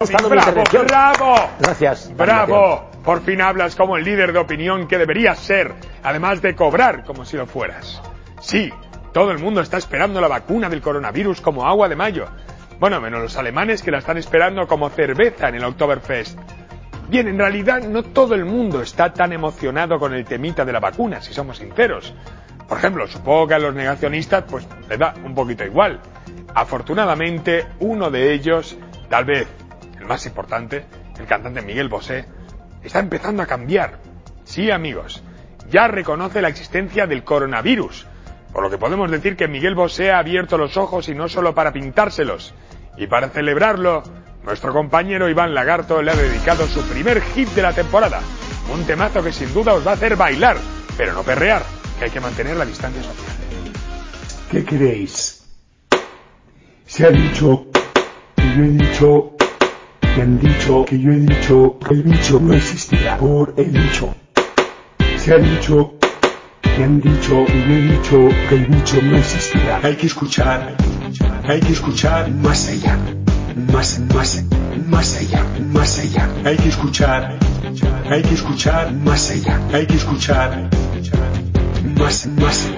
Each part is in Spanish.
Bravo, bravo. Gracias. Bravo. Por fin hablas como el líder de opinión que deberías ser, además de cobrar como si lo fueras. Sí, todo el mundo está esperando la vacuna del coronavirus como agua de mayo. Bueno, menos los alemanes que la están esperando como cerveza en el Oktoberfest. Bien, en realidad no todo el mundo está tan emocionado con el temita de la vacuna, si somos sinceros. Por ejemplo, supongo que a los negacionistas pues le da un poquito igual. Afortunadamente, uno de ellos, tal vez más importante, el cantante Miguel Bosé, está empezando a cambiar. Sí, amigos, ya reconoce la existencia del coronavirus, por lo que podemos decir que Miguel Bosé ha abierto los ojos y no solo para pintárselos. Y para celebrarlo, nuestro compañero Iván Lagarto le ha dedicado su primer hit de la temporada, un temazo que sin duda os va a hacer bailar, pero no perrear, que hay que mantener la distancia social. ¿Qué queréis? Se ha dicho, y yo he dicho, me han dicho que yo he dicho que el bicho no existirá por el bicho. Se ha dicho, me han dicho y yo he dicho que el bicho no existirá. Hay que escuchar, hay que escuchar más allá, más, más, más allá, más allá. Hay que escuchar, hay que escuchar más allá, hay que escuchar más, más.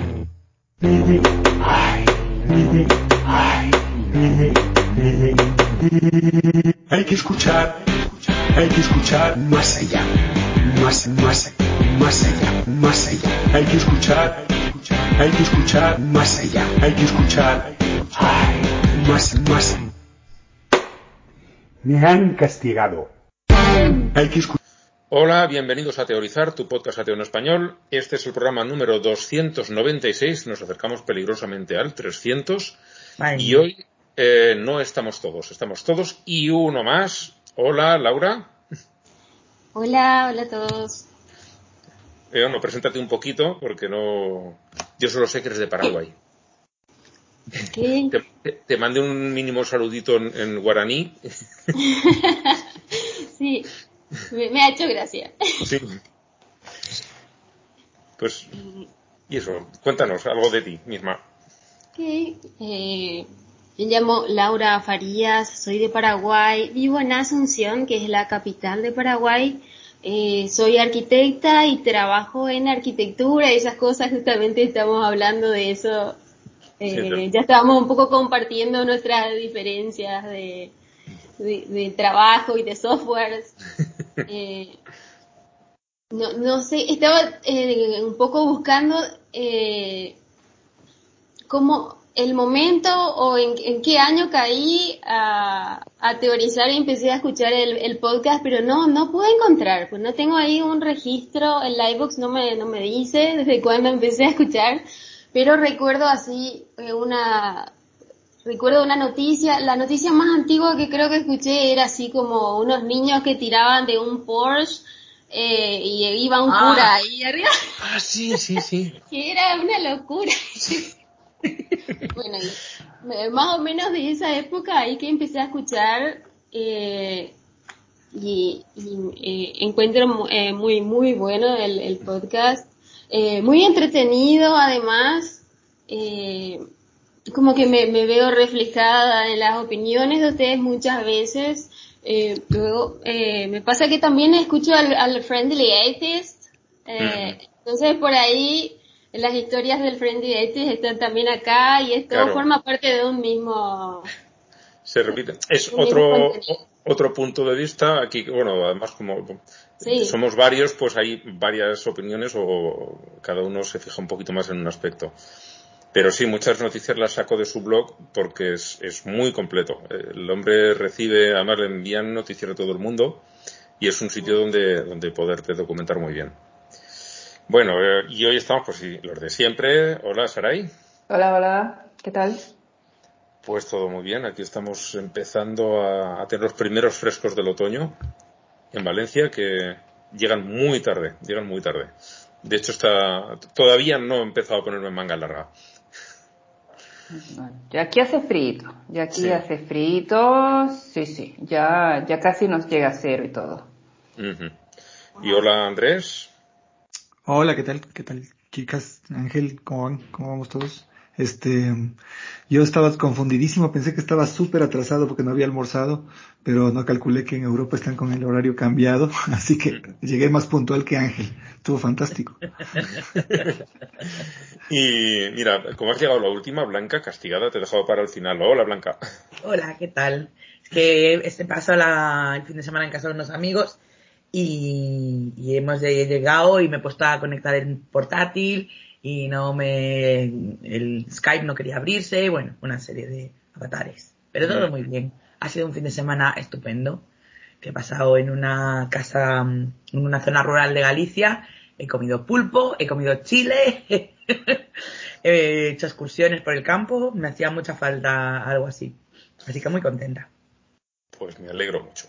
Ay, ay, ay, hay que escuchar, hay que escuchar más allá, más, más, más allá, más allá. Hay que escuchar, hay que escuchar más allá, hay que escuchar, ay, más, más. Me han castigado. Hay que escuchar. Hola, bienvenidos a Teorizar, tu podcast ateo en español. Este es el programa número 296, nos acercamos peligrosamente al 300. Y hoy eh, no estamos todos, estamos todos y uno más. Hola, Laura. Hola, hola a todos. Eh, bueno, preséntate un poquito, porque no. Yo solo sé que eres de Paraguay. ¿Qué? Te, te mandé un mínimo saludito en, en guaraní. sí, me, me, ha hecho gracia. Sí. Pues, y eso, cuéntanos algo de ti misma. Okay. Eh, me llamo Laura Farías, soy de Paraguay, vivo en Asunción, que es la capital de Paraguay. Eh, soy arquitecta y trabajo en arquitectura y esas cosas, justamente estamos hablando de eso. Eh, ya estábamos un poco compartiendo nuestras diferencias de, de, de trabajo y de softwares. Eh, no, no sé, estaba un poco buscando cómo el momento o en, en, qué año caí a, a, teorizar y empecé a escuchar el, el, podcast, pero no, no pude encontrar, pues no tengo ahí un registro, el Livebox no me, no me dice desde cuándo empecé a escuchar, pero recuerdo así eh, una, recuerdo una noticia, la noticia más antigua que creo que escuché era así como unos niños que tiraban de un Porsche eh, y iba un ah. cura ahí arriba. Ah, sí, sí, sí. que era una locura. Bueno, y, más o menos de esa época ahí que empecé a escuchar eh, y, y eh, encuentro eh, muy, muy bueno el, el podcast, eh, muy entretenido además, eh, como que me, me, veo reflejada en las opiniones de ustedes muchas veces. Eh, luego, me pasa que también escucho al, al Friendly Atheist, mm. entonces por ahí las historias del Friendly Atheist están también acá y esto Claro. forma parte de un mismo... Se repite. Es otro, otro punto de vista. Aquí, bueno, además como Sí. somos varios, pues hay varias opiniones o cada uno se fija un poquito más en un aspecto. Pero sí, muchas noticias las saco de su blog porque es, es muy completo. El hombre recibe, además le envían noticias a todo el mundo y es un sitio donde, donde poderte documentar muy bien. Bueno, eh, y hoy estamos, pues sí, los de siempre. Hola, Saray. Hola, hola, ¿qué tal? Pues todo muy bien. Aquí estamos empezando a, a, tener los primeros frescos del otoño en Valencia que llegan muy tarde, llegan muy tarde. De hecho, está, todavía no he empezado a ponerme manga larga. Bueno, ya aquí hace frío, ya aquí Sí. hace frío, sí, sí, ya, ya casi nos llega a cero y todo. Y hola, Andrés. Hola, ¿qué tal? ¿Qué tal, chicas? Ángel, ¿cómo van? ¿Cómo vamos todos? Este, yo estaba confundidísimo, pensé que estaba súper atrasado porque no había almorzado, pero no calculé que en Europa están con el horario cambiado, así que llegué más puntual que Ángel. Estuvo fantástico. y mira, como has llegado la última, Blanca, castigada, te he dejado para el final. Hola, Blanca. Hola, ¿qué tal? Es que este paso la, el fin de semana en casa de unos amigos y, y hemos llegado y me he puesto a conectar el portátil y no me el Skype no quería abrirse, bueno, una serie de avatares. Pero todo muy bien. Ha sido un fin de semana estupendo que he pasado en una casa, en una zona rural de Galicia. He comido pulpo, he comido chile, he hecho excursiones por el campo. Me hacía mucha falta algo así. Así que muy contenta. Pues me alegro mucho.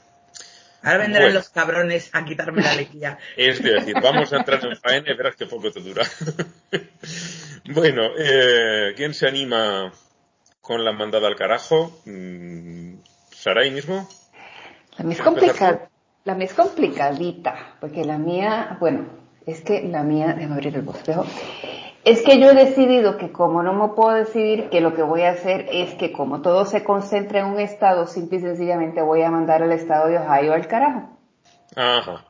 Ahora vendrán los cabrones a quitarme la alegría. Es decir, vamos a entrar en faena y verás qué poco te dura. bueno, eh, ¿quién se anima con la mandada al carajo? Mm, ¿Saray mismo? La mía es complicada. La mía es complicadita, porque la mía, bueno, es que la mía, déjame abrir el bosquejo. Es que yo he decidido que como no me puedo decidir, que lo que voy a hacer es que como todo se concentra en un estado, simple y sencillamente voy a mandar al estado de Ohio al carajo. Ajá.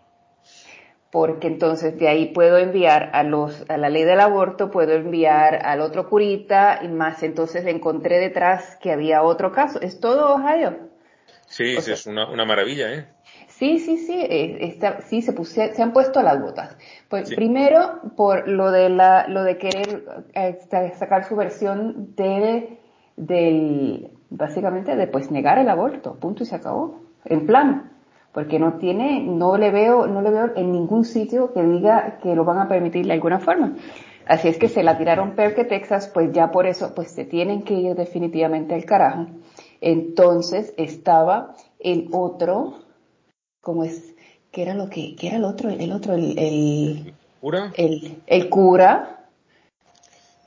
Porque entonces de ahí puedo enviar a los, a la ley del aborto, puedo enviar al otro curita y más. Entonces encontré detrás que había otro caso. Es todo Ohio. Sí, sí es una, una maravilla, ¿eh? Sí, sí, sí, eh, sí se, se han puesto las botas. Pues primero por lo de la, lo de querer eh, sacar su versión de, del, básicamente de pues negar el aborto, punto y se acabó, en plan, porque no tiene, no le veo, no le veo en ningún sitio que diga que lo van a permitir de alguna forma. Así es que se la tiraron peor que Texas, pues ya por eso, pues se tienen que ir definitivamente al carajo. Entonces estaba el otro, como es, que era lo que, que era el otro, el otro, el, el cura, el, el cura,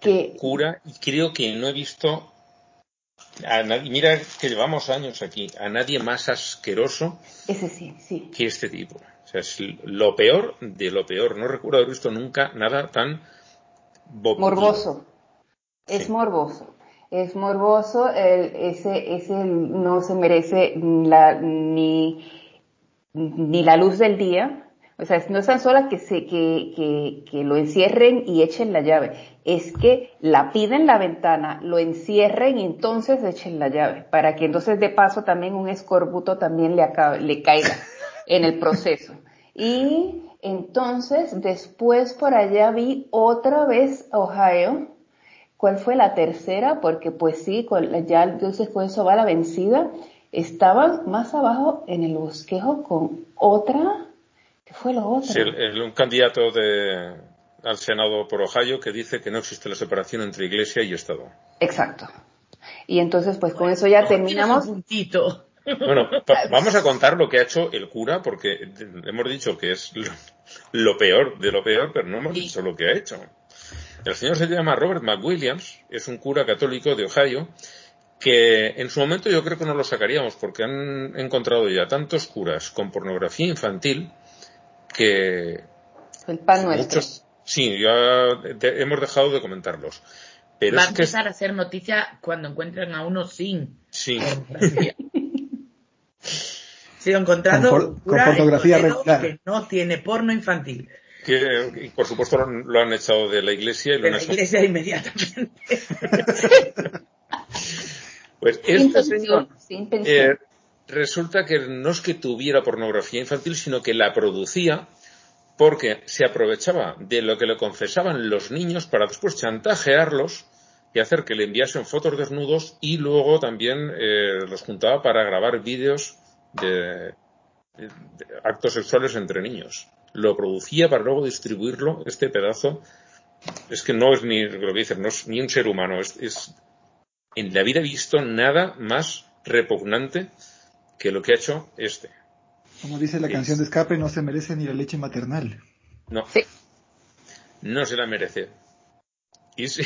que el cura, y creo que no he visto a nadie, mira que llevamos años aquí, a nadie más asqueroso ese sí, sí. que este tipo. O sea, es lo peor de lo peor. No recuerdo haber visto nunca nada tan morboso. Es morboso. Es morboso, el, ese, ese no se merece la, ni, ni la luz del día. O sea, no es tan sola que, se, que, que, que, lo encierren y echen la llave. Es que la piden la ventana, lo encierren y entonces echen la llave. Para que entonces de paso también un escorbuto también le, acabe, le caiga en el proceso. Y entonces después por allá vi otra vez Ohio. ¿Cuál fue la tercera? Porque pues sí, ya entonces fue eso va la vencida estaban más abajo en el bosquejo con otra, ¿qué fue lo otro? Sí, el, un candidato de, al Senado por Ohio que dice que no existe la separación entre Iglesia y Estado. Exacto. Y entonces, pues con eso ya terminamos. Bueno, vamos a contar lo que ha hecho el cura, porque hemos dicho que es lo, lo peor de lo peor, pero no hemos dicho lo que ha hecho. El señor se llama Robert McWilliams, es un cura católico de Ohio, que en su momento yo creo que no lo sacaríamos porque han encontrado ya tantos curas con pornografía infantil que el pan nuestro. sí, ya hemos dejado de comentarlos. Pero Va es a empezar a hacer noticia cuando encuentren a uno sin sí. pornografía. Sigo encontrando con, por, con pornografía regular. que no tiene porno infantil. Que, por supuesto lo han, lo han, echado de la iglesia y lo de han la iglesia inmediatamente. Pues este señor eh, resulta que no es que tuviera pornografía infantil, sino que la producía porque se aprovechaba de lo que le confesaban los niños para después chantajearlos y hacer que le enviasen fotos desnudos y luego también eh, los juntaba para grabar vídeos de, de, actos sexuales entre niños. Lo producía para luego distribuirlo, este pedazo. Es que no es ni lo que dicen, no es ni un ser humano, es, es en la vida he visto nada más repugnante que lo que ha hecho este. Como dice la canción de escape, no se merece ni la leche maternal. No. Sí. No se la merece. Y sí,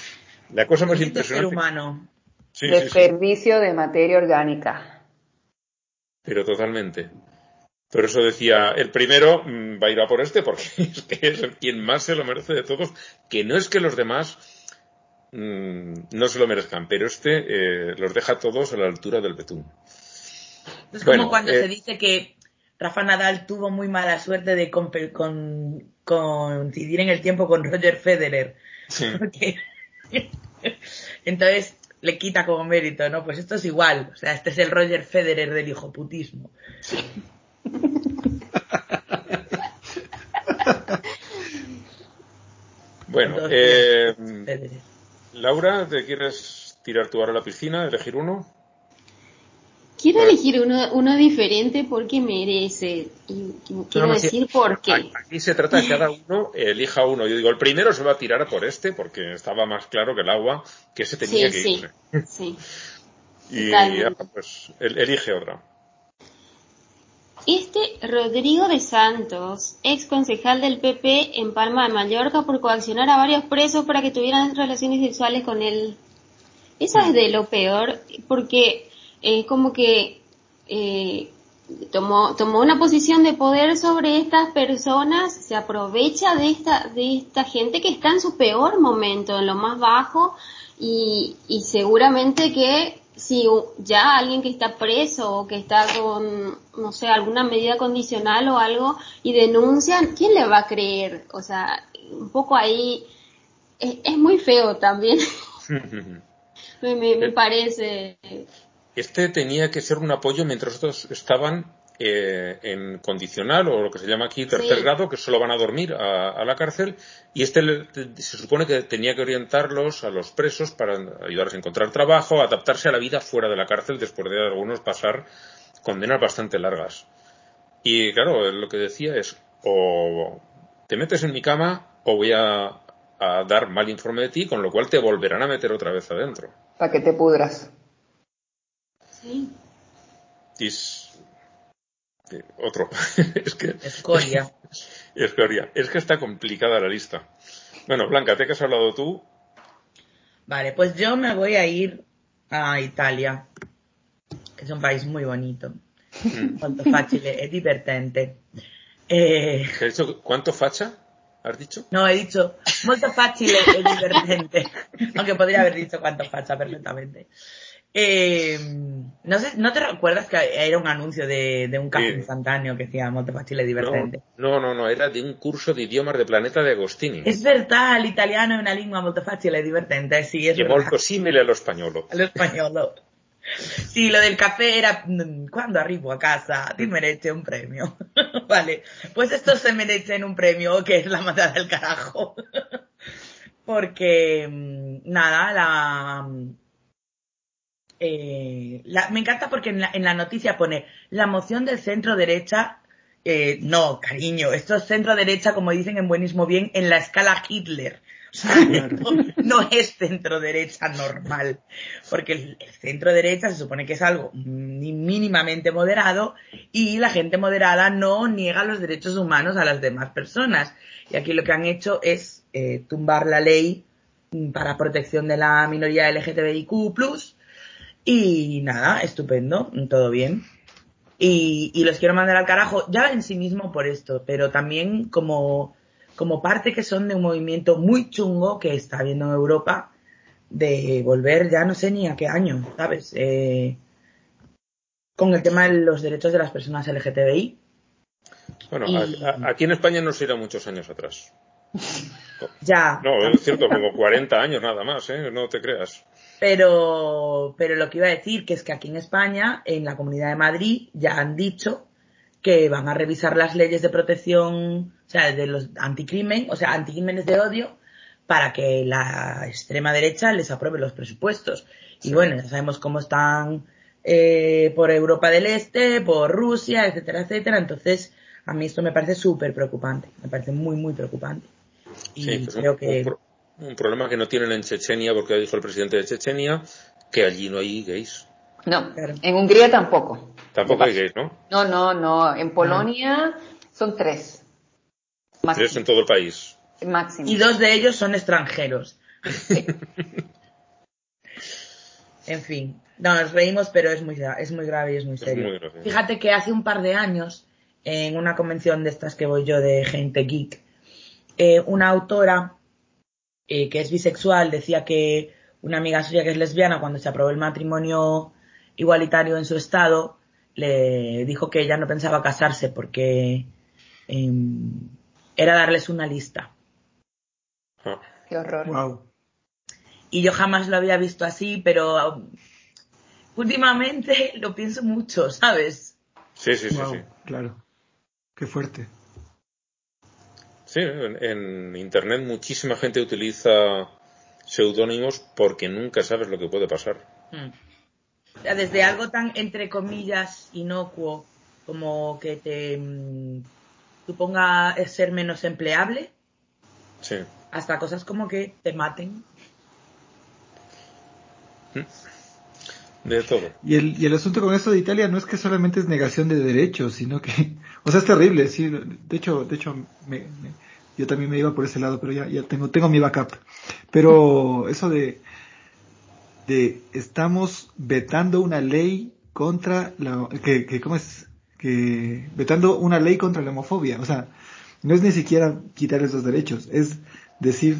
la cosa más impresionante. Ser humano. Sí, Desperdicio sí, sí. de materia orgánica. Pero totalmente. Por eso decía, el primero va a ir a por este porque es que es quien más se lo merece de todos, que no es que los demás mm, no se lo merezcan, pero este eh, los deja todos a la altura del betún. Es como cuando se dice que Rafa Nadal tuvo muy mala suerte de coincidir en el tiempo con Roger Federer. Entonces le quita como mérito, ¿no? Pues esto es igual. O sea, este es el Roger Federer del hijoputismo. bueno, eh, Laura, ¿te quieres tirar tú ahora a la piscina, elegir uno? Quiero elegir uno, uno diferente porque merece. Y quiero decir por qué. Aquí se trata de cada uno elija uno. Yo digo, el primero se va a tirar por este porque estaba más claro que el agua que ese tenía que ir. Sí, y pues elige otra. Este Rodrigo de Santos, ex concejal del PP en Palma de Mallorca por coaccionar a varios presos para que tuvieran relaciones sexuales con él. Eso es de lo peor porque es como que eh, tomó, tomó una posición de poder sobre estas personas, se aprovecha de esta, de esta gente que está en su peor momento, en lo más bajo, y, y seguramente que si ya alguien que está preso o que está con, no sé, alguna medida condicional o algo y denuncian, ¿quién le va a creer? O sea, un poco ahí es, es muy feo también. me, me, me, parece. Este tenía que ser un apoyo mientras otros estaban eh, en condicional o lo que se llama aquí tercer grado, que solo van a dormir a, la cárcel, y este se supone que tenía que orientarlos a los presos para ayudarles a encontrar trabajo, adaptarse a la vida fuera de la cárcel después de algunos pasar condenas bastante largas. Y claro, lo que decía es, o te metes en mi cama o voy a, a dar mal informe de ti, con lo cual te volverán a meter otra vez adentro. Para que te pudras. Sí. Otro. es que. Escoria. Escoria. Es que está complicada la lista. Bueno, Blanca, ¿te que has hablado tú? Vale, pues yo me voy a ir a Italia, que es un país muy bonito. Molto facile e divertente. Eh... ¿Has dicho cuánto facha? ¿Has dicho? No, he dicho molto facile e divertente. Aunque podría haber dicho cuánto facha perfectamente. Eh, no sé, ¿no te recuerdas que era un anuncio de, de un café instantáneo que decía molto facile divertente? No, no, no, era de un curso de idiomas de Planeta de Agostini. Es verdad, el italiano es una lingua molto facile divertente, sí, es y verdad. molto simile allo spagnolo. Allo spagnolo. Sí, lo del café era mm, cuando arribo a casa ti merece un premio. vale, pues esto se merece un premio que es la matada del carajo. Porque, mm, nada, la, eh, la, me encanta porque en la, en la, noticia pone la moción del centro derecha. Eh, no, cariño, esto es centro derecha, como dicen en Buenismo Bien, en la escala Hitler. O sea, no, no, es centro derecha normal, porque el, el, centro derecha se supone que es algo mínimamente moderado y la gente moderada no niega los derechos humanos a las demás personas. Y aquí lo que han hecho es eh, tumbar la ley para protección de la minoría LGTBIQ+, y nada, estupendo, todo bien. Y, y, los quiero mandar al carajo, ya en sí mismo por esto, pero también como, como parte que son de un movimiento muy chungo que está habiendo en Europa, de volver ya no sé ni a qué año, ¿sabes? Eh, con el tema de los derechos de las personas LGTBI. Bueno, y... a, a, aquí en España nos irá muchos años atrás. ya. No, es cierto, como 40 años nada más, ¿eh? No te creas. Pero, pero lo que iba a decir que es que aquí en España, en la Comunidad de Madrid, ya han dicho que van a revisar las leyes de protección, o sea, de los anticrimen, o sea, anticrímenes de odio, para que la extrema derecha les apruebe los presupuestos. Y sí. bueno, ya sabemos cómo están eh, por Europa del Este, por Rusia, etcétera, etcétera. Entonces, a mí esto me parece súper preocupante, me parece muy, muy preocupante. Y sí, pues creo un, que... Un, un problema que no tienen en Chechenia, porque dijo el presidente de Chechenia que allí no hay gays. No, en Hungría tampoco. Tampoco hay gays, ¿no? No, no, no. En Polonia son tres. Máximo. Tres en todo el país. Máximo. Y dos de ellos son extranjeros. en fin, no, nos reímos, pero es muy, es muy grave y es muy serio. Es muy grave. Fíjate que hace un par de años, en una convención de estas que voy yo de gente geek, eh, una autora eh, que es bisexual, decía que una amiga suya que es lesbiana, cuando se aprobó el matrimonio igualitario en su estado, le dijo que ella no pensaba casarse porque em, era darles una lista. Ah. Qué horror. Y yo jamás lo había visto así, pero um, últimamente lo pienso mucho, ¿sabes? Sí, sí, sí, sí. Claro. Qué fuerte. Sí, en, Internet muchísima gente utiliza seudónimos porque nunca sabes lo que puede pasar. Hmm. Desde algo tan, entre comillas, inocuo como que te mm, suponga ser menos empleable, sí. hasta cosas como que te maten. Hmm. De todo. Y el, y el asunto con esto de Italia no es que solamente es negación de derechos, sino que, o sea, es terrible, sí. De hecho, de hecho, me, yo también me iba por ese lado, pero ya, ya tengo, tengo mi backup. Pero eso de, de estamos vetando una ley contra la, que, que ¿cómo es? Que vetando una ley contra la homofobia. O sea, no es ni siquiera quitar esos derechos, es decir,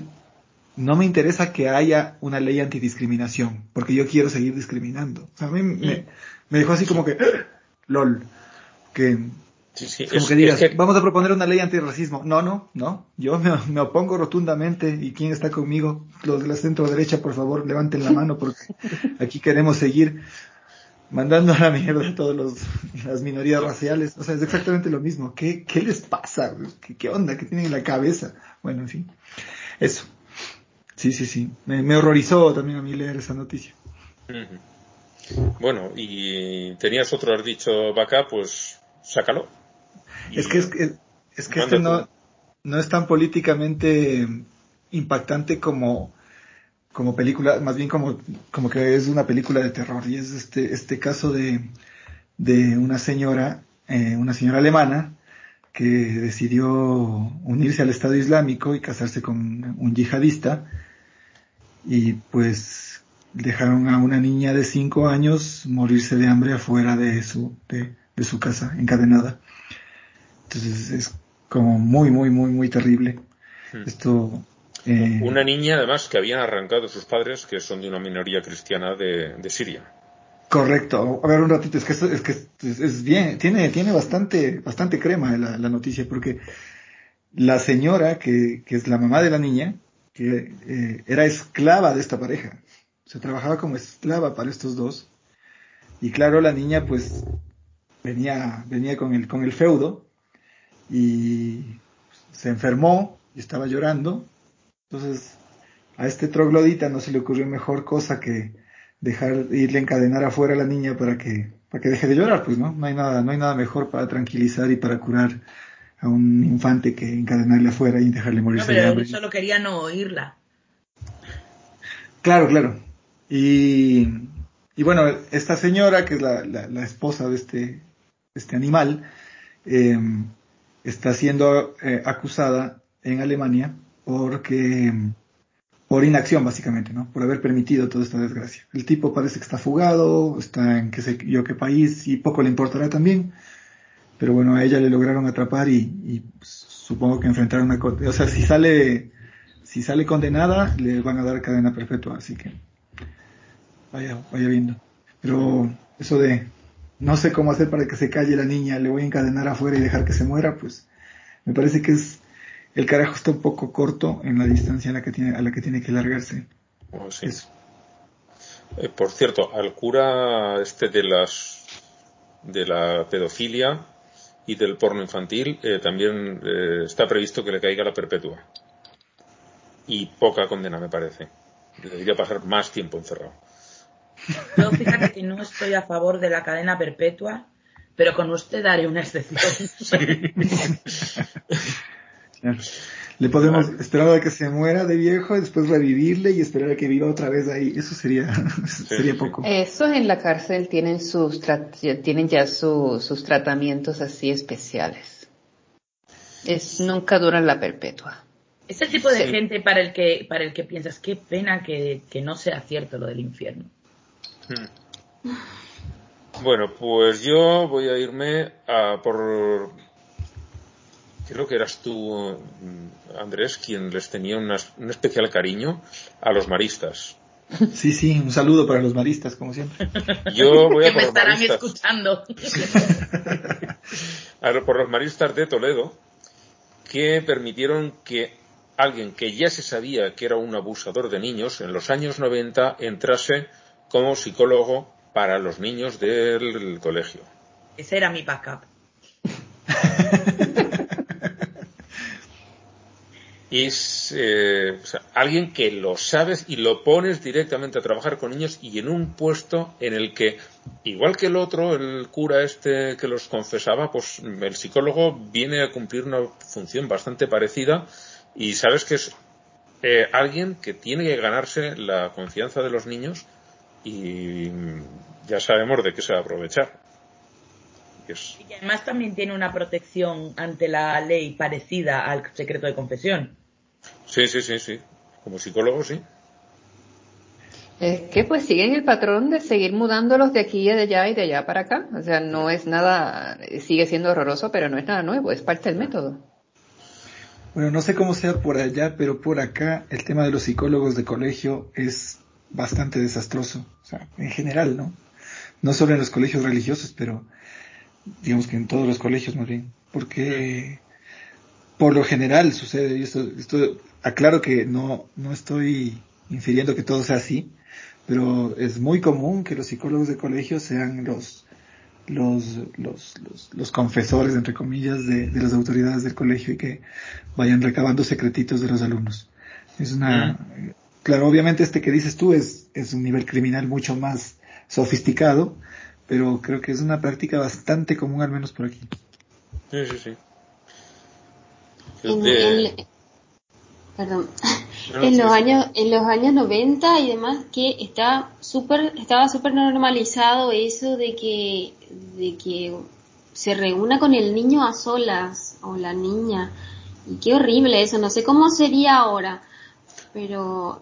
no me interesa que haya una ley antidiscriminación, porque yo quiero seguir discriminando. O sea, a mí me, me dejó así como que, lol, que como que digas, vamos a proponer una ley antirracismo. No, no, no. Yo me, opongo rotundamente. ¿Y quién está conmigo? Los de la centro derecha, por favor, levanten la mano porque aquí queremos seguir mandando a la mierda a todas las minorías raciales. O sea, es exactamente lo mismo. ¿Qué, qué les pasa? ¿Qué, onda? ¿Qué tienen en la cabeza? Bueno, en fin. Eso. Sí, sí, sí. Me, horrorizó también a mí leer esa noticia. Bueno, y tenías otro, dicho, vaca, pues sácalo. Es que, es, que, es que este no, no es tan políticamente impactante como, como película, más bien como, como que es una película de terror. Y es este, este caso de, de una señora, eh, una señora alemana, que decidió unirse al Estado Islámico y casarse con un yihadista. Y pues dejaron a una niña de cinco años morirse de hambre afuera de su, de, de su casa, encadenada. Entonces es como muy, muy, muy, muy terrible. Hmm. Esto. Eh... Una niña, además, que habían arrancado sus padres, que son de una minoría cristiana de, de Siria. Correcto. A ver, un ratito, es que es, que es, bien, tiene, tiene bastante, bastante crema la, la noticia, porque la señora, que, que, es la mamá de la niña, que eh, era esclava de esta pareja, se trabajaba como esclava para estos dos, y claro, la niña pues venía, venía con el, con el feudo, y se enfermó y estaba llorando. Entonces, a este troglodita no se le ocurrió mejor cosa que dejar irle encadenar afuera a la niña para que para que deje de llorar, pues no, no hay nada, no hay nada mejor para tranquilizar y para curar a un infante que encadenarle afuera y dejarle morirse no, pero de hambre. solo quería no oírla. Claro, claro. Y, y bueno, esta señora, que es la, la, esposa de este, este animal, eh, está siendo eh, acusada en Alemania porque por inacción básicamente, ¿no? Por haber permitido toda esta desgracia. El tipo parece que está fugado, está en qué sé yo qué país y poco le importará también. Pero bueno, a ella le lograron atrapar y, supongo que enfrentaron una o sea, si sale si sale condenada le van a dar cadena perpetua, así que vaya vaya viendo. Pero eso de no sé cómo hacer para que se calle la niña, le voy a encadenar afuera y dejar que se muera, pues me parece que es el carajo está un poco corto en la distancia a la que tiene, a la que, tiene que largarse. Oh, eh, por cierto, al cura este de las de la pedofilia y del porno infantil eh, también eh, está previsto que le caiga la perpetua. Y poca condena, me parece. Debería pasar más tiempo encerrado. Yo fíjate que no estoy a favor de la cadena perpetua, pero con usted daré una excepción. Le podemos esperar a que se muera de viejo y después revivirle y esperar a que viva otra vez ahí. Eso sería, sería poco. Eso en la cárcel tienen sus tienen ya sus tratamientos así especiales. Es nunca duran la perpetua. Es el tipo de gente para el que para el que piensas qué pena que, que no sea cierto lo del infierno. Hmm. Bueno, pues yo voy a irme a por creo que eras tú, Andrés, quien les tenía un especial cariño a los maristas. Sí, sí, un saludo para los maristas, como siempre. Yo voy a que por me los estarán maristas. escuchando. A ver, por los maristas de Toledo, que permitieron que alguien que ya se sabía que era un abusador de niños en los años 90 entrase como psicólogo para los niños del colegio. Ese era mi backup. Y es eh, o sea, alguien que lo sabes y lo pones directamente a trabajar con niños y en un puesto en el que, igual que el otro, el cura este que los confesaba, pues el psicólogo viene a cumplir una función bastante parecida y sabes que es eh, alguien que tiene que ganarse la confianza de los niños y ya sabemos de qué se va a aprovechar. Y es- Y además también tiene una protección ante la ley parecida al secreto de confesión. sí, sí, sí, sí. Como psicólogo, sí. Es que pues siguen el patrón de seguir mudándolos de aquí y de allá y de allá para acá. O sea, no es nada, sigue siendo horroroso, pero no es nada nuevo, es parte del método. Bueno, no sé cómo sea por allá, pero por acá el tema de los psicólogos de colegio es bastante desastroso. O sea, en general, ¿no? No solo en los colegios religiosos, pero digamos que en todos los colegios más bien. Porque por lo general sucede, y esto, esto aclaro que no, no estoy infiriendo que todo sea así, pero es muy común que los psicólogos de colegio sean los los, los, los, los confesores, entre comillas, de, de las autoridades del colegio y que vayan recabando secretitos de los alumnos. Es una, claro, obviamente este que dices tú es, es un nivel criminal mucho más sofisticado, pero creo que es una práctica bastante común, al menos por aquí. Sí, sí, sí. En, en- perdón. En los años en los años 90 y demás que está súper estaba súper normalizado eso de que de que se reúna con el niño a solas o la niña y qué horrible eso no sé cómo sería ahora pero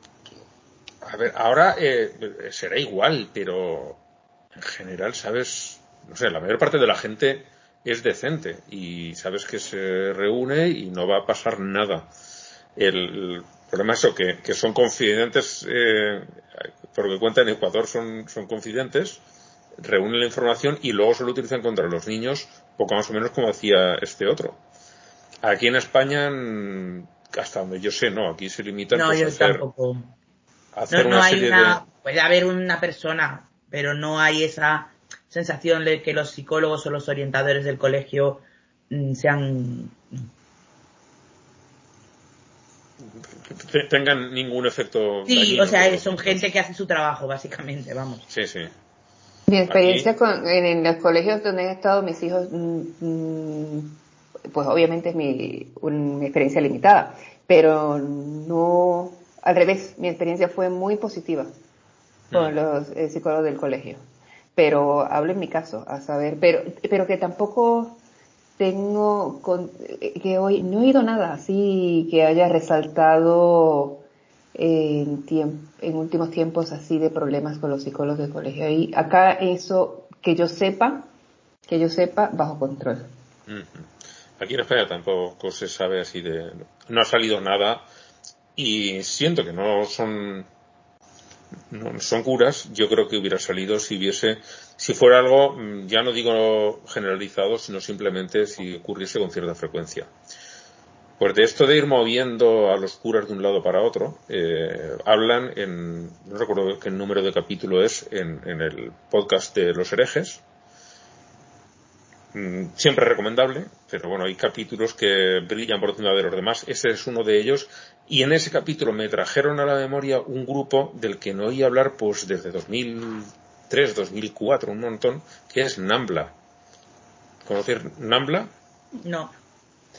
A ver, ahora eh, será igual, pero en general, ¿sabes? No sé, la mayor parte de la gente es decente y sabes que se reúne y no va a pasar nada. El problema es eso, que, que son confidentes, eh, por lo que cuenta en Ecuador son, son confidentes, reúnen la información y luego se lo utilizan contra los niños, poco más o menos como hacía este otro. Aquí en España, hasta donde yo sé, no, aquí se limitan No, pues, a yo hacer, tampoco. Hacer No, no una hay serie una, de... puede haber una persona, pero no hay esa sensación de que los psicólogos o los orientadores del colegio mm, sean te- tengan ningún efecto. sí, o sea, son gente que hace su trabajo básicamente, vamos. Sí, sí. Mi experiencia con, en, en los colegios donde han estado mis hijos, mm, mm, pues obviamente es mi, un- mi experiencia limitada, pero no, al revés, mi experiencia fue muy positiva con Mm. los eh, psicólogos del colegio. Pero hablo en mi caso, a saber, pero, pero que tampoco tengo, con, eh, que hoy no he oído nada así que haya resaltado en, tiemp- en últimos tiempos así de problemas con los psicólogos del colegio. Y acá eso, que yo sepa, que yo sepa, bajo control. Aquí en España tampoco se sabe así de. No ha salido nada y siento que no son. No son curas, yo creo que hubiera salido si hubiese, si fuera algo, mm, ya no digo generalizado, sino simplemente si ocurriese con cierta frecuencia. Pues de esto de ir moviendo a los curas de un lado para otro, eh, hablan en, no recuerdo qué número de capítulo es, en, en el podcast de los herejes. Mm, Siempre recomendable, pero bueno, hay capítulos que brillan por encima de los demás. Ese es uno de ellos. Y en ese capítulo me trajeron a la memoria un grupo del que no oí hablar pues desde 2003, 2004, un montón, que es NAMBLA. ¿Conocer NAMBLA? No.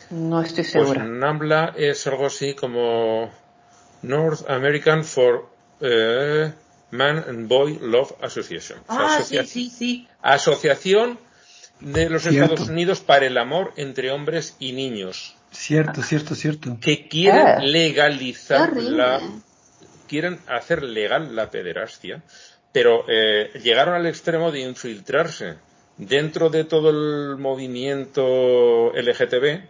No estoy Pues segura. NAMBLA es algo así como North American for eh, Man and Boy Love Association. O sea, Ah, asocia- sí, sí, sí. Asociación de los Cierto. Estados Unidos para el amor entre hombres y niños Cierto, cierto, cierto. que quieren Ah. legalizar la quieren hacer legal la pederastia pero eh, llegaron al extremo de infiltrarse dentro de todo el movimiento LGTB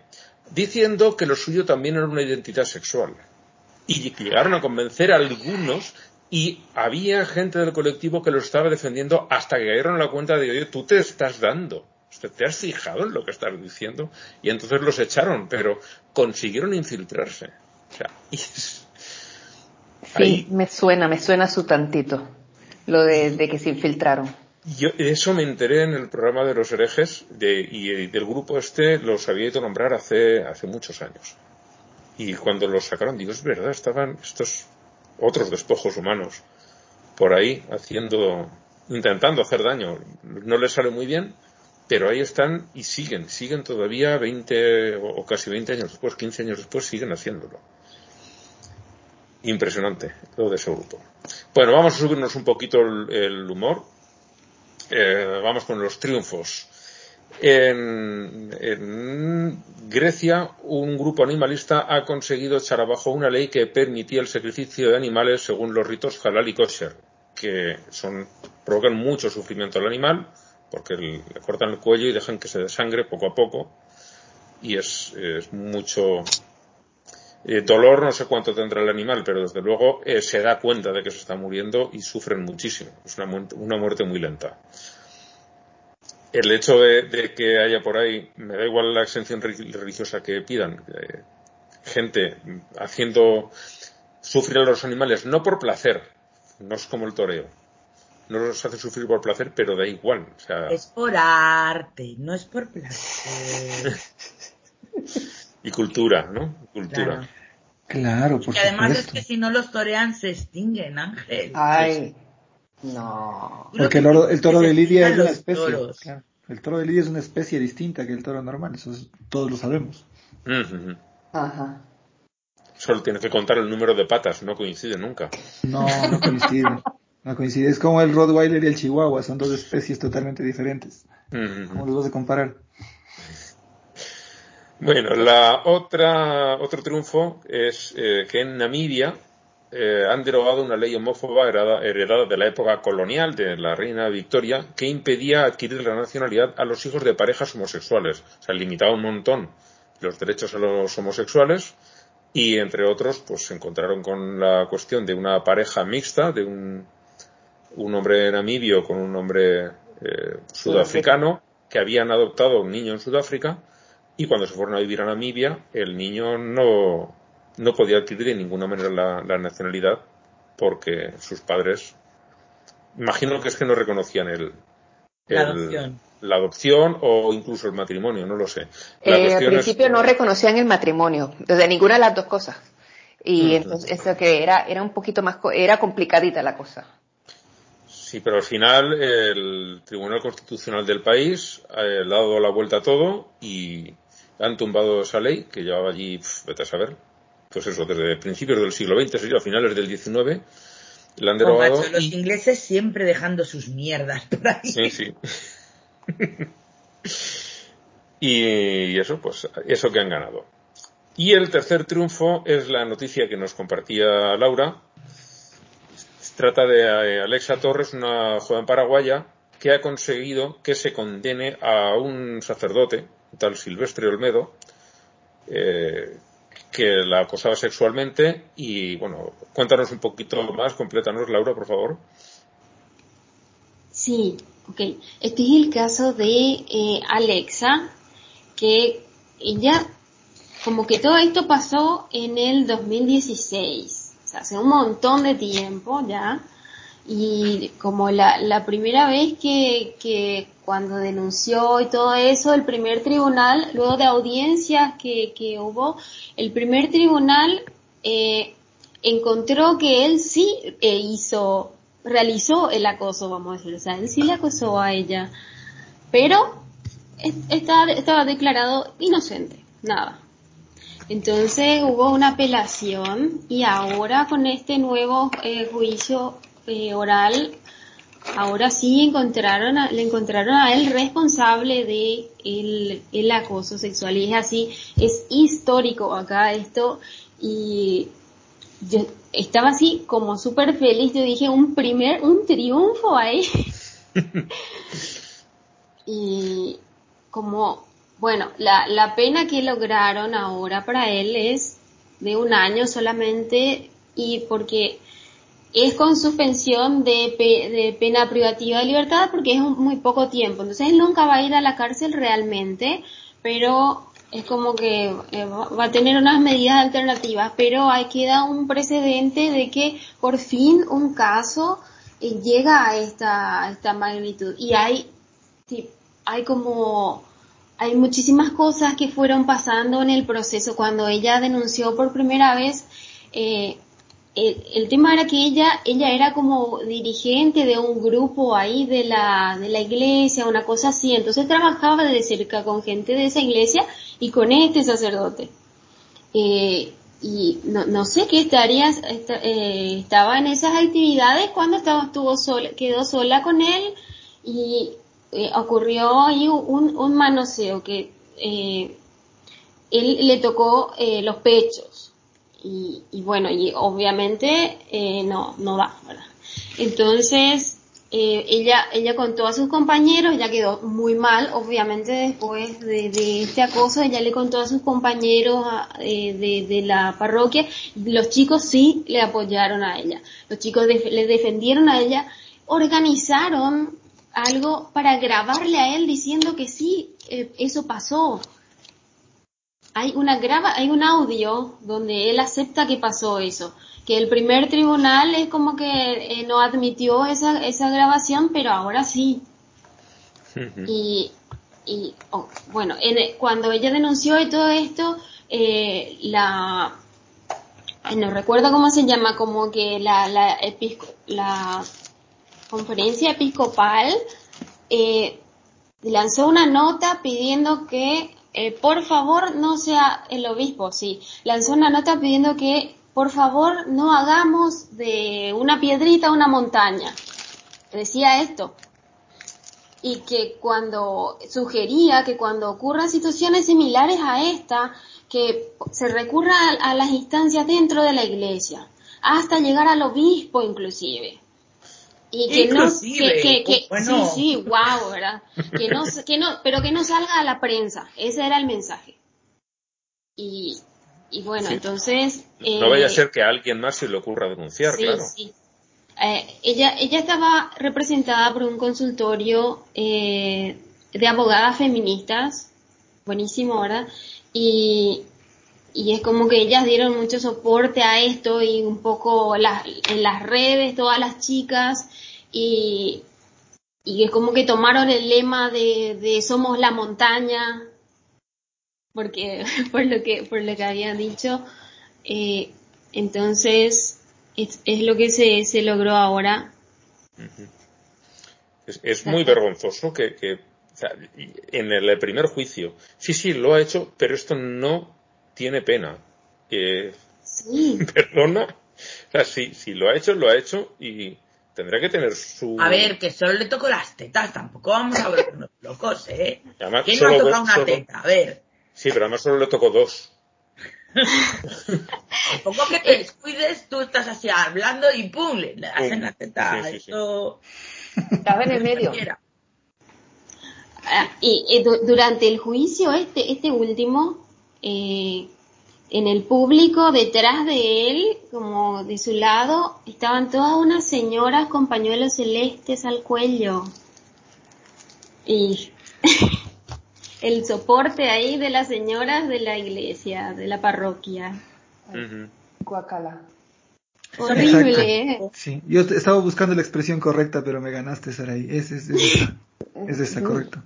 diciendo que lo suyo también era una identidad sexual. Y llegaron a convencer a algunos y había gente del colectivo que lo estaba defendiendo hasta que cayeron a la cuenta de, oye, tú te estás dando. ¿Te has fijado en lo que estás diciendo? Y entonces los echaron, pero consiguieron infiltrarse. O sea, Sí, me suena, me suena su tantito, lo de, que se infiltraron. Yo eso me enteré en el programa de los herejes de, y del grupo este los había ido a nombrar hace, hace muchos años. Y cuando los sacaron, digo, es verdad, estaban estos otros despojos humanos por ahí haciendo, intentando hacer daño. No les sale muy bien, pero ahí están y siguen, siguen todavía 20 o casi 20 años después, 15 años después, siguen haciéndolo. Impresionante lo de ese grupo. Bueno, vamos a subirnos un poquito el, humor. Eh, vamos con los triunfos. En, en, Grecia, un grupo animalista ha conseguido echar abajo una ley que permitía el sacrificio de animales según los ritos halal y kosher, que son, provocan mucho sufrimiento al animal, porque le cortan el cuello y dejan que se desangre poco a poco y es, mucho eh, dolor no sé cuánto tendrá el animal pero desde luego eh, se da cuenta de que se está muriendo y sufren muchísimo. Es una, una muerte muy lenta. El hecho de, que haya por ahí me da igual la exención religiosa que pidan eh, gente haciendo sufrir a los animales no por placer no es como el toreo no los hace sufrir por placer, pero da igual. Es por arte, no es por placer. y cultura, ¿no? Cultura. Claro, por y además es que si no los torean se extinguen, Ángel. Ay, no. Porque el, toro de Lidia es una especie. El toro de Lidia es una especie distinta que el toro normal, eso todos lo sabemos. Ajá. Solo tienes que contar el número de patas, no coincide nunca. No, no coincide. No coincide, es como el Rottweiler y el Chihuahua, son dos especies totalmente diferentes. ¿Cómo los vas a comparar? Bueno, la otra, otro triunfo es eh, que en Namibia eh, han derogado una ley homófoba heredada, de la época colonial de la reina Victoria que impedía adquirir la nacionalidad a los hijos de parejas homosexuales. O sea, limitaba un montón los derechos a los homosexuales y, entre otros, pues se encontraron con la cuestión de una pareja mixta, de un un hombre namibio con un hombre eh, sudafricano que habían adoptado un niño en Sudáfrica y cuando se fueron a vivir a Namibia el niño no, no podía adquirir de ninguna manera la, nacionalidad porque sus padres imagino que es que no reconocían el, la, adopción. o incluso el matrimonio, no lo sé. Eh, al principio no reconocían el matrimonio, desde ninguna de las dos cosas. Y entonces eso que era, era un poquito más, era complicadita la cosa. Sí, pero al final el Tribunal Constitucional del país ha dado la vuelta a todo y han tumbado esa ley que llevaba allí, vete a saber, pues eso, desde principios del siglo XX, sería a finales del XIX, la han derogado. los ingleses siempre dejando sus mierdas por ahí. Sí, sí. y eso, pues, eso que han ganado. Y el tercer triunfo es la noticia que nos compartía Laura, trata de eh, Alexa Torres, una joven paraguaya que ha conseguido que se condene a un sacerdote, tal Silvestre Olmedo, eh, que la acosaba sexualmente y bueno, cuéntanos un poquito más, complétanos Laura, por favor. Sí, ok. Este es el caso de eh, Alexa, que ella, como que todo esto pasó en el 2016 hace un montón de tiempo ya. Y como la, la primera vez que, que cuando denunció y todo eso, el primer tribunal, luego de audiencias que, que hubo, el primer tribunal eh, encontró que él sí eh, hizo, realizó el acoso, vamos a decir, o sea, él sí le acosó a ella, pero estaba, estaba declarado inocente, nada. Entonces hubo una apelación y ahora con este nuevo eh, juicio eh, oral, ahora sí encontraron le encontraron a él responsable de el, acoso sexual. Y es así, es histórico acá esto. Y yo estaba así como súper feliz, yo dije un primer, un triunfo ahí. y como bueno, la, la pena que lograron ahora para él es de un año solamente y porque es con suspensión de, de pena privativa de libertad porque es muy poco tiempo. Entonces él nunca va a ir a la cárcel realmente, pero es como que eh, va a tener unas medidas alternativas, pero hay que dar un precedente de que por fin un caso eh, llega a esta, esta magnitud. Y hay, hay como, hay muchísimas cosas que fueron pasando en el proceso. Cuando ella denunció por primera vez, eh, el, tema era que ella, ella era como dirigente de un grupo ahí de la, de la iglesia, una cosa así, entonces trabajaba de cerca con gente de esa iglesia y con este sacerdote. Eh, y no, no, sé qué estaría, eh, estaba en esas actividades cuando estaba, estuvo sola, quedó sola con él y eh, ocurrió ahí un, un manoseo que él le tocó los pechos y, y bueno, y obviamente eh, no, no va, ¿verdad? Entonces, eh, ella, ella contó a sus compañeros, ella quedó muy mal, obviamente después de, este acoso, ella le contó a sus compañeros eh, de, de, la parroquia, los chicos sí le apoyaron a ella, los chicos le defendieron a ella, organizaron algo para grabarle a él diciendo que sí, eh, eso pasó, hay una grava, hay un audio donde él acepta que pasó eso, que el primer tribunal es como que eh, no admitió esa, esa grabación, pero ahora sí. y, y oh, bueno, en, cuando ella denunció y todo esto, eh, la, no recuerdo cómo se llama, como que la, la, la conferencia episcopal eh, lanzó una nota pidiendo que eh, por favor no sea el obispo, sí, lanzó una nota pidiendo que por favor no hagamos de una piedrita una montaña. Decía esto. Y que cuando sugería que cuando ocurran situaciones similares a esta, que se recurra a las instancias dentro de la iglesia, hasta llegar al obispo inclusive y que no que, que, sí sí wow verdad que no que no pero que no salga a la prensa. Ese era el mensaje. Y y bueno entonces no vaya a eh, ser que a alguien más se le ocurra denunciar sí, claro. sí. Eh, ella ella estaba representada por un consultorio eh, de abogadas feministas. Buenísimo verdad y y es como que ellas dieron mucho soporte a esto y un poco las, en las redes, todas las chicas, y, y es como que tomaron el lema de, de somos la montaña, porque por lo que, por lo que habían dicho, eh, entonces es, es, lo que se, se logró ahora. Es, es muy vergonzoso que, que o sea, en el primer juicio, sí, sí, lo ha hecho, pero esto no tiene pena. Eh, sí. Perdona. O sea, sí, sí, lo ha hecho, lo ha hecho y tendrá que tener su... A ver, que solo le tocó las tetas, tampoco vamos a volvernos locos, ¿eh? ¿Quién no ha tocado una teta? A ver. Sí, pero además solo le tocó dos. Tampoco que te descuides, tú estás así hablando y pum, le hacen la teta. Sí, sí, Esto... Estaba en el medio. Ah, y, y durante el juicio, este, este último, eh, en el público, detrás de él, como de su lado, estaban todas unas señoras con pañuelos celestes al cuello. Y el soporte ahí de las señoras de la iglesia, de la parroquia. Guacala. Horrible, ¿eh? Sí, yo estaba buscando la expresión correcta, pero me ganaste, Saraí. Es, es, es, esa, es esa, correcto.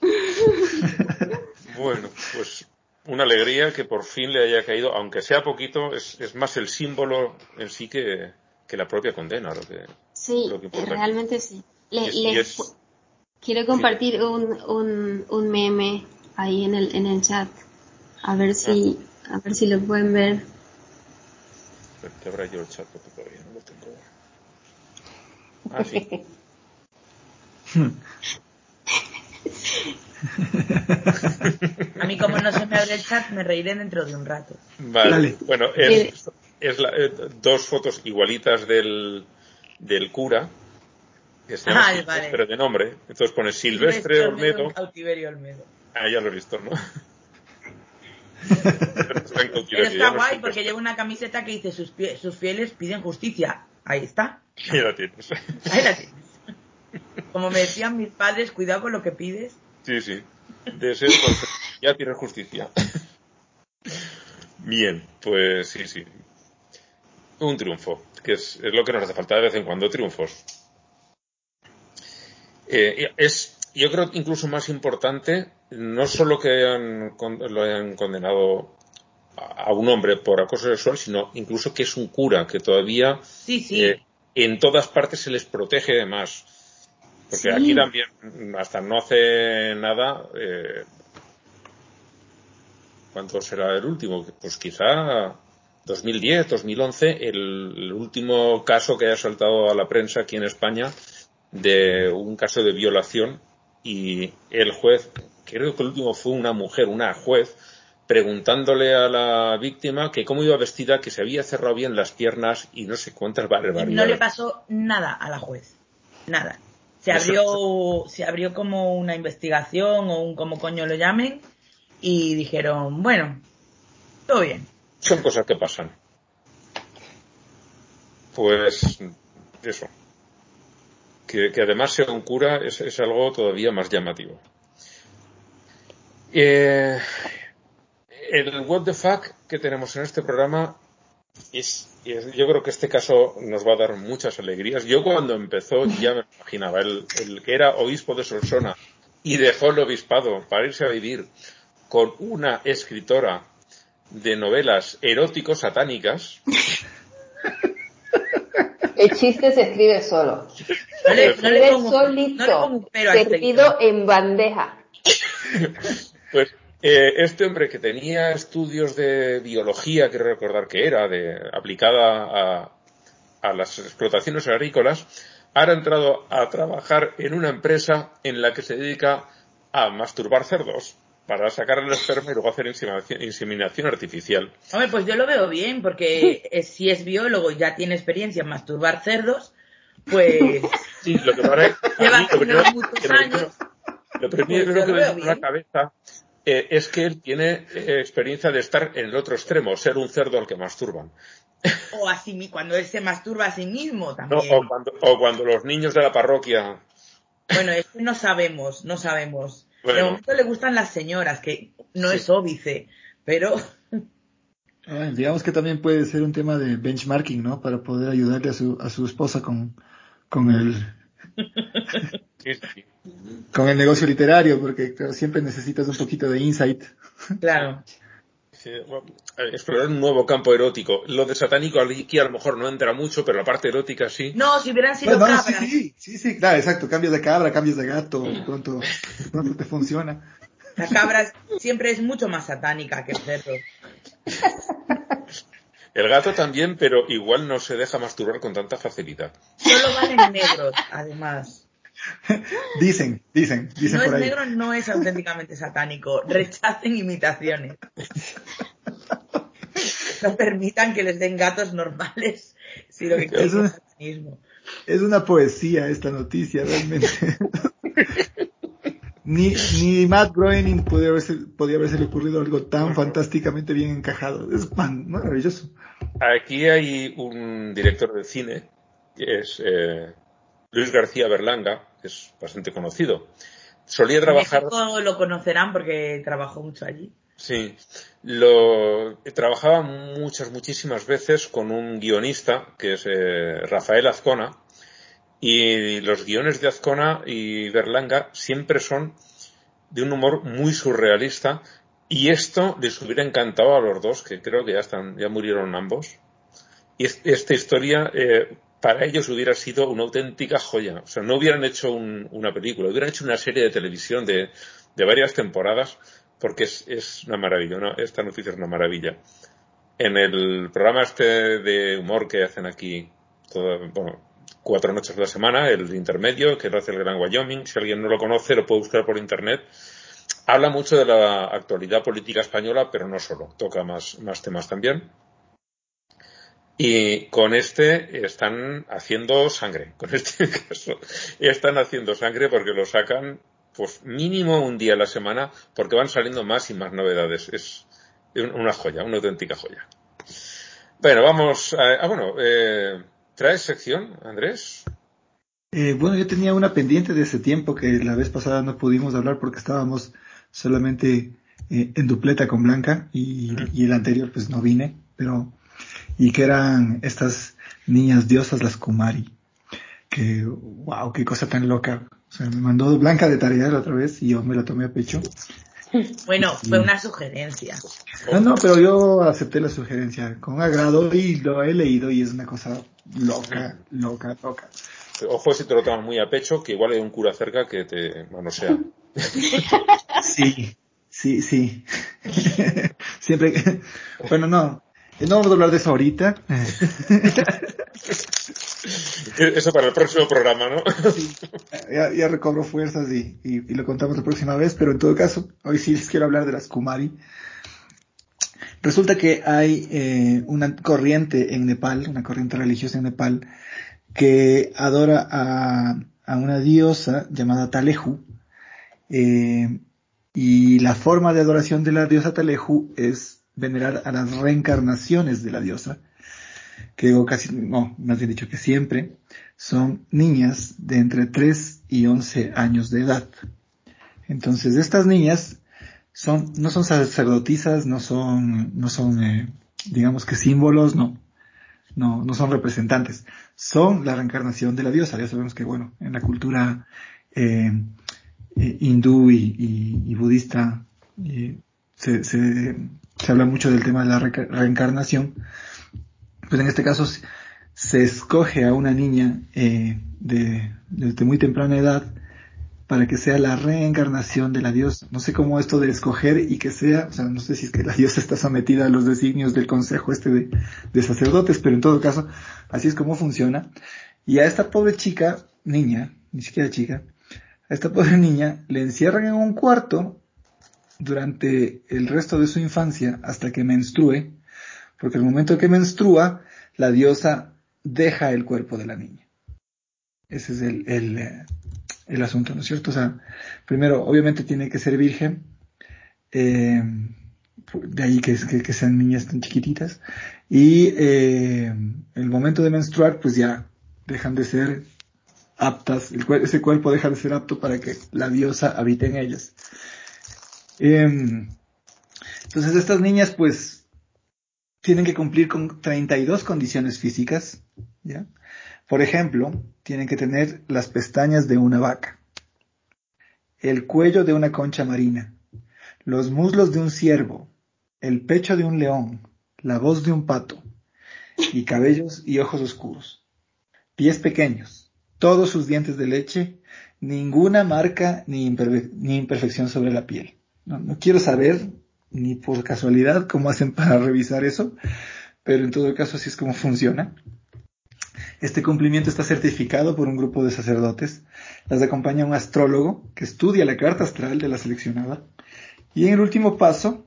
Bueno, pues una alegría que por fin le haya caído, aunque sea poquito, es, es más el símbolo en sí que, que, la propia condena. Lo que, sí, lo que realmente sí. Le, es, quiero compartir sí. un, un, un, meme ahí en el, en el chat. A ver si, ah. a ver si lo pueden ver. Te habrá yo el chat porque todavía no lo tengo. Ah, sí. A mí como no se me abre el chat, me reiré dentro de un rato. Vale. Dale. Bueno, es, es la, eh, dos fotos igualitas del, del cura que se llama Ay, Silvestre vale. de nombre. Entonces pone Silvestre Olmedo. en Cautiverio Olmedo. Ah, ya lo he visto, ¿no? Pero está guay porque lleva una camiseta que dice sus, pie- sus fieles piden justicia. Ahí está. Ya la tienes. Ahí la tienes. Como me decían mis padres, cuidado con lo que pides. Sí, sí. Ya tienes justicia. Bien, pues sí, sí. Un triunfo, que es, es lo que nos hace falta de vez en cuando, triunfos. Eh, es, yo creo incluso más importante, no solo que hayan con- lo hayan condenado a, a un hombre por acoso sexual, sino incluso que es un cura, que todavía Sí, sí. eh, en todas partes se les protege más. Porque Sí. aquí también, hasta no hace nada, eh, ¿cuánto será el último? Pues quizá 2010, 2011, el, el último caso que haya saltado a la prensa aquí en España de un caso de violación y el juez, creo que el último fue una mujer, una juez, preguntándole a la víctima que cómo iba vestida, que se había cerrado bien las piernas y no sé cuántas barbaridades. no le pasó nada a la juez. Nada. Se abrió, se abrió como una investigación o un como coño lo llamen y dijeron, bueno, todo bien. Son cosas que pasan. Pues eso. Que, que además sea un cura es, es algo todavía más llamativo. Eh, el what the fuck que tenemos en este programa es, es- yo creo que este caso nos va a dar muchas alegrías. Yo cuando empezó ya me imaginaba, el, el que era obispo de Solsona y dejó el obispado para irse a vivir con una escritora de novelas eróticos satánicas, El chiste se escribe solo. No le, no le Escribe pongo, no le solito, pongo pero este servido en bandeja. pues eh, este hombre que tenía estudios de biología, quiero recordar que era, de, aplicada a, a las explotaciones agrícolas, ahora ha entrado a trabajar en una empresa en la que se dedica a masturbar cerdos para sacar el esperma y luego hacer inseminación, artificial. Hombre, pues yo lo veo bien, porque eh, si es biólogo y ya tiene experiencia en masturbar cerdos, pues Sí, lo que pasa es lleva lo primero muchos años. Lo Pues que me vino a la cabeza eh, es que él tiene eh, experiencia de estar en el otro extremo, ser un cerdo al que masturban. O así, cuando él se masturba a sí mismo ¿no? también. O, cuando, o cuando los niños de la parroquia. Bueno, es que no sabemos, no sabemos. De Bueno. momento le gustan las señoras, que no Sí. es óbice, pero Ah, digamos que también puede ser un tema de benchmarking, ¿no? Para poder ayudarle a su, a su esposa con, con el, Sí, sí. Con el negocio literario, porque claro, siempre necesitas un poquito de insight. claro. Sí, bueno, explorar un nuevo campo erótico. Lo de satánico aquí a lo mejor no entra mucho, pero la parte erótica sí. No, si hubieran sido Bueno, no, cabras. sí, sí, sí, claro, exacto. Cambias de cabra, cambias de gato, de pronto, pronto te funciona. La cabra siempre es mucho más satánica que el cerdo. El gato también, pero igual no se deja masturbar con tanta facilidad. Solo valen negros, además. Dicen, dicen, dicen No por es ahí. negro, no es auténticamente satánico. Rechacen imitaciones. No permitan que les den gatos normales si lo que quieren es satanismo. Es una poesía esta noticia, realmente. ni, ni Matt Groening podía haberse, podía haberse ocurrido algo tan fantásticamente bien encajado. Es man- maravilloso. Aquí hay un director de cine, que es eh, Luis García Berlanga, que es bastante conocido. Solía trabajar, México lo conocerán porque trabajó mucho allí. sí, lo trabajaba muchas, muchísimas veces con un guionista que es eh, Rafael Azcona, y los guiones de Azcona y Berlanga siempre son de un humor muy surrealista, y esto les hubiera encantado a los dos, que creo que ya están, ya murieron ambos. Y es- esta historia eh, para ellos hubiera sido una auténtica joya. O sea, no hubieran hecho un- una película, hubieran hecho una serie de televisión de, varias temporadas, porque es, una maravilla. Esta noticia es una maravilla. En el programa este de humor que hacen aquí, bueno, cuatro noches a la semana, el intermedio, que lo hace el Gran Wyoming, si alguien no lo conoce, lo puede buscar por internet. Habla mucho de la actualidad política española, pero no solo, toca más, más temas también. Y con este están haciendo sangre, con este caso. Están haciendo sangre porque lo sacan, pues mínimo un día a la semana, porque van saliendo más y más novedades. Es una joya, una auténtica joya. Bueno, vamos a, ah, bueno, eh, ¿traes sección, Andrés? Eh, bueno, yo tenía una pendiente de ese tiempo que la vez pasada no pudimos hablar porque estábamos solamente eh, en dupleta con Blanca y, y, el anterior pues no vine, pero y que eran estas niñas diosas, las Kumari. Que, wow, qué cosa tan loca. O sea, me mandó Blanca de tarea la otra vez y yo me la tomé a pecho. Bueno, fue una sugerencia. No, no, pero yo acepté la sugerencia con agrado y lo he leído y es una cosa loca, loca, loca. Ojo si te lo tomas muy a pecho, que igual hay un cura cerca que te sea. Sí, sí, sí. Siempre que... Bueno, no, no vamos a hablar de eso ahorita. Eso para el próximo programa, ¿no? ya, recobro fuerzas y, lo contamos la próxima vez, pero en todo caso, hoy sí les quiero hablar de las Kumari. Resulta que hay eh, una corriente en Nepal, una corriente religiosa en Nepal, que adora a, una diosa llamada Talehu. Eh, y la forma de adoración de la diosa Talehu es venerar a las reencarnaciones de la diosa, que casi, no, más bien dicho que siempre, son niñas de entre 3 y 11 años de edad. Entonces, estas niñas son, no son sacerdotisas, no son, no son, eh, digamos que símbolos, no, no, no son representantes, son la reencarnación de la diosa. Ya sabemos que, bueno, en la cultura eh, eh hindú y, budista eh, se, se, se habla mucho del tema de la reencarnación, pues en este caso se escoge a una niña eh, de, desde muy temprana edad para que sea la reencarnación de la diosa. No sé cómo esto de escoger y que sea, o sea, no sé si es que la diosa está sometida a los designios del consejo este de, de sacerdotes, pero en todo caso, así es como funciona. Y a esta pobre chica, niña, ni siquiera chica, a esta pobre niña le encierran en un cuarto durante el resto de su infancia hasta que menstrue, porque el momento que menstrua, la diosa deja el cuerpo de la niña. Ese es el, el, eh, el asunto, ¿no es cierto? O sea, primero, obviamente tiene que ser virgen, eh, de ahí que, sean niñas tan chiquititas, y eh, el momento de menstruar, pues ya dejan de ser aptas, el, ese cuerpo deja de ser apto para que la diosa habite en ellas. Em, entonces estas niñas pues tienen que cumplir con 32 condiciones físicas, ¿ya? Por ejemplo, tienen que tener las pestañas de una vaca, el cuello de una concha marina, los muslos de un ciervo, el pecho de un león, la voz de un pato, y cabellos y ojos oscuros, pies pequeños, todos sus dientes de leche, ninguna marca ni, ni imperfección sobre la piel. No, quiero saber ni por casualidad cómo hacen para revisar eso, pero en todo caso así es como funciona. Este cumplimiento está certificado por un grupo de sacerdotes. Las acompaña un astrólogo que estudia la carta astral de la seleccionada. Y en el último paso,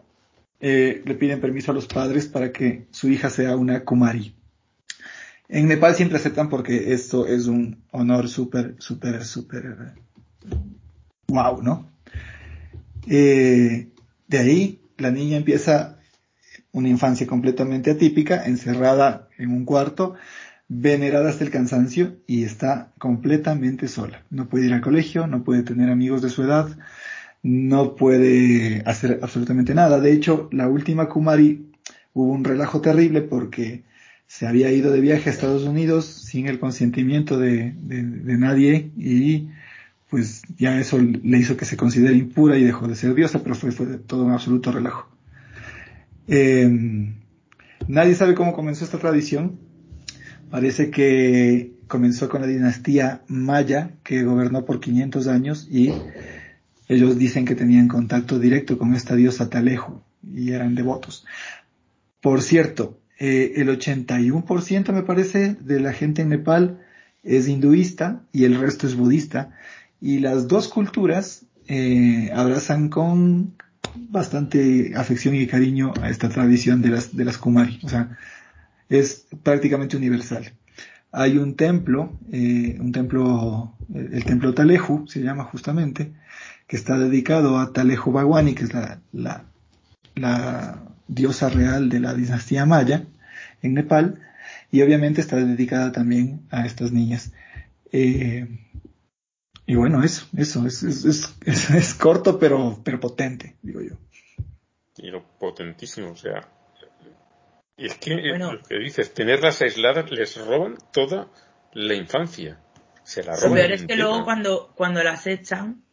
eh, le piden permiso a los padres para que su hija sea una Kumari. En Nepal siempre aceptan porque esto es un honor súper, súper, súper wow, ¿no? Eh, de ahí la niña empieza una infancia completamente atípica, encerrada en un cuarto, venerada hasta el cansancio y está completamente sola. No puede ir al colegio, no puede tener amigos de su edad, no puede hacer absolutamente nada. De hecho, la última Kumari hubo un relajo terrible porque se había ido de viaje a Estados Unidos sin el consentimiento de, de nadie y pues ya eso le hizo que se considere impura y dejó de ser diosa, pero fue, fue todo un absoluto relajo. Eh, nadie sabe cómo comenzó esta tradición. Parece que comenzó con la dinastía Maya, que gobernó por 500 años y ellos dicen que tenían contacto directo con esta diosa Talejo y eran devotos. Por cierto, eh, el 81% me parece de la gente en Nepal es hinduista y el resto es budista y las dos culturas eh, abrazan con bastante afección y cariño a esta tradición de las, de las Kumari. O sea, es prácticamente universal. Hay un templo, eh, un templo, el templo Taleju se llama justamente, que está dedicado a Taleju Bhagwani, que es la, la, la diosa real de la dinastía maya en Nepal, y obviamente está dedicada también a estas niñas. Eh, y bueno, eso, eso, es, es, es, corto pero, pero potente, digo yo. Y lo potentísimo, o sea, y es que lo que dices, tenerlas aisladas les roban toda la infancia. Se la roban. Lo peor es que luego cuando, cuando las echan,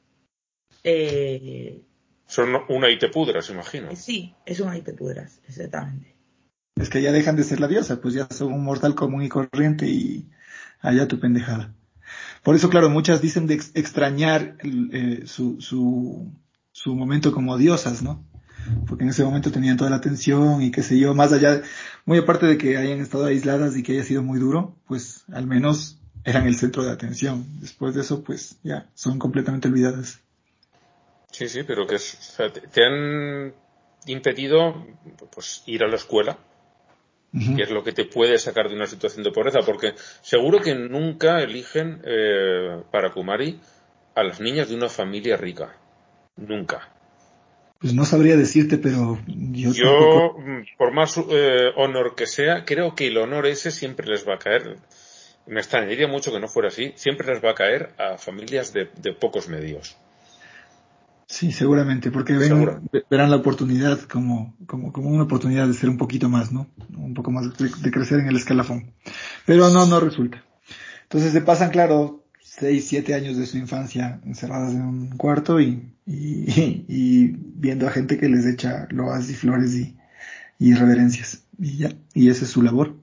eh... son una y te pudras, imagino. Sí, es una y te pudras, exactamente. Es que ya dejan de ser la diosa, pues ya son un mortal común y corriente y allá tu pendejada. Por eso, claro, muchas dicen de extrañar eh, su, su, su momento como diosas, ¿no? Porque en ese momento tenían toda la atención y qué sé yo, más allá, muy aparte de que hayan estado aisladas y que haya sido muy duro, pues al menos eran el centro de atención. Después de eso, pues ya, son completamente olvidadas. Sí, sí, pero que te han impedido pues ir a la escuela, que es lo que te puede sacar de una situación de pobreza, porque seguro que nunca eligen eh, para Kumari a las niñas de una familia rica. Nunca. Pues no sabría decirte, pero yo... Yo, mm, por más eh, honor que sea, creo que el honor ese siempre les va a caer. Me extrañaría mucho que no fuera así. Siempre les va a caer a familias de pocos medios. Sí, seguramente, porque verán la oportunidad como, como, como una oportunidad de ser un poquito más, ¿no? Un poco más de, crecer en el escalafón. Pero no, no resulta. Entonces se pasan, claro, seis, siete años de su infancia encerradas en un cuarto y, y, y viendo a gente que les echa loas y flores y, y reverencias. Y ya, y esa es su labor.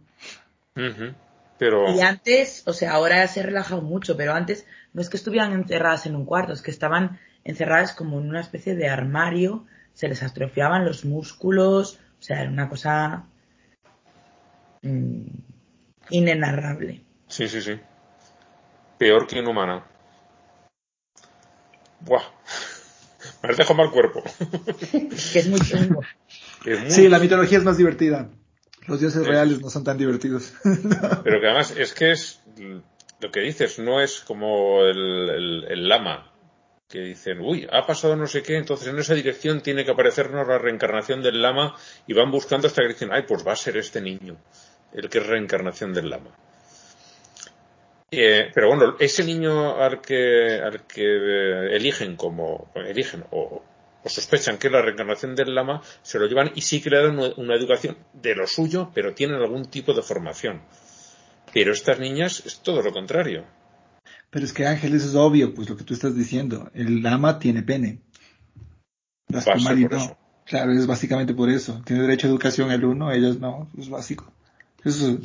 Pero... Y antes, o sea, ahora se ha relajado mucho, pero antes no es que estuvieran encerradas en un cuarto, es que estaban encerradas como en una especie de armario, se les atrofiaban los músculos, o sea, era una cosa mm, inenarrable. Sí, sí, sí. Peor que inhumana. Buah. Me has dejado mal cuerpo. que es muy chungo. Sí, la mitología es más divertida. Los dioses reales no son tan divertidos. Pero que además es que es lo que dices, no es como el lama, que dicen, uy, ha pasado no sé qué, entonces en esa dirección tiene que aparecernos la reencarnación del lama y van buscando hasta que dicen, ay, pues va a ser este niño, el que es reencarnación del lama. Eh, pero bueno, ese niño al que, al que eh, eligen como, eligen o, sospechan que es la reencarnación del lama, se lo llevan y sí que le dan una educación de lo suyo, pero tienen algún tipo de formación. Pero estas niñas es todo lo contrario pero es que Ángeles es obvio, pues lo que tú estás diciendo. El lama tiene pene. Las no. Claro, es básicamente por eso. Tiene derecho a educación el uno, ellos no, es básico. Eso,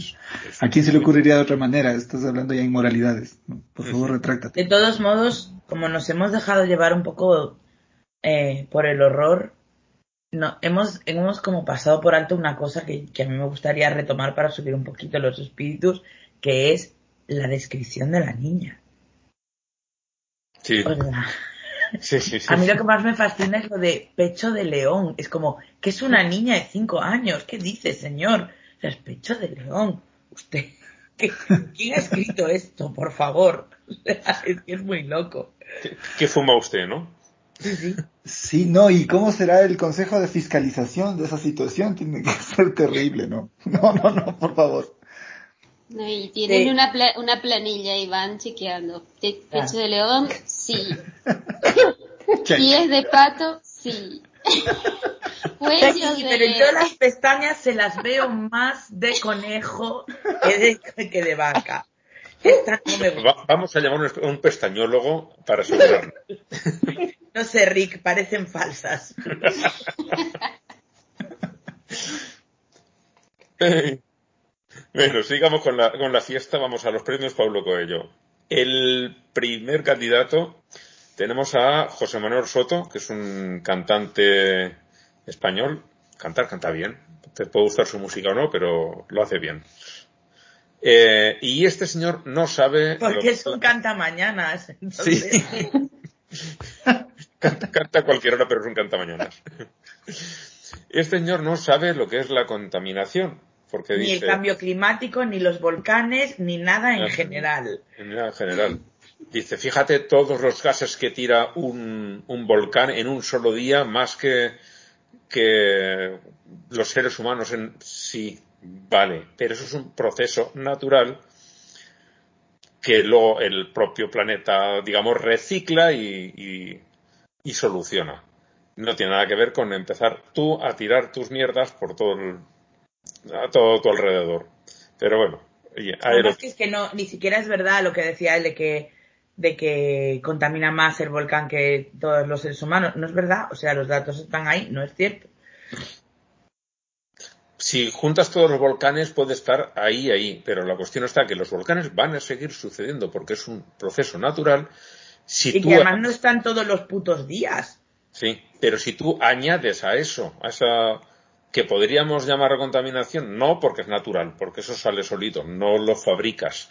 ¿A quién se le ocurriría de otra manera? Estás hablando ya de inmoralidades. Por favor, retráctate. De todos modos, como nos hemos dejado llevar un poco eh, por el horror, no, hemos, hemos como pasado por alto una cosa que, que a mí me gustaría retomar para subir un poquito los espíritus, que es la descripción de la niña. Sí. A mí lo que más me fascina es lo de pecho de león. Es como, que es una niña de cinco años. ¿Qué dice, señor? es pecho de león. Usted, ¿quién ha escrito esto, por favor? es que es muy loco. ¿Qué, fuma usted, no? Sí, sí. Sí, no, ¿y cómo será el consejo de fiscalización de esa situación? Tiene que ser terrible, ¿no? No, no, no, por favor. Y tienen una, una planilla y van chequeando. Pecho ah. de león, sí. Pies de pato, sí. Cuello sí, pero yo las pestañas se las veo más de conejo que de, que de vaca. vamos a llamar a un pestañólogo para asegurarlo. No sé, Rick, parecen falsas. Bueno, sigamos con la, con la fiesta, vamos a los premios Pablo Coelho. El primer candidato tenemos a José Manuel Soto, que es un cantante español. Cantar, canta bien. Te puede gustar su música o no, pero lo hace bien. Eh, y este señor no sabe. Porque es un canta mañanas. Sí. canta, canta cualquier hora, pero es un canta mañanas. Este señor no sabe lo que es la contaminación Porque ni dice, el cambio climático, ni los volcanes, ni nada en general. En general. Dice, fíjate todos los gases que tira un, un volcán en un solo día, más que, que los seres humanos en sí. Vale, pero eso es un proceso natural que luego el propio planeta, digamos, recicla y, y, y soluciona. No tiene nada que ver con empezar tú a tirar tus mierdas por todo el, a todo tu alrededor. Pero bueno, Además que es que no, ni siquiera es verdad lo que decía él de que, de que contamina más el volcán que todos los seres humanos. No es verdad, o sea, los datos están ahí, no es cierto. si juntas todos los volcanes puede estar ahí, ahí, pero la cuestión está que los volcanes van a seguir sucediendo porque es un proceso natural. Si Y tú, que además no están todos los putos días. sí, pero si tú añades a eso, a esa que podríamos llamar contaminación, no porque es natural, porque eso sale solito, no lo fabricas.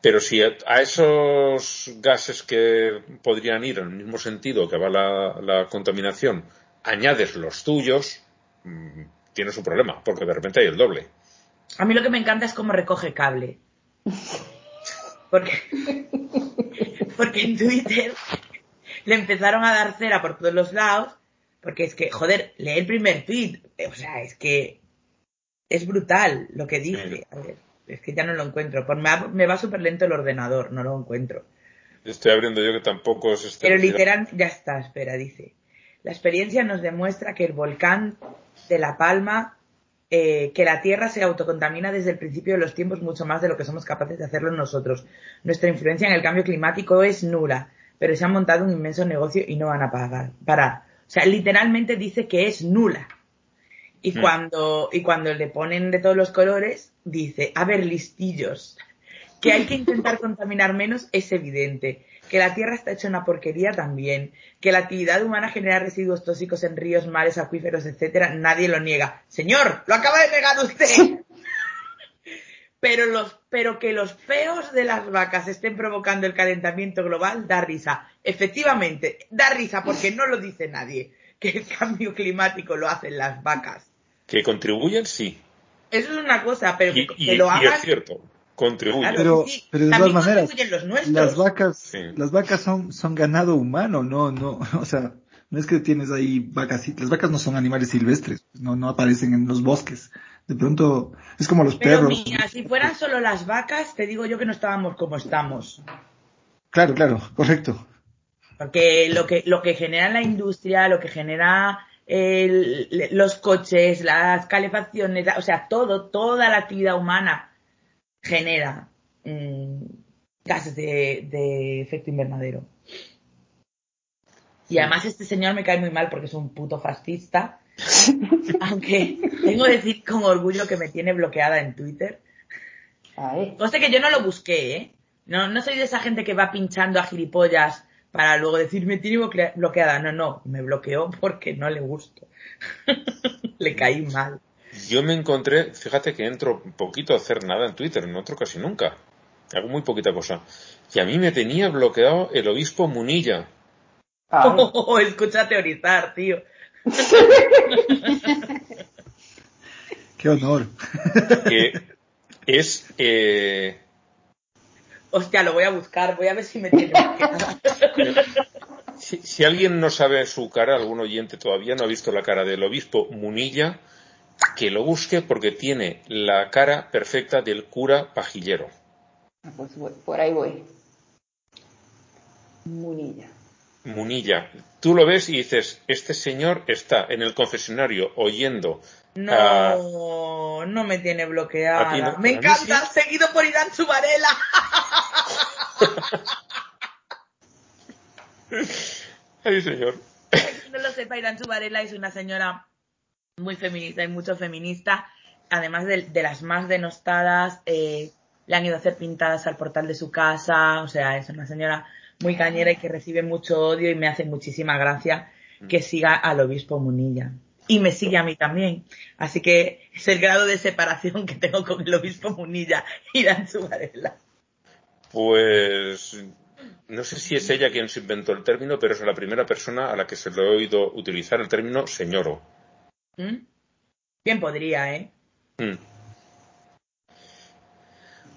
Pero si a esos gases que podrían ir en el mismo sentido que va la, la contaminación, añades los tuyos, mm, tienes un problema, porque de repente hay el doble. A mí lo que me encanta es cómo recoge cable. Porque, porque en Twitter le empezaron a dar cera por todos los lados. Porque es que, joder, lee el primer tweet. O sea, es que es brutal lo que dice. A ver, es que ya no lo encuentro. Por- me va, me va súper lento el ordenador, no lo encuentro. Estoy abriendo yo que tampoco es este. Pero literal, ya está, espera, dice. La experiencia nos demuestra que el volcán de La Palma, eh, que la Tierra se autocontamina desde el principio de los tiempos mucho más de lo que somos capaces de hacerlo nosotros. Nuestra influencia en el cambio climático es nula, pero se han montado un inmenso negocio y no van a pagar, parar. O sea, literalmente dice que es nula. Y Mm. cuando, y cuando le ponen de todos los colores, dice, a ver, listillos, que hay que intentar contaminar menos es evidente, que la Tierra está hecha una porquería también, que la actividad humana genera residuos tóxicos en ríos, mares, acuíferos, etcétera, nadie lo niega. Señor, lo acaba de negar usted. Pero los, pero que los feos de las vacas estén provocando el calentamiento global da risa. Efectivamente, da risa porque no lo dice nadie, que el cambio climático lo hacen las vacas. Que contribuyen, sí. Eso es una cosa, pero Y, que, y- que lo y hagan. es cierto, contribuyen. Claro, Pero, sí, pero de todas maneras, contribuyen los nuestros. las vacas, Sí. las vacas son, son ganado humano, no, no, o sea, no es que tienes ahí vacas, las vacas no son animales silvestres, no, no aparecen en los bosques. De pronto, es como los Pero perros. mira, si fueran solo las vacas, te digo yo que no estábamos como estamos. Claro, claro, correcto. Porque lo que, lo que genera la industria, lo que genera el- los coches, las calefacciones, o sea, todo, toda la actividad humana genera mm, gases de, de efecto invernadero. Y además este señor me cae muy mal porque es un puto fascista. Aunque tengo que decir con orgullo que me tiene bloqueada en Twitter. Ay, Conste que yo no lo busqué, ¿eh? No, no soy de esa gente que va pinchando a gilipollas para luego decir me tiene bloquea- bloqueada. No, no, me bloqueó porque no le gusto. le caí mal. Yo me encontré, fíjate que entro un poquito a hacer nada en Twitter, no entro casi nunca. Hago muy poquita cosa. Y a mí me tenía bloqueado el obispo Munilla. Oh, escucha teorizar, tío. Qué honor. que es eh, Hostia, lo voy a buscar, voy a ver si me tiene si, si alguien no sabe su cara, algún oyente todavía no ha visto la cara del obispo Munilla, que lo busque porque tiene la cara perfecta del cura pajillero. Pues voy- por ahí voy. Munilla. Munilla. Tú lo ves y dices, este señor está en el confesionario oyendo. No, no me tiene bloqueada. A ti no, me encanta, sí. seguido por Irán Chubarela. Ay, señor. no lo sepa, Irán Chubarela es una señora muy feminista y mucho feminista, además de, de las más denostadas, eh, le han ido a hacer pintadas al portal de su casa, o sea, es una señora muy cañera y que recibe mucho odio y me hace muchísima gracia que siga al obispo Munilla. Y me sigue a mí también. Así que es el grado de separación que tengo con el obispo Munilla, Irán Chubarela. Pues no sé si es ella quien se inventó el término, pero es la primera persona a la que se le ha oído utilizar el término señoro. ¿Mm? Bien podría, ¿eh? Mm.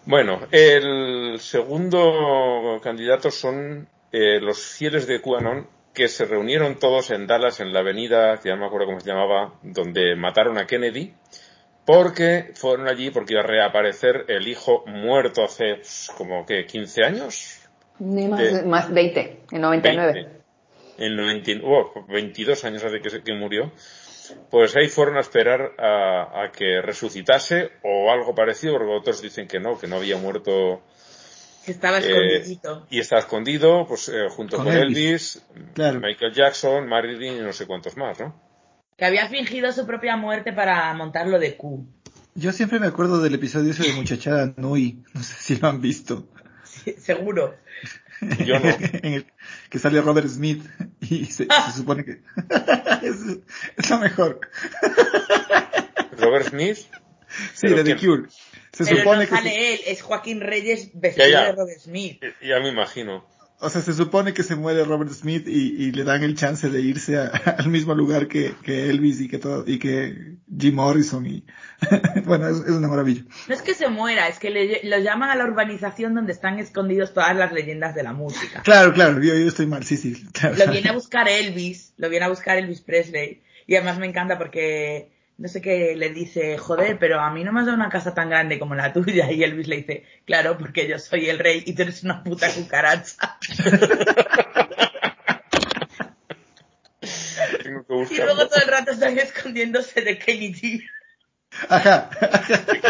Bueno, el segundo candidato son eh, los fieles de QAnon que se reunieron todos en Dallas en la avenida, que ya no me acuerdo cómo se llamaba, donde mataron a Kennedy, porque fueron allí porque iba a reaparecer el hijo muerto hace pues, como que 15 años. Ni más, más 20, en 99. 20. En 90, oh, 22 años hace que, que murió. Pues ahí fueron a esperar a, a, que resucitase o algo parecido, porque otros dicen que no, que no había muerto. Estaba escondidito. y estaba escondido, pues eh, junto con, Con Elvis, Elvis. Claro. Michael Jackson, Marilyn y no sé cuántos más, ¿no? Que había fingido su propia muerte para montarlo de Q. Yo siempre me acuerdo del episodio ese de Muchachada Nui, no sé si lo han visto. Seguro. Yo no. En el que sale Robert Smith y se, se supone que es, es lo mejor. Robert Smith. Sí, de The ¿quién? Cure. Se Pero supone no que se- sale él, es Joaquín Reyes vestido Ya, ya. de Robert Smith. Ya me imagino. O sea, se supone que se muere Robert Smith y, y le dan el chance de irse a- al mismo lugar que, que Elvis y que todo, y que Jim Morrison y, bueno, es, es una maravilla. No es que se muera, es que le, lo llaman a la urbanización donde están escondidos todas las leyendas de la música. Claro, claro, yo, yo estoy mal, sí, sí. claro. Lo viene a buscar Elvis, lo viene a buscar Elvis Presley. Y además me encanta porque no sé qué le dice, joder, pero a mí no me has dado una casa tan grande como la tuya. Y Elvis le dice, claro, porque yo soy el rey y tú eres una puta cucaracha. Tengo que Y luego todo el rato están escondiéndose de Kenny G. Ajá,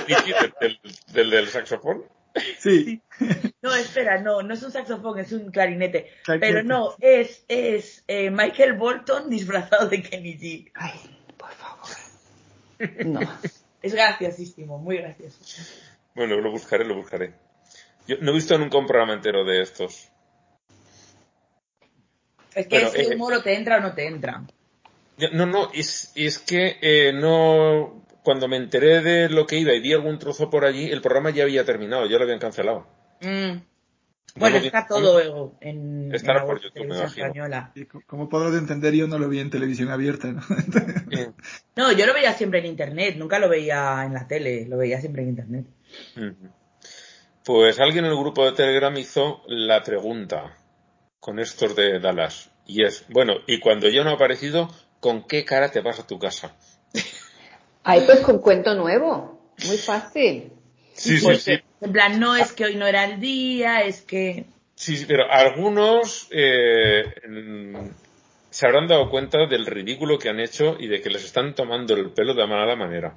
¿Del, del, del, del saxofón? sí. No, espera, no, no es un saxofón, es un clarinete. Pero no, es, es eh, Michael Bolton disfrazado de Kenny G. Ay. No. Es graciosísimo, muy gracioso. Bueno, lo buscaré, lo buscaré. Yo no he visto nunca un programa entero de estos. Es que Bueno, ese eh, humor o te entra o no te entra. No, no, es, es que eh, no. Cuando me enteré de lo que iba y vi algún trozo por allí, el programa ya había terminado, ya lo habían cancelado. Mm. No Bueno, está todo en, Estará en la por web de YouTube, me Televisión imagino. española. Como podrás entender, yo no lo vi en televisión abierta, ¿no? No, yo lo veía siempre en internet, nunca lo veía en la tele, lo veía siempre en internet. Pues alguien en el grupo de Telegram hizo la pregunta con estos de Dallas. Y es, bueno, y cuando yo no he aparecido, ¿con qué cara te vas a tu casa? Ay, pues con cuento nuevo. Muy fácil. Sí, sí, sí. En plan, no es que hoy no era el día, es que... Sí, sí, pero algunos eh, se habrán dado cuenta del ridículo que han hecho y de que les están tomando el pelo de mala manera.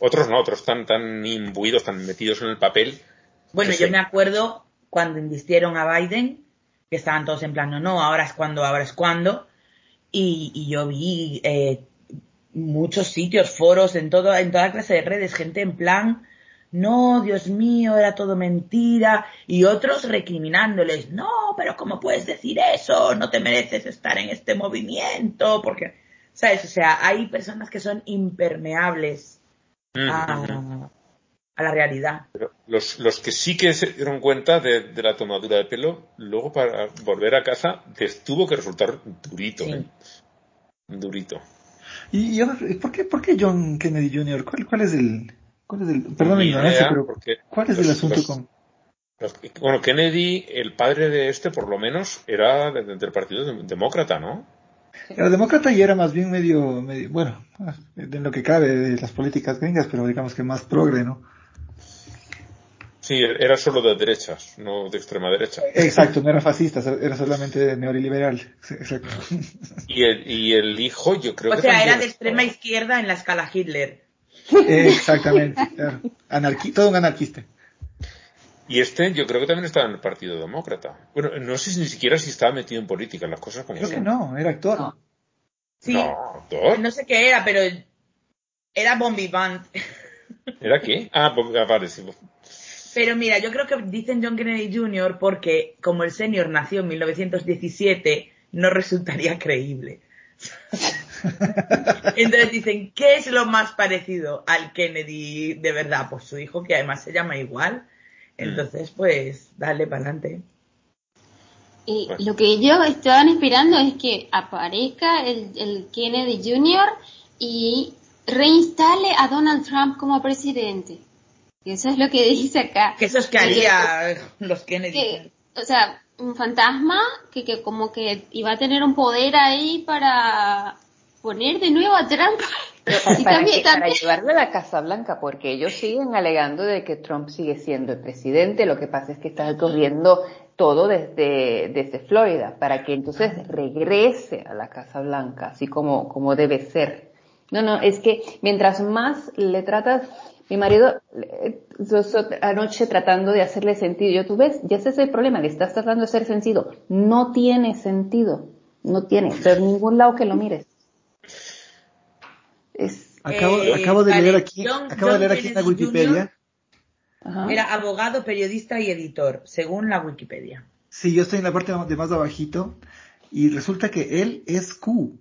Otros no, otros están tan imbuidos, tan metidos en el papel. Bueno, yo me acuerdo cuando invistieron a Biden, que estaban todos en plan, no, no, ahora es cuando, ahora es cuando. Y, y yo vi eh, muchos sitios, foros, en, todo, en toda clase de redes, gente en plan, no, Dios mío, era todo mentira. Y otros recriminándoles, no, pero ¿cómo puedes decir eso? No te mereces estar en este movimiento. Porque, ¿sabes? O sea, hay personas que son impermeables a, a la realidad. Pero los, los que sí que se dieron cuenta de, de la tomadura de pelo, luego para volver a casa les tuvo que resultar durito. Sí. ¿eh? Durito. Y, y ahora, ¿por qué, por qué John Kennedy Jr.? ¿Cuál, cuál es el, cuál es el, perdón la ignorancia, pero porque cuál es los- el asunto los- con, los- bueno, Kennedy, el padre de este, por lo menos, era de- del Partido Dem- Demócrata, ¿no? Era demócrata y era más bien medio, medio bueno, ah, en lo que cabe de las políticas gringas, pero digamos que más progre, ¿no? Sí, era solo de derechas, no de extrema derecha. Exacto, no era fascista, era solamente neoliberal. Exacto. Y el, y el hijo, yo creo O que sea, también era de extrema izquierda en la escala Hitler. Exactamente, claro. Anarqui- todo un anarquista. Y este, yo creo que también estaba en el Partido Demócrata. Bueno, no sé si ni siquiera si estaba metido en política, las cosas como Creo que no, era actor. No. Sí, No, ¿actor? no sé qué era, pero era bombivant. ¿Era qué? Ah, pues, ah, vale, sí. Pero mira, yo creo que dicen John Kennedy Jr. porque como el senior nació en 1917, no resultaría creíble. Entonces dicen, ¿qué es lo más parecido al Kennedy de verdad? Pues su hijo, que además se llama igual. Entonces, pues, dale para adelante. Y Bueno. lo que ellos estaban esperando es que aparezca el, el Kennedy Jr. y reinstale a Donald Trump como presidente. Que eso es lo que dice acá. Que eso es que haría los Kennedy. Que, o sea, un fantasma que, que como que iba a tener un poder ahí para poner de nuevo a Trump. Pero para, para, que, para, llevarlo a la Casa Blanca, porque ellos siguen alegando de que Trump sigue siendo el presidente, lo que pasa es que está corriendo todo desde, desde Florida, para que entonces regrese a la Casa Blanca, así como, como debe ser. No, no, es que mientras más le tratas, mi marido anoche tratando de hacerle sentido, yo tú ves, ya ese es el problema, le estás tratando de hacer sentido, no tiene sentido, no tiene, por ningún lado que lo mires. Es, acabo, eh, acabo de leer aquí, John, acabo John de leer aquí en la Wikipedia. Ajá. Era abogado, periodista y editor, según la Wikipedia. Sí, yo estoy en la parte de más abajito y resulta que él es Q.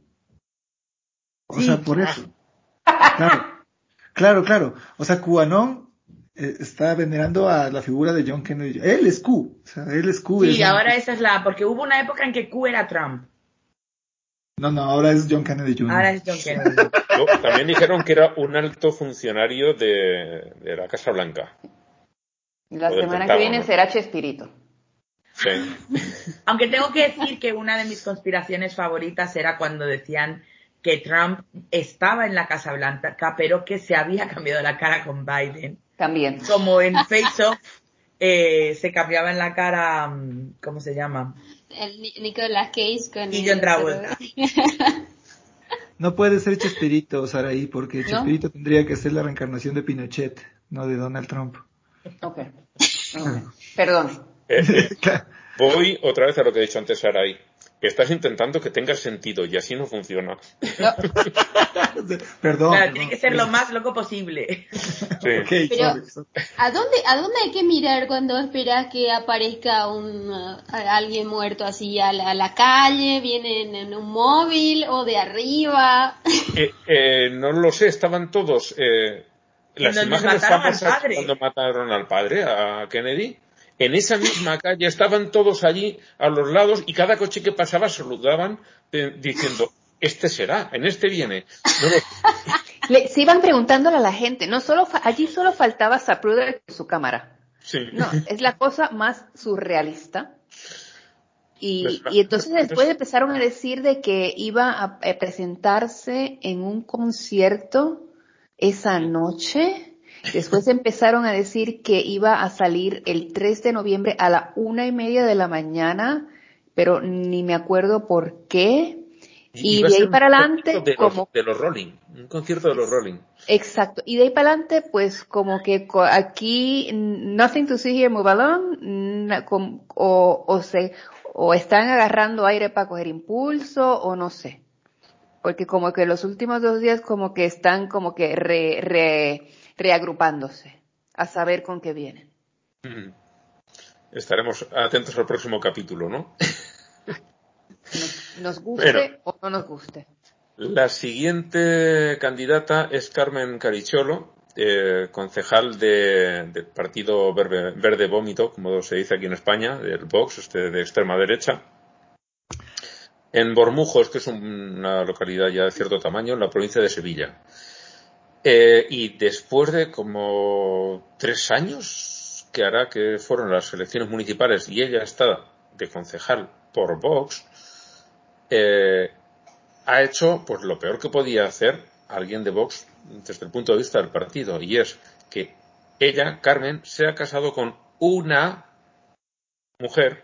O sí. sea, por eso. Claro, claro, claro. O sea, QAnon eh, está venerando a la figura de John Kennedy. Él es Q. O sea, él es Q. Sí, es ahora esa es la, porque hubo una época en que Q era Trump. No, no, ahora es John Kennedy Jr. Ahora es John Kennedy. También dijeron que era un alto funcionario de, de la Casa Blanca. La semana que viene será Chespirito. Sí. Aunque tengo que decir que una de mis conspiraciones favoritas era cuando decían que Trump estaba en la Casa Blanca, pero que se había cambiado la cara con Biden. También. Como en Face Off eh, se cambiaba en la cara, ¿cómo se llama? El Nicolas Cage con y John Travolta. No puede ser Chespirito, Saraí, porque Chespirito ¿No? tendría que ser la reencarnación de Pinochet, no de Donald Trump. Ok. okay. Perdón. Eh, eh, voy otra vez a lo que he dicho antes, Saraí. Que estás intentando que tenga sentido y así no funciona. No. Perdón. Claro, tiene que ser lo más loco posible. Sí. Okay, Pero. ¿a dónde, ¿a dónde hay que mirar cuando esperas que aparezca un, uh, alguien muerto así a la, a la calle? ¿Viene en, un móvil o de arriba? Eh, eh, no lo sé, estaban todos. Eh, las imágenes famosas cuando mataron al padre, a Kennedy. En esa misma calle estaban todos allí a los lados y cada coche que pasaba saludaban eh, diciendo, este será, en este viene. No lo... Le, se iban preguntándole a la gente, no solo allí solo faltaba Zapruder con su cámara. Sí. No, es la cosa más surrealista. Y, y entonces después empezaron a decir de que iba a, a presentarse en un concierto esa noche. Después empezaron a decir que iba a salir el 3 de noviembre a la una y media de la mañana, pero ni me acuerdo por qué. Y, de ahí para adelante, de como... Los, de los Rolling, un concierto de los Rolling. Exacto. Y de ahí para adelante, pues como que aquí, nothing to see here, move along, o, o se, o están agarrando aire para coger impulso, o no sé. Porque como que los últimos dos días como que están como que re, re, reagrupándose a saber con qué vienen. Estaremos atentos al próximo capítulo, ¿no? Nos, nos guste bueno, o no nos guste. La siguiente candidata es Carmen Caricholo, eh, concejal de, del partido Verde, Verde Vómito, como se dice aquí en España, del Vox, este de extrema derecha. En Bormujos, que es una localidad ya de cierto tamaño, en la provincia de Sevilla. Eh, y después de como tres años que hará que fueron las elecciones municipales y ella está de concejal por Vox, eh, ha hecho pues lo peor que podía hacer alguien de Vox desde el punto de vista del partido y es que ella, Carmen, se ha casado con una mujer,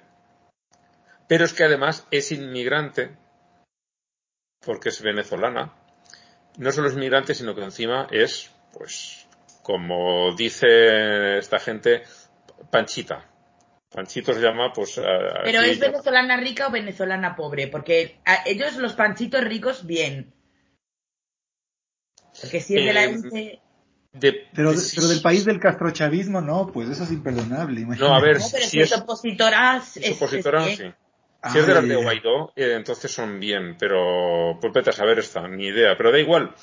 pero es que además es inmigrante porque es venezolana no solo es migrante, sino que encima es, pues, como dice esta gente, panchita. Panchito se llama, pues. Pero es venezolana rica o venezolana pobre, porque a ellos los panchitos ricos, bien. Porque si es de la élite. De, pero, de, pero, del país del castrochavismo, no, pues eso es imperdonable. Imagínate. No, a ver, no, pero si, si es opositora, es, opositora, es, sí. Si es de las de Guaidó, eh, entonces son bien, pero pues vete a saber esta, ni idea, pero da igual.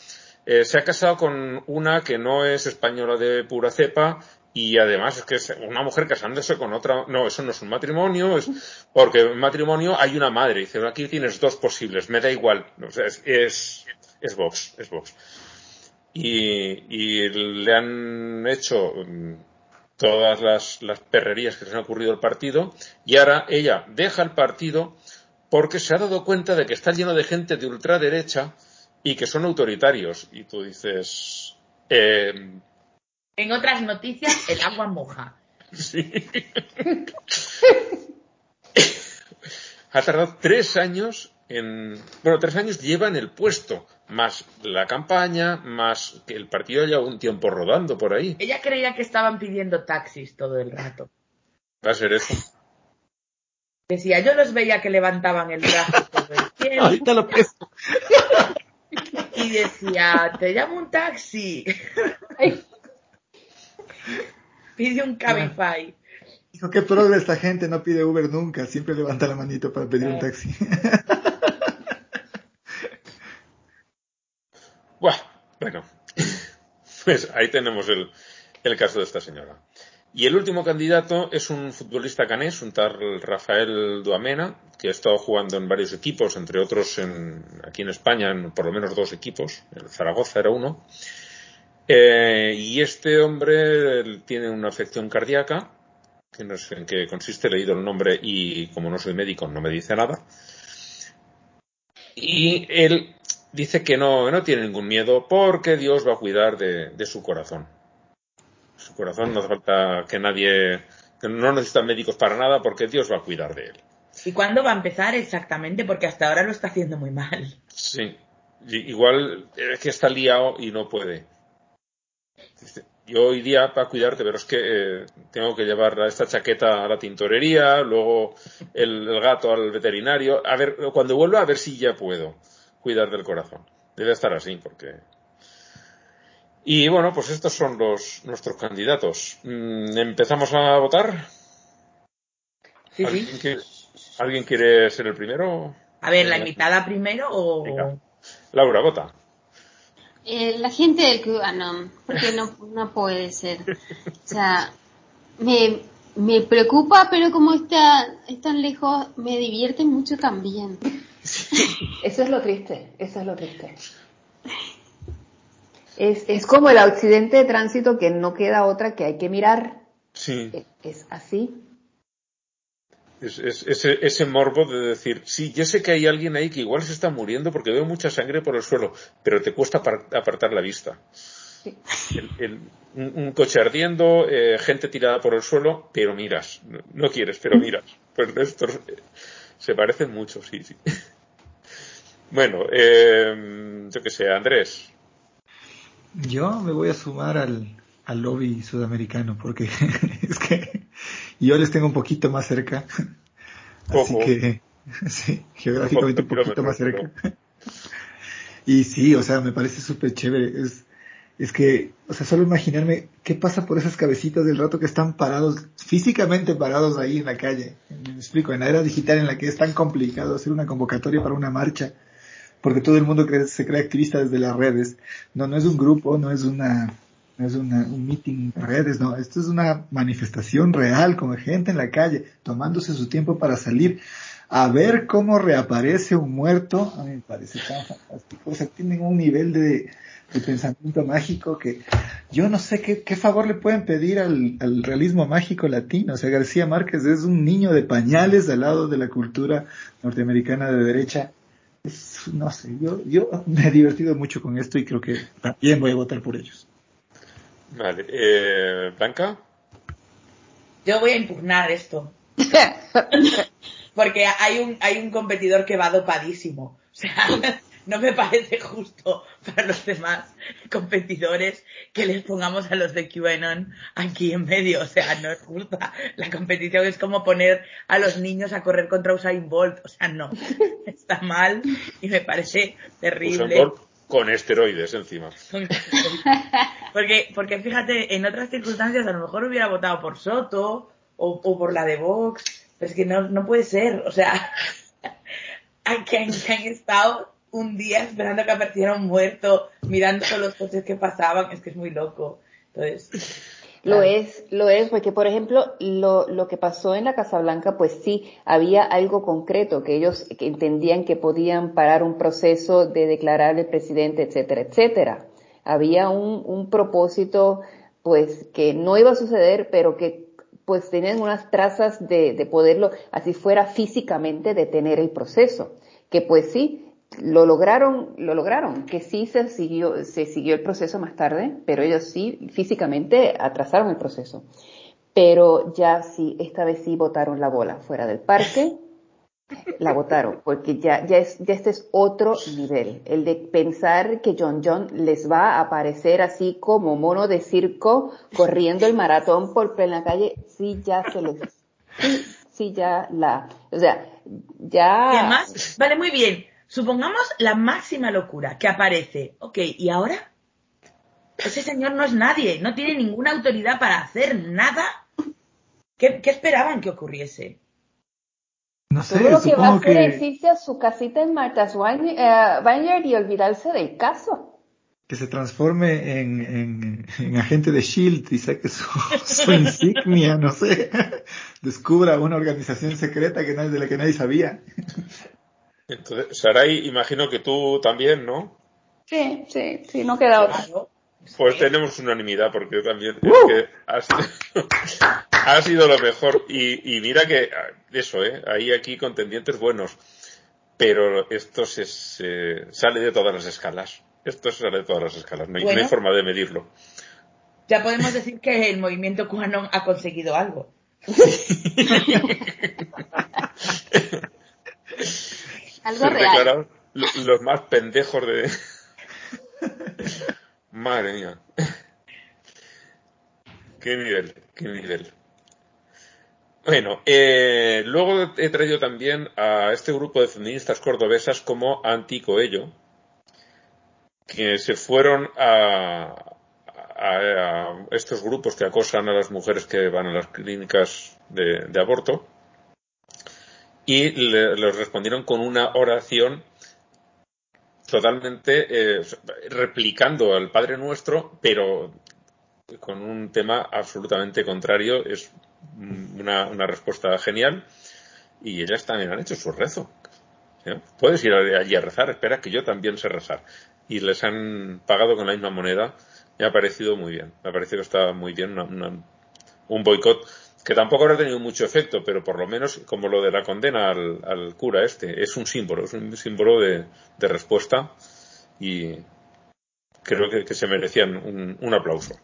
Eh, se ha casado con una que no es española de pura cepa y además es que es una mujer casándose con otra, no, eso no es un matrimonio, es porque en matrimonio hay una madre, dice, aquí tienes dos posibles, me da igual, o sea, es, es, es Vox, es Vox. Y, y le han hecho todas las, las perrerías que se han ocurrido al partido y ahora ella deja el partido porque se ha dado cuenta de que está lleno de gente de ultraderecha y que son autoritarios. Y tú dices... Eh, en otras noticias, el agua moja. Sí. ha tardado tres años en. Bueno, tres años lleva en el puesto, más la campaña, más que el partido haya un tiempo rodando por ahí. Ella creía que estaban pidiendo taxis todo el rato. Va a ser eso. Decía, yo los veía que levantaban el brazo todo el tiempo. Ahorita lo. Y decía, te llamo un taxi. Pide un Cabify. Dijo, qué progre esta gente, no pide Uber nunca, siempre levanta la manito para pedir un taxi. bueno, pues ahí tenemos el, el caso de esta señora. Y el último candidato es un futbolista canés, un tal Rafael Duamena, que ha estado jugando en varios equipos, entre otros en, aquí en España, en por lo menos dos equipos. El Zaragoza era uno. Eh, y este hombre tiene una afección cardíaca que no sé en qué consiste, he leído el nombre y como no soy médico no me dice nada. Y él dice que no, no tiene ningún miedo porque Dios va a cuidar de, su corazón. Su corazón no hace falta que nadie, que no necesita médicos para nada porque Dios va a cuidar de él. ¿Y cuándo va a empezar exactamente? Porque hasta ahora lo está haciendo muy mal. Sí, igual es que está liado y no puede yo iría para cuidarte, pero es que eh, tengo que llevar esta chaqueta a la tintorería, luego el, gato al veterinario. A ver, cuando vuelva, a ver si ya puedo cuidar del corazón. Debe estar así, porque. Y bueno, pues estos son los nuestros candidatos. Mm, ¿Empezamos a votar? Sí, ¿Alguien, sí. Quiere, ¿Alguien quiere ser el primero? A ver, ¿la invitada primero o...? Laura, vota. Eh, la gente del QAnon, porque no, no puede ser. O sea, me, me preocupa, pero como está, tan lejos, me divierte mucho también. Eso es lo triste, eso es lo triste. Es, es como el accidente de tránsito que no queda otra que hay que mirar. Sí. es así. Es, ese, ese, morbo de decir, sí, yo sé que hay alguien ahí que igual se está muriendo porque veo mucha sangre por el suelo, pero te cuesta apartar la vista. Un, coche ardiendo, eh, gente tirada por el suelo, pero miras, no, quieres, pero miras. Pues estos eh, se parecen mucho, sí, sí. Bueno, eh, yo que sé, Andrés. Yo me voy a sumar al, al lobby sudamericano porque es que yo les tengo un poquito más cerca. Así que, sí, geográficamente un poquito más cerca. Y sí, o sea, me parece súper chévere. Es, es que, o sea, solo imaginarme qué pasa por esas cabecitas del rato que están parados, físicamente parados ahí en la calle. Me explico, en la era digital en la que es tan complicado hacer una convocatoria para una marcha, porque todo el mundo se cree activista desde las redes. No, no es un grupo, no es una, no es un meeting en redes, no, esto es una manifestación real con gente en la calle, tomándose su tiempo para salir a ver cómo reaparece un muerto, a mí me parece tan fantástico, o sea, tienen un nivel de, pensamiento mágico que yo no sé qué, qué favor le pueden pedir al, al, realismo mágico latino, o sea, García Márquez es un niño de pañales al lado de la cultura norteamericana de derecha, no sé, yo, yo me he divertido mucho con esto y creo que también voy a votar por ellos. Vale. Eh, ¿Blanca? Yo voy a impugnar esto. Porque hay un, hay un competidor que va dopadísimo. O sea, no me parece justo para los demás competidores que les pongamos a los de QAnon aquí en medio. O sea, no es justa. La competición es como poner a los niños a correr contra Usain Bolt. O sea, no. Está mal y me parece terrible con esteroides encima. porque, porque fíjate, en otras circunstancias a lo mejor hubiera votado por Soto o, por la de Vox, pero es que no, no puede ser, o sea, que han, que han estado un día esperando que apareciera un muerto, mirando todos los coches que pasaban, es que es muy loco. Entonces, lo es, lo es, porque por ejemplo, lo, lo que pasó en la Casa Blanca, pues sí, había algo concreto, que ellos entendían que podían parar un proceso de declarar el presidente, etcétera, etcétera. Había un, un propósito pues que no iba a suceder, pero que pues tenían unas trazas de, de poderlo, así fuera físicamente, detener el proceso. Que pues sí, lo lograron, lo lograron, que sí se siguió, se siguió el proceso más tarde, pero ellos sí físicamente atrasaron el proceso. Pero ya sí, esta vez sí votaron la bola fuera del parque, la votaron, porque ya, ya, es, ya este es otro nivel, el de pensar que John John les va a aparecer así como mono de circo corriendo el maratón por plena calle, sí ya se les, sí, sí ya la, o sea, ya. Y además, vale, muy bien, Supongamos la máxima locura que aparece. Ok, ¿y ahora? Ese señor no es nadie, no tiene ninguna autoridad para hacer nada. ¿Qué, esperaban que ocurriese? No sé, Todo lo que va a hacer es irse a su casita en Martha's eh, Vineyard y olvidarse del caso. Que se transforme en, agente de SHIELD y saque su, su insignia, no sé. Descubra una organización secreta que nadie, de la que nadie sabía. Entonces, Saray, imagino que tú también, ¿no? Sí, sí, sí, no queda otro. Pues tenemos unanimidad, porque yo también. Es que ha sido, lo mejor. Y, mira que eso, ¿eh? Hay aquí contendientes buenos. Pero esto se, sale de todas las escalas. Esto se sale de todas las escalas. No hay, forma de medirlo. Ya podemos decir que el movimiento cubano ha conseguido algo. Algo real. los más pendejos de... Madre mía. Qué nivel, qué nivel. Bueno, eh, luego he traído también a este grupo de feministas cordobesas como Anticoello, que se fueron a, a, estos grupos que acosan a las mujeres que van a las clínicas de aborto y le, les respondieron con una oración totalmente eh, replicando al Padre Nuestro, pero con un tema absolutamente contrario. Es una, una respuesta genial y ellas también han hecho su rezo. Puedes ir allí a rezar, espera que yo también sé rezar. Y les han pagado con la misma moneda. Me ha parecido muy bien. Me ha parecido que estaba muy bien un boicot que tampoco habrá tenido mucho efecto, pero por lo menos, como lo de la condena al, cura este, es un símbolo, es un símbolo de, respuesta y creo que, se merecían un, aplauso.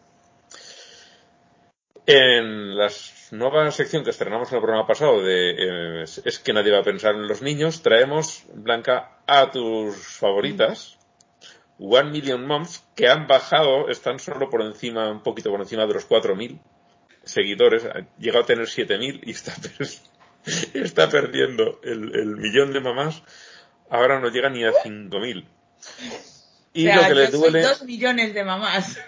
En la nueva sección que estrenamos en el programa pasado de eh, Es que nadie va a pensar en los niños, traemos, Blanca, a tus favoritas, One Million Moms, que han bajado, están solo por encima, un poquito por encima de los 4.000 seguidores, ha llegado a tener 7.000 y está, está perdiendo el, millón de mamás, ahora no llega ni a 5.000. Y lo que les duele. dos millones de mamás.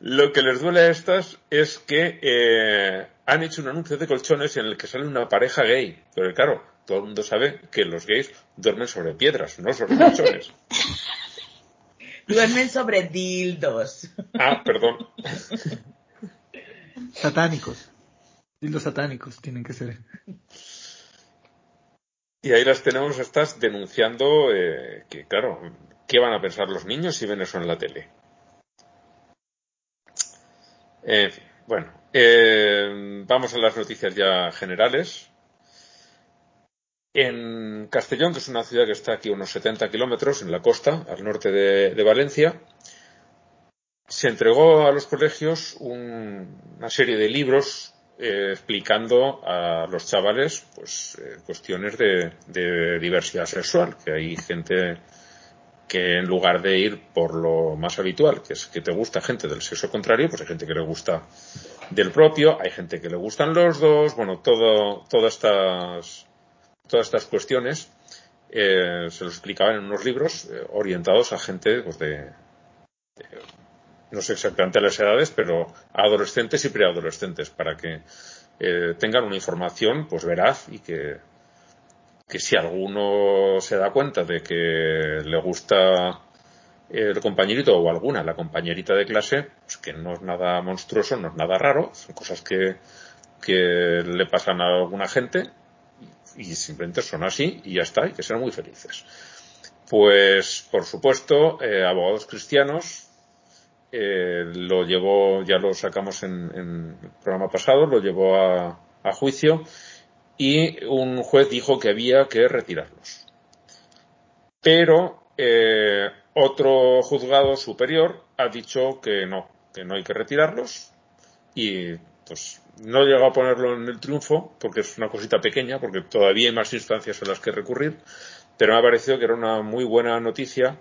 lo que les duele a estas es que eh, han hecho un anuncio de colchones en el que sale una pareja gay. Pero claro, todo el mundo sabe que los gays duermen sobre piedras, no sobre colchones. Duermen sobre dildos. Ah, perdón. Satánicos. Dildos satánicos tienen que ser. Y ahí las tenemos estas denunciando eh, que, claro, ¿qué van a pensar los niños si ven eso en la tele? En fin, bueno, eh, vamos a las noticias ya generales. En Castellón, que es una ciudad que está aquí unos 70 kilómetros en la costa, al norte de, Valencia, se entregó a los colegios una serie de libros eh, explicando a los chavales pues eh, cuestiones de, diversidad sexual, que hay gente que en lugar de ir por lo más habitual, que es que te gusta gente del sexo contrario, pues hay gente que le gusta del propio, hay gente que le gustan los dos, bueno, todo, todas estas todas estas cuestiones eh, se los explicaban en unos libros eh, orientados a gente pues, de, no sé exactamente las edades, pero adolescentes y preadolescentes, para que eh, tengan una información pues veraz y que, que si alguno se da cuenta de que le gusta el compañerito o alguna, la compañerita de clase, pues que no es nada monstruoso, no es nada raro, son cosas que, que le pasan a alguna gente y simplemente son así y ya está, y que sean muy felices. Pues, por supuesto, eh, abogados cristianos, eh, lo llevó, ya lo sacamos en, el programa pasado, lo llevó a, a juicio y un juez dijo que había que retirarlos. Pero eh, otro juzgado superior ha dicho que no, que no hay que retirarlos y pues no he llegado a ponerlo en el triunfo porque es una cosita pequeña, porque todavía hay más instancias a las que recurrir, pero me ha parecido que era una muy buena noticia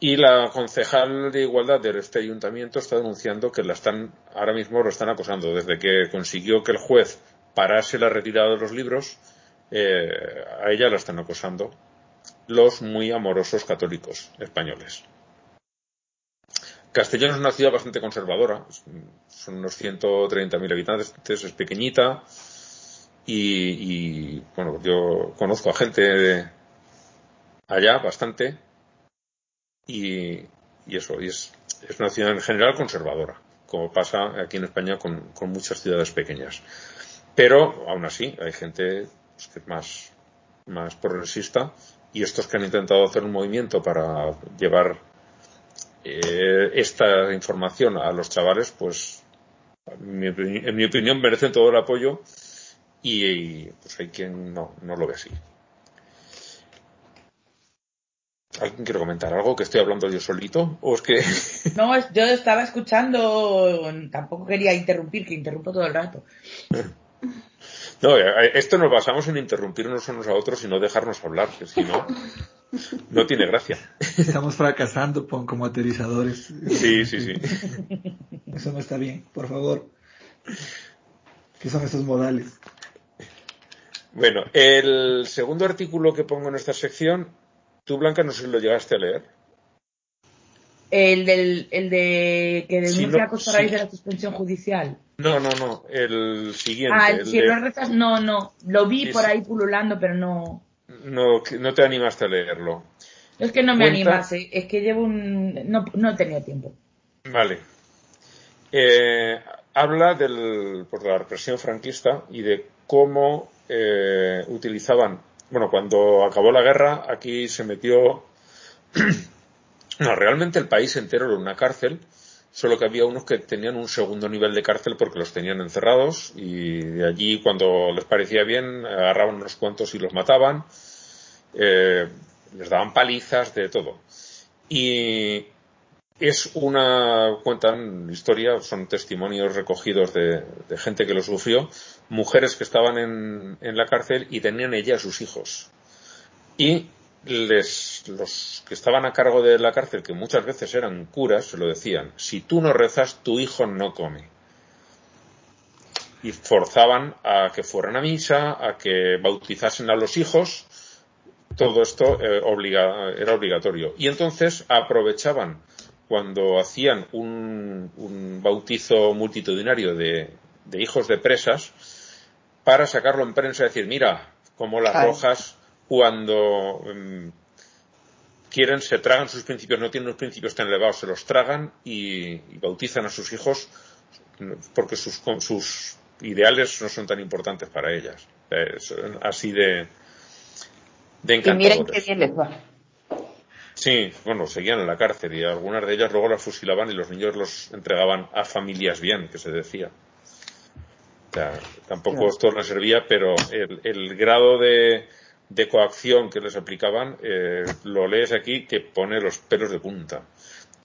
y la concejal de igualdad de este ayuntamiento está denunciando que la están, ahora mismo lo están acosando. Desde que consiguió que el juez parase la retirada de los libros, eh, a ella la están acosando los muy amorosos católicos españoles. Castellón es una ciudad bastante conservadora, son unos 130.000 habitantes, es pequeñita y, y, bueno, yo conozco a gente de allá bastante y, y eso, y es, es, una ciudad en general conservadora, como pasa aquí en España con, con muchas ciudades pequeñas. Pero aún así hay gente pues, más, más progresista y estos que han intentado hacer un movimiento para llevar eh, esta información a los chavales, pues en mi, en mi opinión merecen todo el apoyo y, y, pues hay quien no, no lo ve así. ¿Alguien quiere comentar algo? ¿Que estoy hablando yo solito? ¿O es que.? No, yo estaba escuchando, tampoco quería interrumpir, que interrumpo todo el rato. No, eh, esto nos basamos en interrumpirnos unos a otros y no dejarnos hablar, que si no, no tiene gracia. Estamos fracasando como aterrizadores. Sí, sí, sí. Eso no está bien, por favor. ¿Qué son esos modales? Bueno, el segundo artículo que pongo en esta sección, tú Blanca no sé si lo llegaste a leer. El, del, el de que denuncia sí, no, acoso a raíz sí. de la suspensión judicial. No, no, no, el siguiente. Ah, el, el si de... no rezas, no, no. Lo vi por ahí pululando, pero no. No, no te animaste a leerlo. Es que no me animase, es que llevo un. No, no he tenido tiempo. Vale. Eh, habla del, por la represión franquista y de cómo eh, utilizaban, bueno, cuando acabó la guerra, aquí se metió, no, realmente el país entero era una cárcel, solo que había unos que tenían un segundo nivel de cárcel porque los tenían encerrados y de allí cuando les parecía bien agarraban unos cuantos y los mataban, eh, les daban palizas de todo. Y es una, cuentan historia, son testimonios recogidos de, gente que lo sufrió, mujeres que estaban en, la cárcel y tenían ella sus hijos. Y los que estaban a cargo de la cárcel, que muchas veces eran curas, se lo decían, si tú no rezas, tu hijo no come. Y forzaban a que fueran a misa, a que bautizasen a los hijos, todo esto eh, obliga- era obligatorio. Y entonces aprovechaban cuando hacían un, un bautizo multitudinario de, de hijos de presas para sacarlo en prensa y decir, mira, como las Ay. rojas cuando mm, quieren se tragan sus principios, no tienen unos principios tan elevados, se los tragan y, y bautizan a sus hijos porque sus, sus ideales no son tan importantes para ellas. Son así de, de Y miren qué bien les va. Sí, bueno, seguían en la cárcel y algunas de ellas luego las fusilaban y los niños los entregaban a familias bien, que se decía. O sea, tampoco Claro. esto les servía, pero el, el grado de, de coacción que les aplicaban, eh, lo lees aquí que pone los pelos de punta.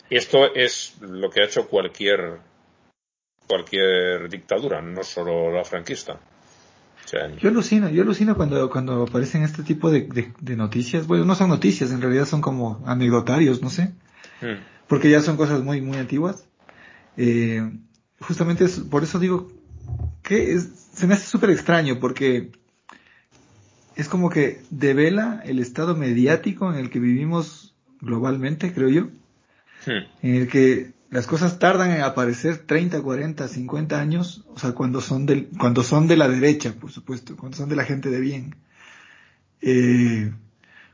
Esto es lo que ha hecho cualquier cualquier dictadura, no solo la franquista. Sea, Yo alucino, yo alucino cuando, cuando aparecen este tipo de, de, de noticias. Bueno, no son noticias, en realidad son como anecdotarios, no sé. mm, Porque ya son cosas muy, muy antiguas. Eh, justamente es- por eso digo que es- se me hace súper extraño porque es como que devela el estado mediático en el que vivimos globalmente, creo yo. mm, en el que las cosas tardan en aparecer 30, 40, 50 años, o sea, cuando son del, cuando son de la derecha, por supuesto, cuando son de la gente de bien. Eh,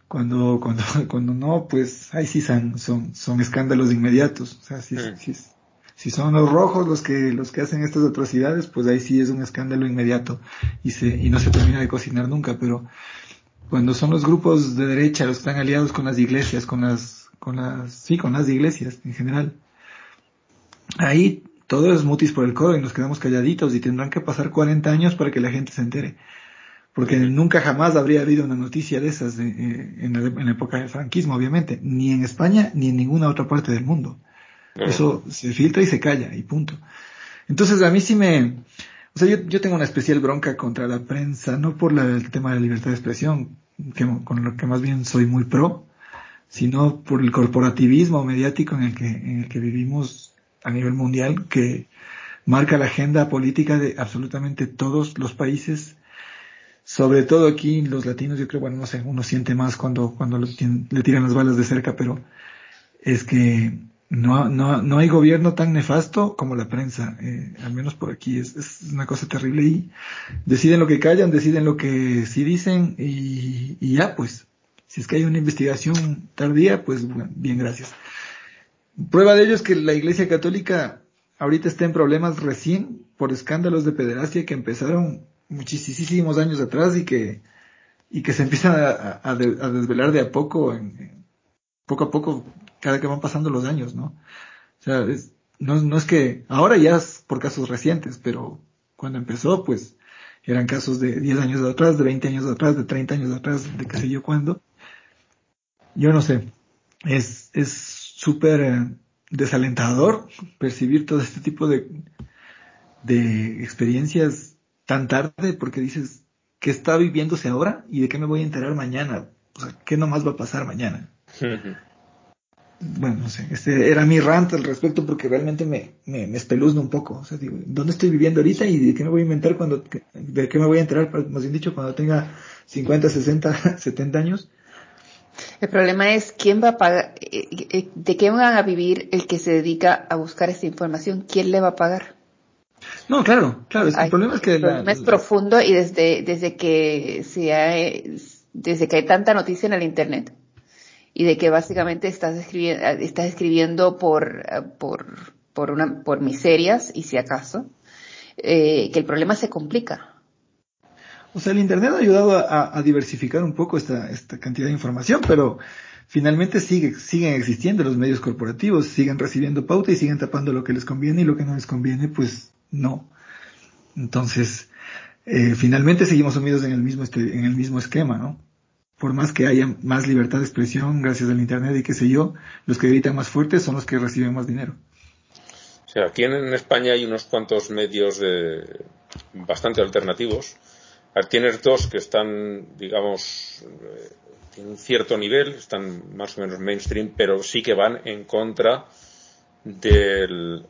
cuando, cuando, cuando no, pues ahí sí son, son, son escándalos inmediatos. O sea, si, si, si son los rojos los que, los que hacen estas atrocidades, pues ahí sí es un escándalo inmediato y se, y no se termina de cocinar nunca, pero cuando son los grupos de derecha los que están aliados con las iglesias, con las, con las, sí, con las iglesias en general. Ahí todo es mutis por el codo y nos quedamos calladitos y tendrán que pasar 40 años para que la gente se entere. Porque nunca jamás habría habido una noticia de esas de, eh, en, la, en, la, época del franquismo, obviamente, ni en España ni en ninguna otra parte del mundo. Eso se filtra y se calla y punto. Entonces a mí sí me, o sea, yo, yo tengo una especial bronca contra la prensa, no por la, el tema de la libertad de expresión, que, con lo que más bien soy muy pro, sino por el corporativismo mediático en el que, en el que vivimos a nivel mundial, que marca la agenda política de absolutamente todos los países, sobre todo aquí los latinos, yo creo, bueno, no sé, uno siente más cuando, cuando le tiran las balas de cerca, pero es que no, no, no hay gobierno tan nefasto como la prensa, eh, al menos por aquí es, una cosa terrible y deciden lo que callan, deciden lo que sí dicen y, y ya pues, si es que hay una investigación tardía, pues bueno, bien, gracias. Prueba de ello es que la Iglesia Católica ahorita está en problemas recién por escándalos de pederastia que empezaron muchísimos años atrás y que, y que se empiezan a, a, a desvelar de a poco, en, poco a poco cada que van pasando los años, ¿no? O sea, es, no, no es que ahora ya es por casos recientes, pero cuando empezó, pues eran casos de 10 años atrás, de 20 años atrás, de 30 años atrás, de qué sé yo cuándo. Yo no sé. Es, es súper eh, desalentador percibir todo este tipo de, de experiencias tan tarde porque dices, ¿qué está viviéndose ahora? ¿Y de qué me voy a enterar mañana? O sea, ¿qué nomás va a pasar mañana? bueno, no sé, este era mi rant al respecto porque realmente me, me, me espeluzna un poco. O sea, digo, ¿dónde estoy viviendo ahorita y de qué me voy a inventar cuando, de qué me voy a enterar, más bien dicho, cuando tenga 50, 60, 70 años? El problema es quién va a pagar, de qué van a vivir el que se dedica a buscar esta información, quién le va a pagar. No, claro, claro, Ay, el problema es que el problema la, es profundo y desde, desde que se ha, desde que hay tanta noticia en el internet, y de que básicamente estás escribiendo, estás escribiendo por, por, por, una, por miserias y si acaso, eh, que el problema se complica. O sea, el Internet ha ayudado a, diversificar un poco esta, esta cantidad de información, pero finalmente sigue, siguen existiendo los medios corporativos, siguen recibiendo pauta y siguen tapando lo que les conviene y lo que no les conviene, pues no. Entonces, eh, finalmente seguimos sumidos en el mismo, este, en el mismo esquema, ¿no? por más que haya más libertad de expresión gracias al Internet y qué sé yo, los que gritan más fuerte son los que reciben más dinero. O sea, aquí en España hay unos cuantos medios de bastante alternativos. Tienes dos que están, digamos, tienen cierto nivel, están más o menos mainstream, pero sí que van en contra del,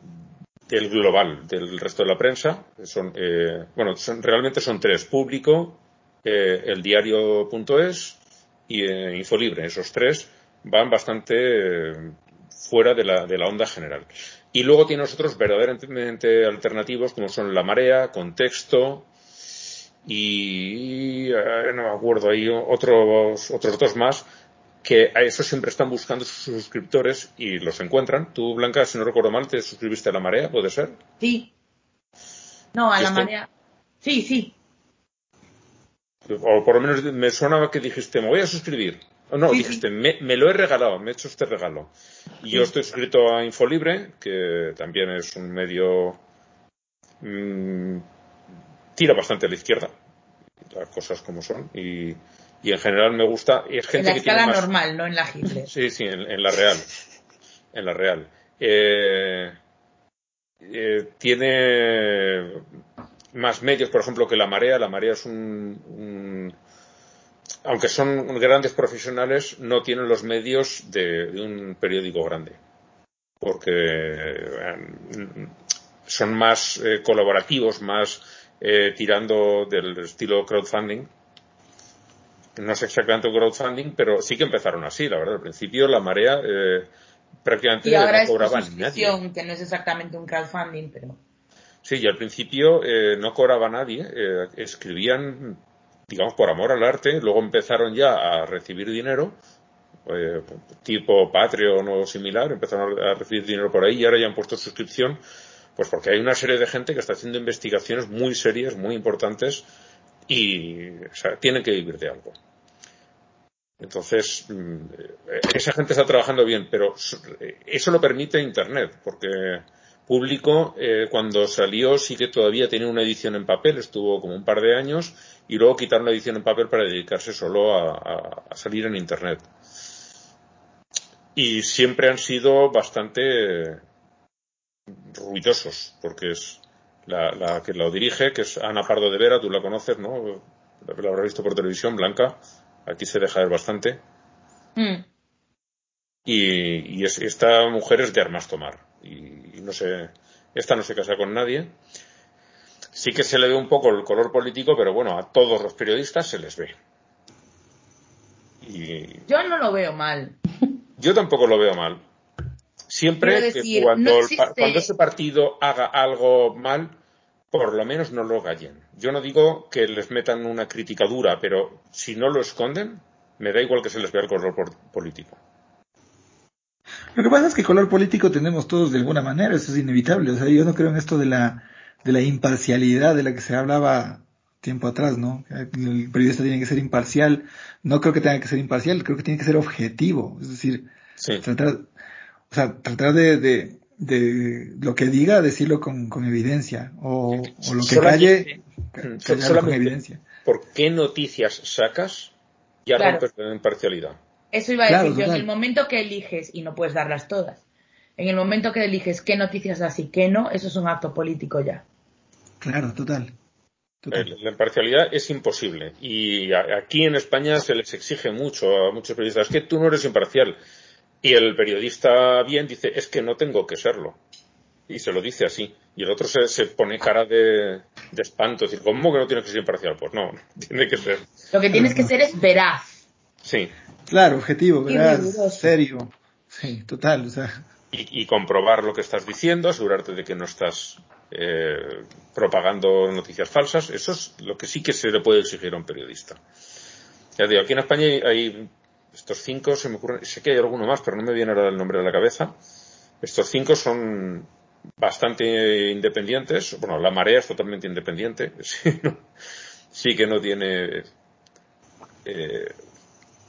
global, del resto de la prensa. Son, eh, bueno, son, realmente son tres: público, eh, el diario.es y eh, Infolibre. Esos tres van bastante eh, fuera de la, de la onda general. Y luego tienes otros verdaderamente alternativos como son La Marea, Contexto y eh, no me acuerdo, hay otros, otros dos más que a eso siempre están buscando sus suscriptores y los encuentran. Tú, Blanca, si no recuerdo mal, te suscribiste a La Marea, ¿puede ser? Sí. No, a La Marea. Sí, sí o por lo menos me sonaba que dijiste, me voy a suscribir. O no, sí, dijiste, sí. Me, me, lo he regalado, me he hecho este regalo. Y sí. yo estoy suscrito a Infolibre, que también es un medio. Mmm, tira bastante a la izquierda, las cosas como son. Y, y en general me gusta. Y es gente en la que escala tiene más... normal, no en la Hitler. Sí, sí, en, en la real. En la real. Eh, eh, tiene más medios, por ejemplo, que La Marea. La Marea es un, un aunque son grandes profesionales, no tienen los medios de, de un periódico grande. Porque eh, son más eh, colaborativos, más eh, tirando del estilo crowdfunding. No es exactamente un crowdfunding, pero sí que empezaron así, la verdad. Al principio la marea eh, prácticamente y ahora no cobraba es nadie. que no es exactamente un crowdfunding, pero Sí, y al principio eh, no cobraba nadie, eh, escribían, digamos, por amor al arte, luego empezaron ya a recibir dinero, eh, tipo Patreon o similar, empezaron a recibir dinero por ahí y ahora ya han puesto suscripción, pues porque hay una serie de gente que está haciendo investigaciones muy serias, muy importantes y o sea, tienen que vivir de algo. Entonces, mm, esa gente está trabajando bien, pero eso lo permite Internet, porque público, eh, cuando salió, sí que todavía tenía una edición en papel, estuvo como un par de años, y luego quitaron la edición en papel para dedicarse solo a, salir en Internet. Y siempre han sido bastante ruidosos, porque es la, que lo dirige, que es Ana Pardo de Vera, tú la conoces, ¿no? La, habrás visto por televisión, Blanca. Aquí se deja ver bastante. Mm. Y, esta mujer es de armas tomar y, no sé, esta no se casa con nadie. Sí que se le ve un poco el color político, pero bueno, a todos los periodistas se les ve. Y... Yo no lo veo mal. Yo tampoco lo veo mal. Siempre que cuando, cuando ese partido haga algo mal, por lo menos no lo gallen. Yo no digo que les metan una crítica dura, pero si no lo esconden, me da igual que se les vea el color político. Lo que pasa es que color político tenemos todos de alguna manera, eso es inevitable. O sea, yo no creo en esto de la, de la imparcialidad de la que se hablaba tiempo atrás, ¿no? El periodista tiene que ser imparcial. No creo que tenga que ser imparcial, creo que tiene que ser objetivo. Es decir, tratar, o sea, tratar de, de, de, lo que diga, decirlo con, con evidencia. O, o lo que calle, callarlo con evidencia. ¿Por qué noticias sacas? Ya rompes la imparcialidad. Eso iba a decir yo, en el momento que eliges, y no puedes darlas todas, en el momento que eliges qué noticias das y qué no, eso es un acto político ya. Claro, total. La imparcialidad es imposible. Y aquí en España se les exige mucho a muchos periodistas, es que tú no eres imparcial. Y el periodista bien dice, es que no tengo que serlo. Y se lo dice así. Y el otro se, pone cara de, de espanto, es decir, ¿cómo que no tienes que ser imparcial? Pues no, tiene que ser. Lo que tienes que ser es veraz. Sí. Claro, objetivo, ¿verdad? Serio. Sí, total, o sea. Y, comprobar lo que estás diciendo, asegurarte de que no estás eh, propagando noticias falsas. Eso es lo que sí que se le puede exigir a un periodista. Ya digo, aquí en España hay, estos cinco, se me ocurren, sé que hay alguno más, pero no me viene ahora el nombre de la cabeza. Estos cinco son bastante independientes. Bueno, la marea es totalmente independiente. Sí, que no tiene eh,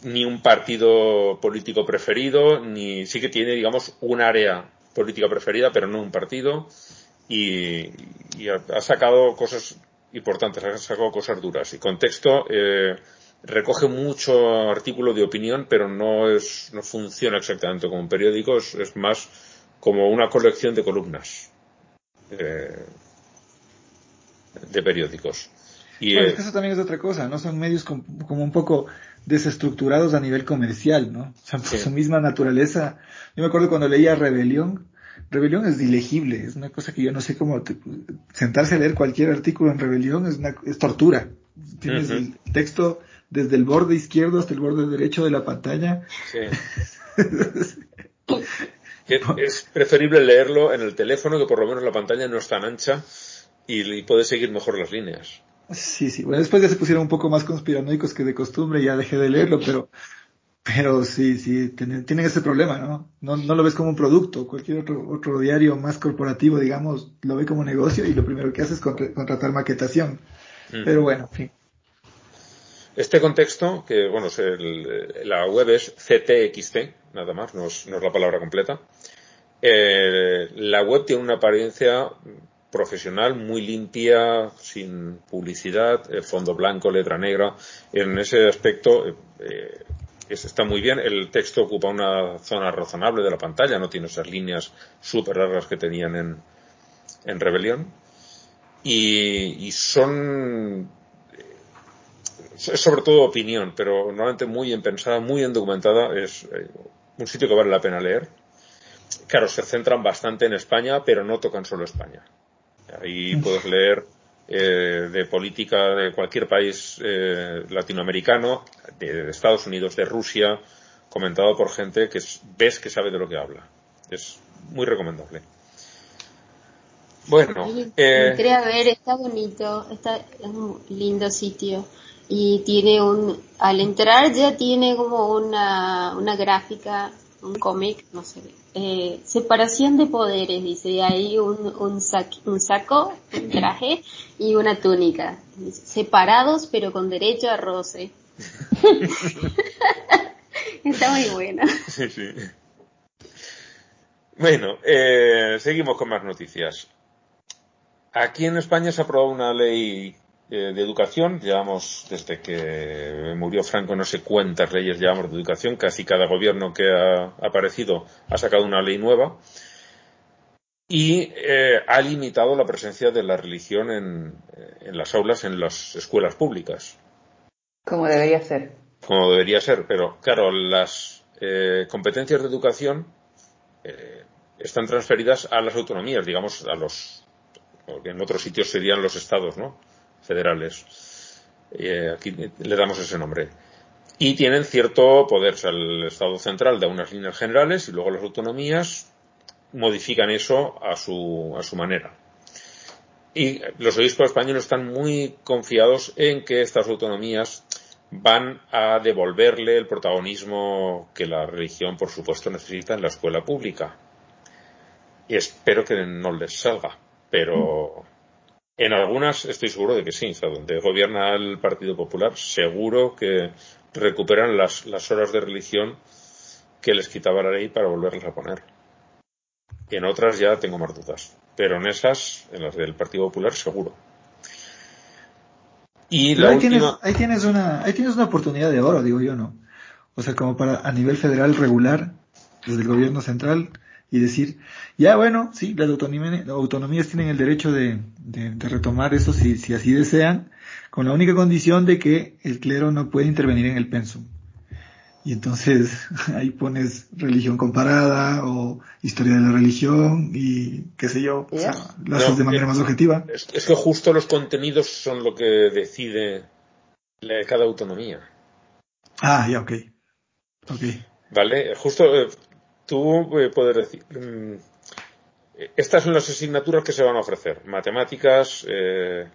ni un partido político preferido, ni sí que tiene, digamos, un área política preferida, pero no un partido, y, ha, sacado cosas importantes, ha sacado cosas duras. Y contexto eh, recoge mucho artículo de opinión, pero no es, no funciona exactamente como un periódico, es, más como una colección de columnas eh, de periódicos. Y, bueno, eso también es otra cosa, ¿no? Son medios como un poco desestructurados a nivel comercial, ¿no? O sea, por su misma naturaleza. Yo me acuerdo cuando leía Rebelión, Rebelión es ilegible, es una cosa que yo no sé cómo sentarse a leer cualquier artículo en Rebelión es una es tortura. Tienes el texto desde el borde izquierdo hasta el borde derecho de la pantalla. Sí. es preferible leerlo en el teléfono que por lo menos la pantalla no es tan ancha y, y puedes seguir mejor las líneas. Sí, sí. Bueno, después ya se pusieron un poco más conspiranoicos que de costumbre, ya dejé de leerlo, pero, pero sí, sí, tienen, tienen ese problema, ¿no? ¿no? No lo ves como un producto. Cualquier otro, otro diario más corporativo, digamos, lo ve como negocio y lo primero que hace es contratar maquetación. Mm. Pero bueno, en fin. Este contexto, que bueno, la web es CTXT, nada más, no es, no es la palabra completa. Eh, la web tiene una apariencia profesional, muy limpia, sin publicidad, eh, fondo blanco, letra negra. En ese aspecto eh, eh, está muy bien. El texto ocupa una zona razonable de la pantalla, no tiene esas líneas súper largas que tenían en, en Rebelión. Y, y son es sobre todo opinión, pero normalmente muy bien pensada, muy bien documentada. Es un sitio que vale la pena leer. Claro, se centran bastante en España, pero no tocan solo España. Ahí puedes leer eh, de política de cualquier país eh, latinoamericano, de, Estados Unidos, de Rusia, comentado por gente que ves que sabe de lo que habla. Es muy recomendable. Bueno, eh, entré a ver, está bonito, está, es un lindo sitio y tiene un, al entrar ya tiene como una, una gráfica, un cómic, no sé, eh, separación de poderes, dice, hay un, un, un saco, un traje y una túnica, separados pero con derecho a roce. Está muy buena. Sí, sí. Bueno, eh, seguimos con más noticias. Aquí en España se ha aprobado una ley eh, de educación. Llevamos, desde que murió Franco, no sé cuántas leyes llevamos de educación. Casi cada gobierno que ha aparecido ha sacado una ley nueva. Y eh, ha limitado la presencia de la religión en, en las aulas, en las escuelas públicas. Como debería ser. Como debería ser, pero claro, las eh, competencias de educación están transferidas a las autonomías, digamos, a los, en otros sitios serían los estados, ¿no? Federales. Eh, aquí le damos ese nombre. Y tienen cierto poder. O sea, el Estado central da unas líneas generales y luego las autonomías modifican eso a su, a su manera. Y los obispos españoles están muy confiados en que estas autonomías van a devolverle el protagonismo que la religión, por supuesto, necesita en la escuela pública. Y espero que no les salga, pero en algunas estoy seguro de que sí. Sea, donde gobierna el Partido Popular, seguro que recuperan las, las horas de religión que les quitaba la ley para volverlas a poner. En otras ya tengo más dudas, pero en esas, en las del Partido Popular, seguro. Y Pero la ahí, última, tienes, ahí, tienes una, ahí tienes una oportunidad de oro, digo yo, ¿no? O sea, como para a nivel federal regular, desde el gobierno central, y decir, ya bueno, sí, las autonomías, autonomías tienen el derecho de, de, de retomar eso si, si así desean, con la única condición de que el clero no puede intervenir en el pensum. Y entonces ahí pones religión comparada o historia de la religión y qué sé yo, o sea, lo haces No, de manera eh, más objetiva. es, es que justo los contenidos son lo que decide la- cada autonomía. Ah, ya, ok. Ok. ¿Vale? Justo eh, tú eh, puedes decir, mm, estas son las asignaturas que se van a ofrecer. Matemáticas, eh,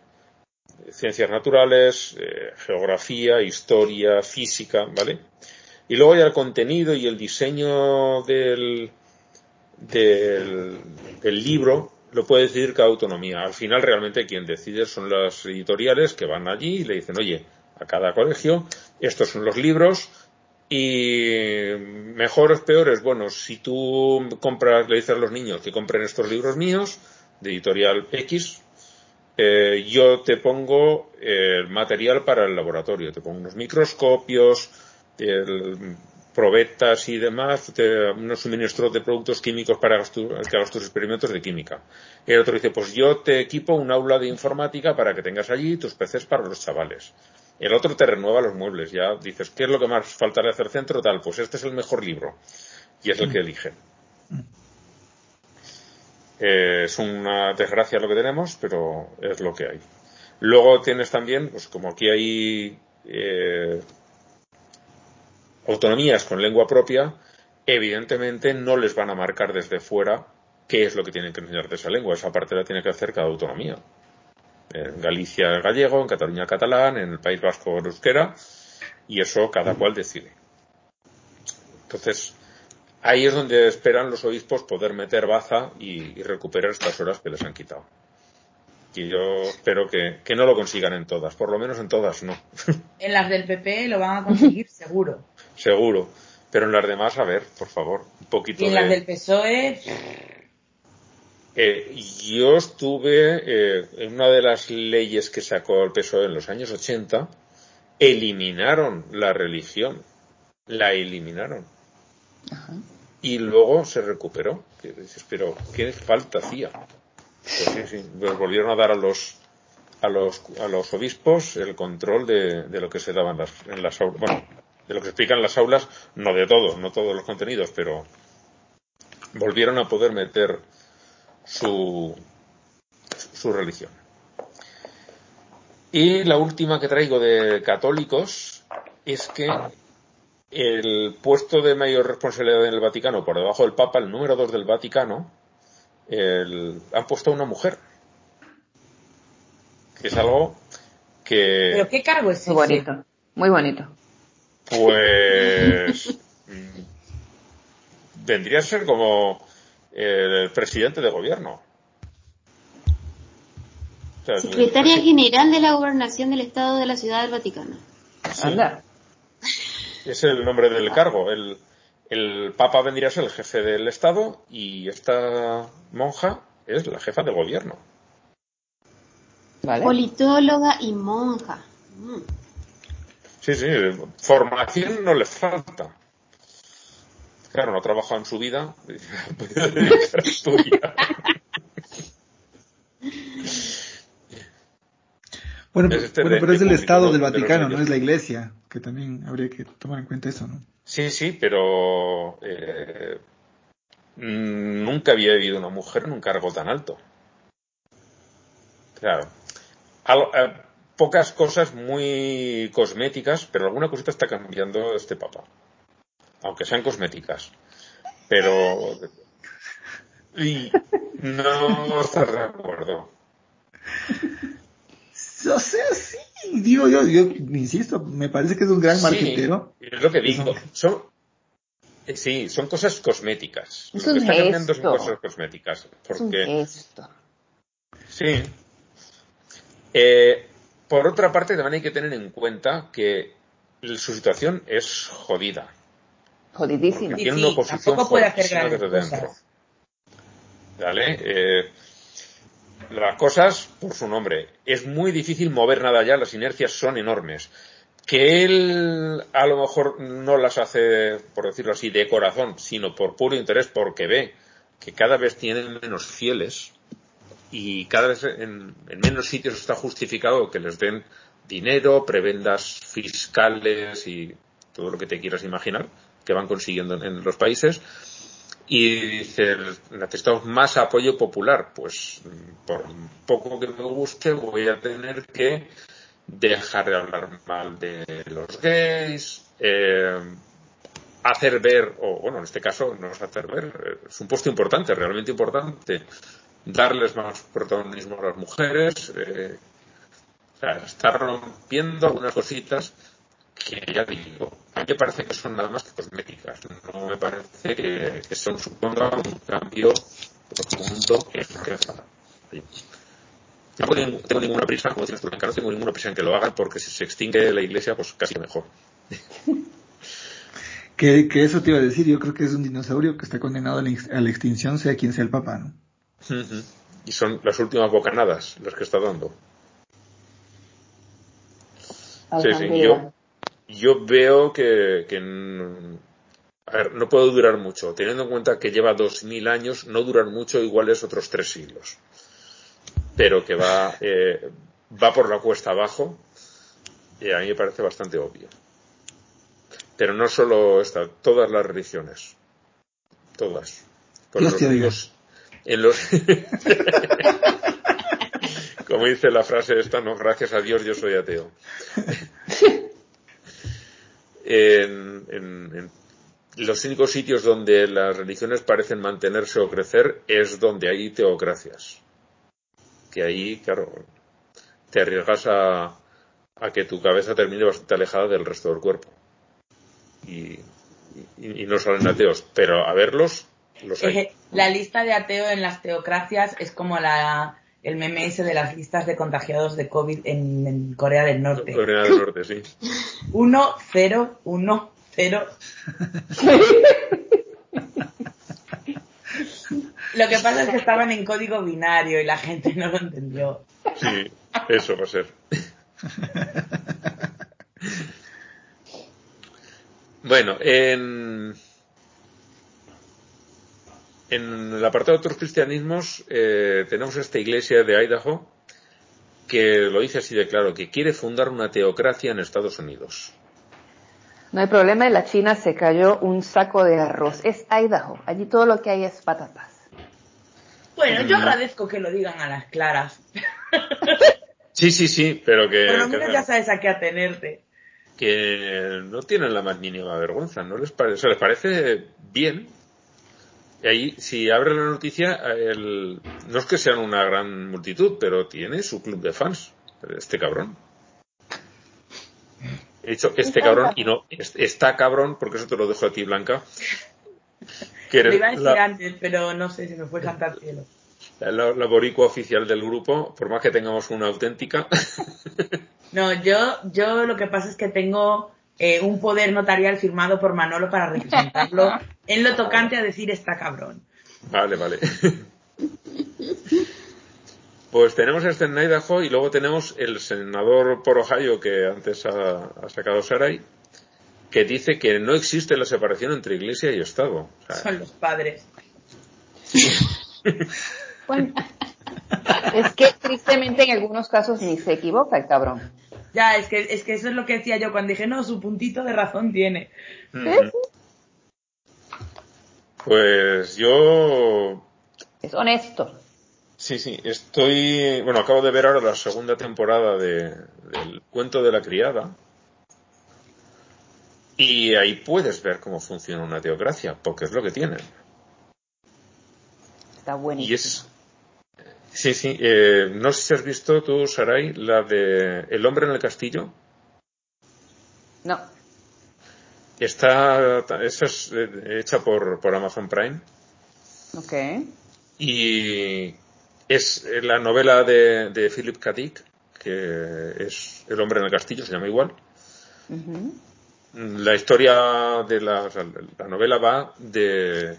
ciencias naturales, eh, geografía, historia, física, ¿vale? Y luego ya el contenido y el diseño del, del, del libro lo puede decidir cada autonomía. Al final realmente quien decide son las editoriales que van allí y le dicen, oye, a cada colegio, estos son los libros, y mejores, peores, bueno, si tú compras, le dices a los niños que compren estos libros míos, de editorial X, eh, yo te pongo el material para el laboratorio, te pongo unos microscopios, el- probetas y demás, unos suministros de productos químicos para que hagas tus experimentos de química. El otro dice, pues yo te equipo un aula de informática para que tengas allí tus PCs para los chavales. El otro te renueva los muebles, ya dices, ¿qué es lo que más falta de hacer centro? Tal, pues este es el mejor libro. Y es el que eligen. Eh, es una desgracia lo que tenemos, pero es lo que hay. Luego tienes también, pues como aquí hay eh, autonomías con lengua propia, evidentemente no les van a marcar desde fuera qué es lo que tienen que enseñar de esa lengua. Esa parte la tiene que hacer cada autonomía. En Galicia el gallego, en Cataluña el catalán, en el País Vasco el euskera, y eso cada cual decide. Entonces, ahí es donde esperan los obispos poder meter baza y, y recuperar estas horas que les han quitado. Y yo espero que, que no lo consigan en todas, por lo menos en todas no, En las del PP lo van a conseguir seguro. seguro. Pero en las demás, a ver, por favor, un poquito Y en de... las del PSOE, Eh, yo estuve eh, en una de las leyes que sacó el PSOE en los años 80, eliminaron la religión, la eliminaron. Y luego se recuperó. Que dices, pero ¿qué falta hacía? Pues sí, sí, pues volvieron a dar a los a los a los obispos el control de, de lo que se daba en las, en las aulas, bueno, de lo que se explica en las aulas, no de todo, no todos los contenidos, pero volvieron a poder meter su, su religión. Y la última que traigo de católicos es que el puesto de mayor responsabilidad en el Vaticano, por debajo del Papa, el número dos del Vaticano, el- han puesto a una mujer. Que es algo que, ¿pero qué cargo es ese? Muy bonito, muy bonito. pues, mm, vendría a ser como el presidente de gobierno. O sea, Secretaria General de la Gobernación del Estado de la Ciudad del Vaticano. Sí. Anda. Es el nombre del cargo. El, el Papa vendría a ser el jefe del Estado y esta monja es la jefa del gobierno. ¿Vale? Politóloga y monja. Mm. Sí, sí, formación no le falta. Claro, no ha trabajado en su vida, Bueno, este pero es el Estado del Vaticano, no es la Iglesia, que también habría que tomar en cuenta eso, ¿no? Sí, sí, pero eh, nunca había vivido una mujer en un cargo tan alto. Claro. Eh, pocas cosas muy cosméticas, pero alguna cosita está cambiando este papa. Aunque sean cosméticas. Pero. Y no estás de acuerdo. O sea, sí, digo yo, yo insisto, me parece que es un gran marquetero. Es lo que digo. Son, eh, sí, son cosas cosméticas. Es un gesto. son cosas cosméticas. Porque, es un Sí. Eh, por otra parte, también hay que tener en cuenta que su situación es jodida. Jodidísima. Tiene una oposición puede hacer desde dentro. ¿Vale? Eh, las cosas por su nombre. Es muy difícil mover nada allá, las inercias son enormes. Que él a lo mejor no las hace, por decirlo así, de corazón, sino por puro interés, porque ve que cada vez tienen menos fieles y cada vez en, menos sitios está justificado que les den dinero, prebendas fiscales y todo lo que te quieras imaginar que van consiguiendo en los países y dice, necesitamos más apoyo popular. Pues por poco que me guste voy a tener que dejar de hablar mal de los gays, eh, hacer ver, o bueno, en este caso no es hacer ver, es un puesto importante, realmente importante, darles más protagonismo a las mujeres, eh, o sea, estar rompiendo algunas cositas que ya digo, a mí me parece que son nada más que cosméticas, no me parece que, que son suponga un cambio profundo que no tengo ninguna prisa, como decías tú, no tengo ninguna prisa en que lo hagan porque si se extingue la iglesia, pues casi mejor. que, que eso te iba a decir, yo creo que es un dinosaurio que está condenado a la, extinción, sea quien sea el papá, ¿no? Y son las últimas bocanadas las que está dando. Sí, sí, yo, yo veo que, a ver, no puede durar mucho. Teniendo en cuenta que lleva dos mil años, no duran mucho, iguales otros tres siglos. Pero que va, eh, va por la cuesta abajo, y a mí me parece bastante obvio. Pero no solo esta, todas las religiones. Todas. los en los como dice la frase esta, no, gracias a Dios yo soy ateo. en, los únicos sitios donde las religiones parecen mantenerse o crecer es donde hay teocracias. Que ahí, claro, te arriesgas a, que tu cabeza termine bastante alejada del resto del cuerpo. Y, no salen ateos, pero a verlos, los hay. La lista de ateos en las teocracias es como la, el meme ese de las listas de contagiados de COVID en, Corea del Norte. Corea del Norte, sí. Uno, cero, uno, cero. Lo que pasa es que estaban en código binario y la gente no lo entendió. Sí, eso va a ser. Bueno, en, en el apartado de otros cristianismos eh, tenemos esta iglesia de Idaho que lo dice así de claro, que quiere fundar una teocracia en Estados Unidos. No hay problema, en la China se cayó un saco de arroz. Es Idaho, allí todo lo que hay es patatas. Bueno, yo agradezco que lo digan a las claras. Sí, sí, sí, pero que... Por lo menos ya sabes a qué atenerte. Que no tienen la más mínima vergüenza, ¿no les parece? O sea, les parece bien y ahí, si abre la noticia, el, no es que sean una gran multitud, pero tiene su club de fans, este cabrón. He dicho este cabrón y no, está cabrón, porque eso te lo dejo a ti, Blanca. Que lo iba a decir antes, pero no sé si me fue cantar cielo. La, la, boricua oficial del grupo, por más que tengamos una auténtica. no, yo, yo lo que pasa es que tengo eh, un poder notarial firmado por Manolo para representarlo en lo tocante a decir está cabrón. Vale, vale. Pues tenemos este en Idaho y luego tenemos el senador por Ohio que antes ha, sacado Sarai, que dice que no existe la separación entre iglesia y Estado. Son los padres. bueno, es que tristemente en algunos casos ni se equivoca el cabrón. Ya, es que, es que eso es lo que decía yo cuando dije, no, su puntito de razón tiene. Pues yo... Es honesto. Sí, sí, estoy... Bueno, acabo de ver ahora la segunda temporada de, del cuento de la criada. Y ahí puedes ver cómo funciona una teocracia, porque es lo que tienen. Está buenísimo. Y es, Sí, sí. Eh, no sé si has visto tú, Sarai, la de El hombre en el castillo. No. Está, esa es eh, hecha por, por Amazon Prime. Ok. Y es la novela de, de Philip K. Dick, que es El hombre en el castillo, se llama igual. La historia de la, la novela va de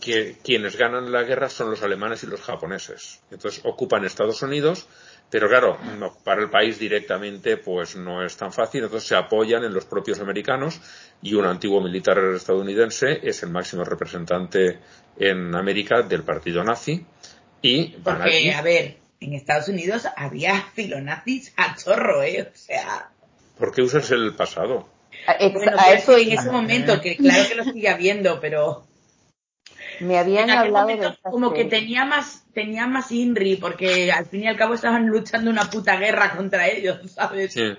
que quienes ganan la guerra son los alemanes y los japoneses. Entonces ocupan Estados Unidos, pero claro, para el país directamente pues no es tan fácil, entonces se apoyan en los propios americanos y un antiguo militar estadounidense es el máximo representante en América del partido nazi y Porque, a ver, en Estados Unidos había filonazis a chorro, ¿eh? O sea... ¿Por qué usas el pasado? A, eso en ese momento, que claro que lo sigue habiendo, pero... Me habían hablado de como que tenía más tenía más INRI porque al fin y al cabo estaban luchando una puta guerra contra ellos, ¿sabes? Sí.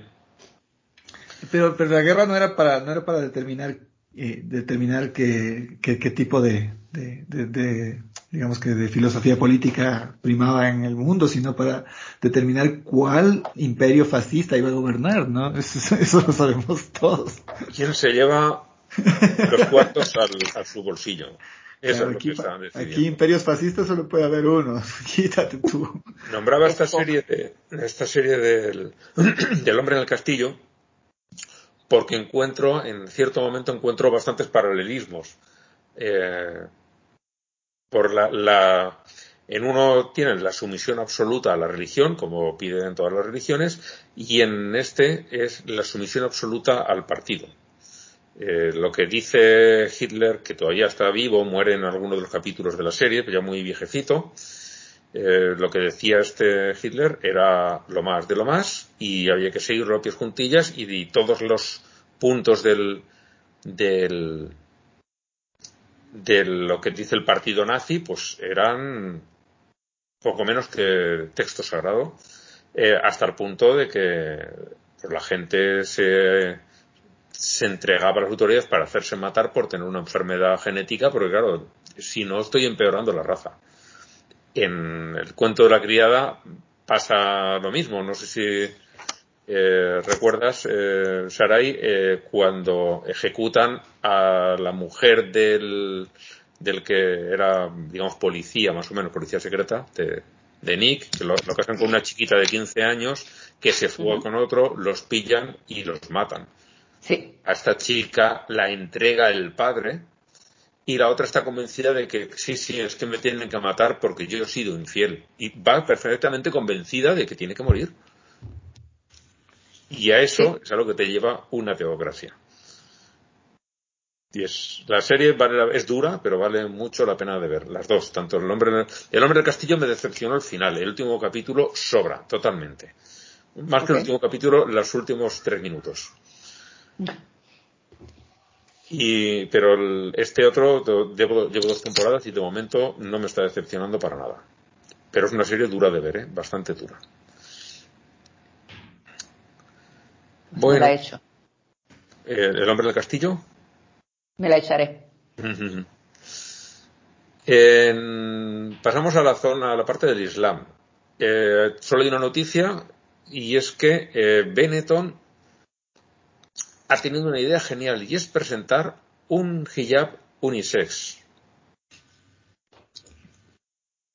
Pero pero la guerra no era para no era para determinar eh, determinar qué, qué, tipo de, de, de, digamos que de filosofía política primaba en el mundo, sino para determinar cuál imperio fascista iba a gobernar, ¿no? Eso, eso lo sabemos todos. ¿Quién se lleva los cuartos al, a su bolsillo? Eso aquí, aquí imperios fascistas solo puede haber uno. Quítate tú. Nombraba esta serie, de, esta serie del, del hombre en el castillo porque encuentro, en cierto momento encuentro bastantes paralelismos. Eh, por la, la, en uno tienen la sumisión absoluta a la religión, como piden en todas las religiones, y en este es la sumisión absoluta al partido. Eh, lo que dice Hitler, que todavía está vivo, muere en alguno de los capítulos de la serie, pero ya muy viejecito. Eh, lo que decía este Hitler era lo más de lo más y había que seguir a pies juntillas y, todos los puntos del, del de lo que dice el partido nazi pues eran poco menos que texto sagrado eh, hasta el punto de que pues, la gente se se entregaba a las autoridades para hacerse matar por tener una enfermedad genética, porque claro, si no estoy empeorando la raza. En el cuento de la criada pasa lo mismo. No sé si eh, recuerdas, eh, Sarai, eh, cuando ejecutan a la mujer del, del que era, digamos, policía, más o menos, policía secreta, de, de Nick, que lo, casan con una chiquita de 15 años, que se fue con otro, los pillan y los matan. A esta chica la entrega el padre y la otra está convencida de que sí, sí, es que me tienen que matar porque yo he sido infiel. Y va perfectamente convencida de que tiene que morir. Y a eso es a lo que te lleva una teocracia. Y es, la serie vale, es dura, pero vale mucho la pena de ver. Las dos, tanto el hombre, el hombre del castillo me decepcionó al final. El último capítulo sobra, totalmente. Más que el último capítulo, los últimos tres minutos. Y, pero este otro llevo, llevo, dos temporadas y de momento no me está decepcionando para nada. Pero es una serie dura de ver, ¿eh? bastante dura. Bueno, me la he hecho. Eh, ¿El hombre del castillo? Me la echaré. pasamos a la zona, a la parte del Islam. Eh, solo hay una noticia y es que eh, Benetton ha tenido una idea genial y es presentar un hijab unisex.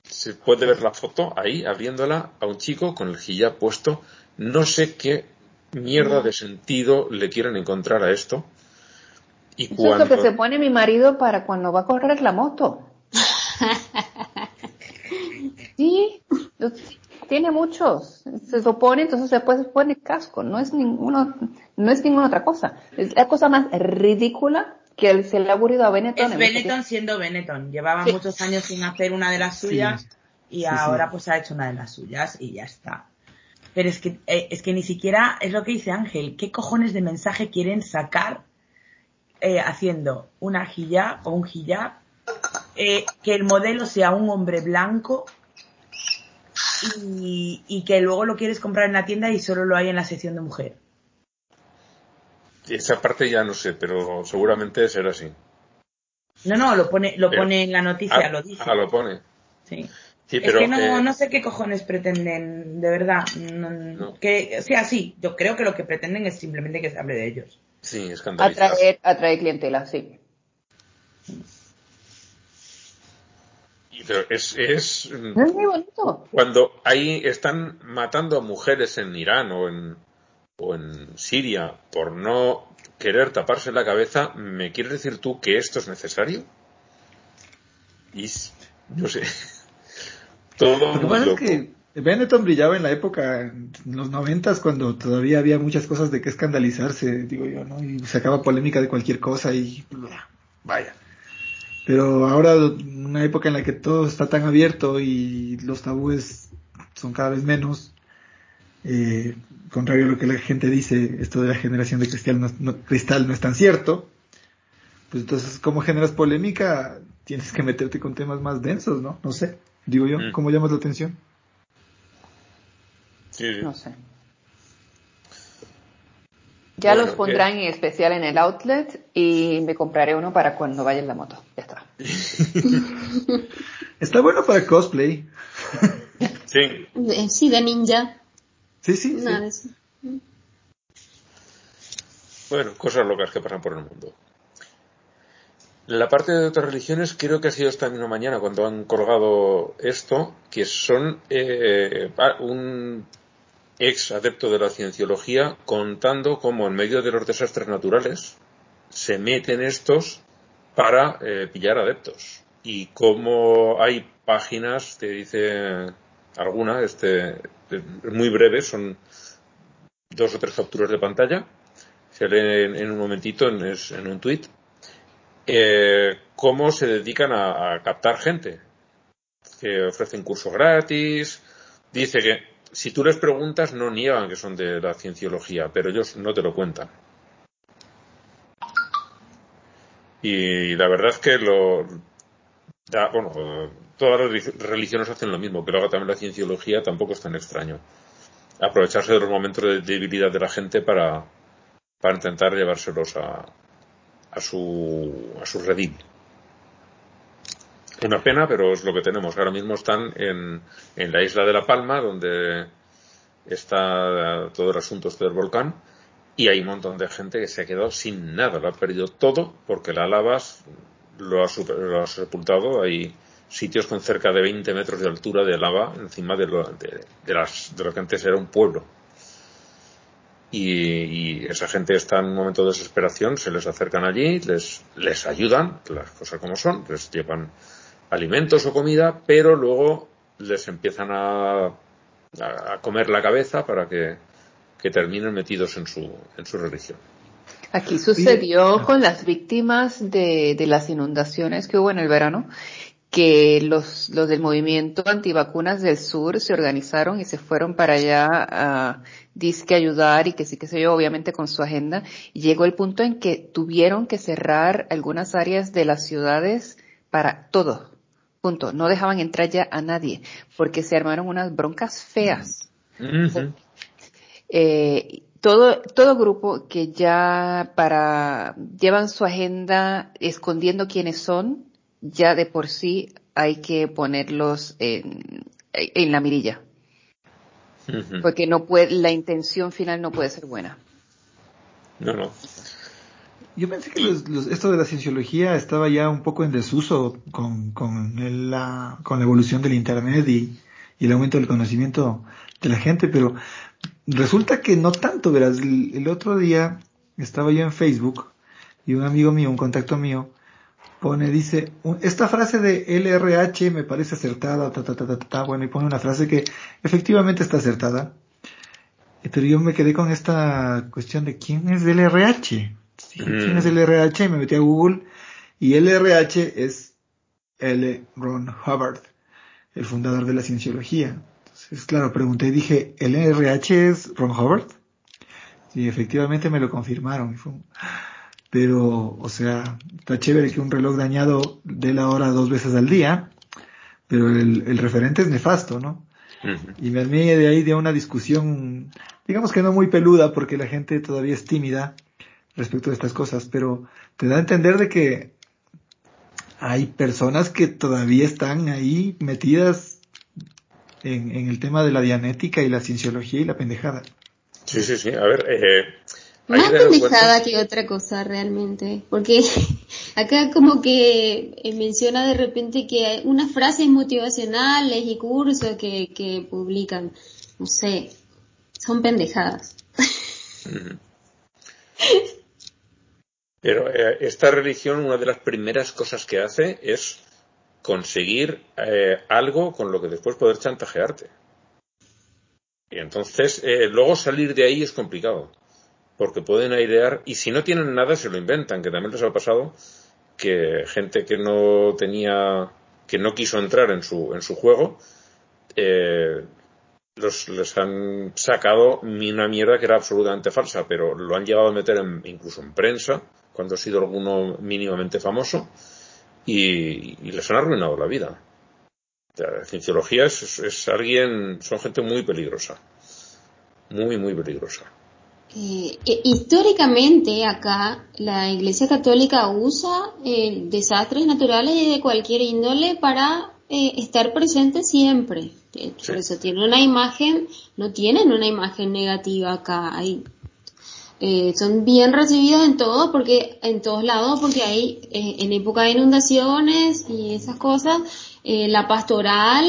Se puede ver la foto ahí, abriéndola a un chico con el hijab puesto. No sé qué mierda de sentido le quieren encontrar a esto. Y Eso es lo que se pone mi marido para cuando va a correr la moto. sí, tiene muchos. Se supone, entonces después se pone casco. No es ninguno, no es ninguna otra cosa. Es la cosa más ridícula que se le ha ocurrido a Benetton. Es Benetton siendo Benetton. Llevaba muchos años sin hacer una de las suyas y ahora pues ha hecho una de las suyas y ya está. Pero es que, eh, es que ni siquiera es lo que dice Ángel. ¿Qué cojones de mensaje quieren sacar eh, haciendo una hijab o un hijab? Eh, que el modelo sea un hombre blanco y, y, que luego lo quieres comprar en la tienda y solo lo hay en la sección de mujer. Esa parte ya no sé, pero seguramente será así. No, no, lo pone, lo pone en la noticia, ah, lo dice. Ah, lo pone. Sí. es que no, no sé qué cojones pretenden, de verdad. Que, o sea, sí, yo creo que lo que pretenden es simplemente que se hable de ellos. Sí, escandalizar. Atraer, atraer clientela, sí. Pero es, es, es muy bonito. Cuando ahí están matando a mujeres en Irán o en, o en Siria por no querer taparse la cabeza, ¿me quieres decir tú que esto es necesario? Y no sé. Todo Lo que es que Benetton brillaba en la época, en los noventas, cuando todavía había muchas cosas de que escandalizarse, digo yo, ¿no? Y sacaba polémica de cualquier cosa y vaya. Pero ahora, una época en la que todo está tan abierto y los tabúes son cada vez menos, eh, contrario a lo que la gente dice, esto de la generación de cristal no, cristal no es tan cierto, pues entonces, ¿cómo generas polémica? Tienes que meterte con temas más densos, ¿no? No sé, digo yo, mm. ¿cómo llamas la atención? No sé. Ya los pondrán en especial en el outlet y me compraré uno para cuando vaya en la moto. Ya está. está bueno para cosplay. sí. Eh, sí, de ninja. Sí, sí. Bueno, cosas locas que pasan por el mundo. La parte de otras religiones creo que ha sido esta misma mañana cuando han colgado esto, que son eh, un ex adepto de la cienciología contando cómo en medio de los desastres naturales se meten estos para eh, pillar adeptos. Y cómo hay páginas que dice alguna este muy breve, son dos o tres capturas de pantalla, se leen en un momentito en, en un tweet, eh, cómo se dedican a, captar gente, que ofrecen cursos gratis, dice que si tú les preguntas no niegan que son de la cienciología, pero ellos no te lo cuentan. Y la verdad es que lo, bueno, todas las religiones hacen lo mismo, pero ahora también la cienciología tampoco es tan extraño. Aprovecharse de los momentos de debilidad de la gente para, para intentar llevárselos a, a su, a su redil. Una pena, pero es lo que tenemos. Ahora mismo están en, en la isla de La Palma, donde está todo el asunto este del volcán, y hay un montón de gente que se ha quedado sin nada, lo ha perdido todo porque la lava lo ha, lo ha sepultado. Hay sitios con cerca de 20 metros de altura de lava encima de lo, de, las, de lo que antes era un pueblo. Y, esa gente está en un momento de desesperación, se les acercan allí, les, les ayudan, las cosas como son, les llevan alimentos o comida, pero luego les empiezan a, a comer la cabeza para que, que terminen metidos en su, en su religión. Aquí sucedió con las víctimas de, de las inundaciones que hubo en el verano que los, los del movimiento antivacunas del sur se organizaron y se fueron para allá a disque ayudar y que sí que se yo, obviamente con su agenda. Y llegó el punto en que tuvieron que cerrar algunas áreas de las ciudades para todo. Punto. No dejaban entrar ya a nadie porque se armaron unas broncas feas. eh, todo, todo grupo que ya para, llevan su agenda escondiendo quiénes son, ya de por sí hay que ponerlos en, en la mirilla. Porque no puede, la intención final no puede ser buena. No, no. Yo pensé que esto de la cienciología estaba ya un poco en desuso con, con, la, con la evolución del Internet y, el aumento del conocimiento de la gente, pero resulta que no tanto, verás, el, otro día estaba yo en Facebook y un amigo mío, un contacto mío, pone, dice, esta frase de LRH me parece acertada, ta, ta, ta, ta, ta, bueno, y pone una frase que efectivamente está acertada, pero yo me quedé con esta cuestión de quién es LRH. ¿Quién es LRH? Me metí a Google y LRH es L. Ron Hubbard, el fundador de la cienciología. Entonces, claro, pregunté y dije, ¿LRH es Ron Hubbard? Y efectivamente me lo confirmaron. Pero, o sea, está chévere que un reloj dañado dé la hora dos veces al día, pero el, el referente es nefasto, ¿no? Y me armé de ahí de una discusión, digamos que no muy peluda, porque la gente todavía es tímida respecto a estas cosas, pero te da a entender de que hay personas que todavía están ahí metidas en, en el tema de la dianética y la cienciología y la pendejada. Sí, sí, sí. A ver, eh, más pendejada que otra cosa realmente, porque acá como que eh, menciona de repente que hay unas frases motivacionales y cursos que, que publican, no sé, son pendejadas. Pero eh, esta religión, una de las primeras cosas que hace es conseguir eh, algo con lo que después poder chantajearte. Y entonces, luego salir de ahí es complicado porque pueden airear y si no tienen nada se lo inventan, que también les ha pasado que gente que no tenía, que no quiso entrar en su, en su juego, eh, los, les han sacado una mierda que era absolutamente falsa, pero lo han llevado a meter incluso en prensa, cuando ha sido alguno mínimamente famoso, y, les han arruinado la vida. La cienciología es alguien, son gente muy peligrosa. Muy, muy peligrosa. Eh, eh, históricamente acá la Iglesia Católica usa eh, desastres naturales de cualquier índole para estar presente siempre. Por eso tiene una imagen, no tienen una imagen negativa acá. Son bien recibidos en todo porque en todos lados porque hay en época de inundaciones y esas cosas la pastoral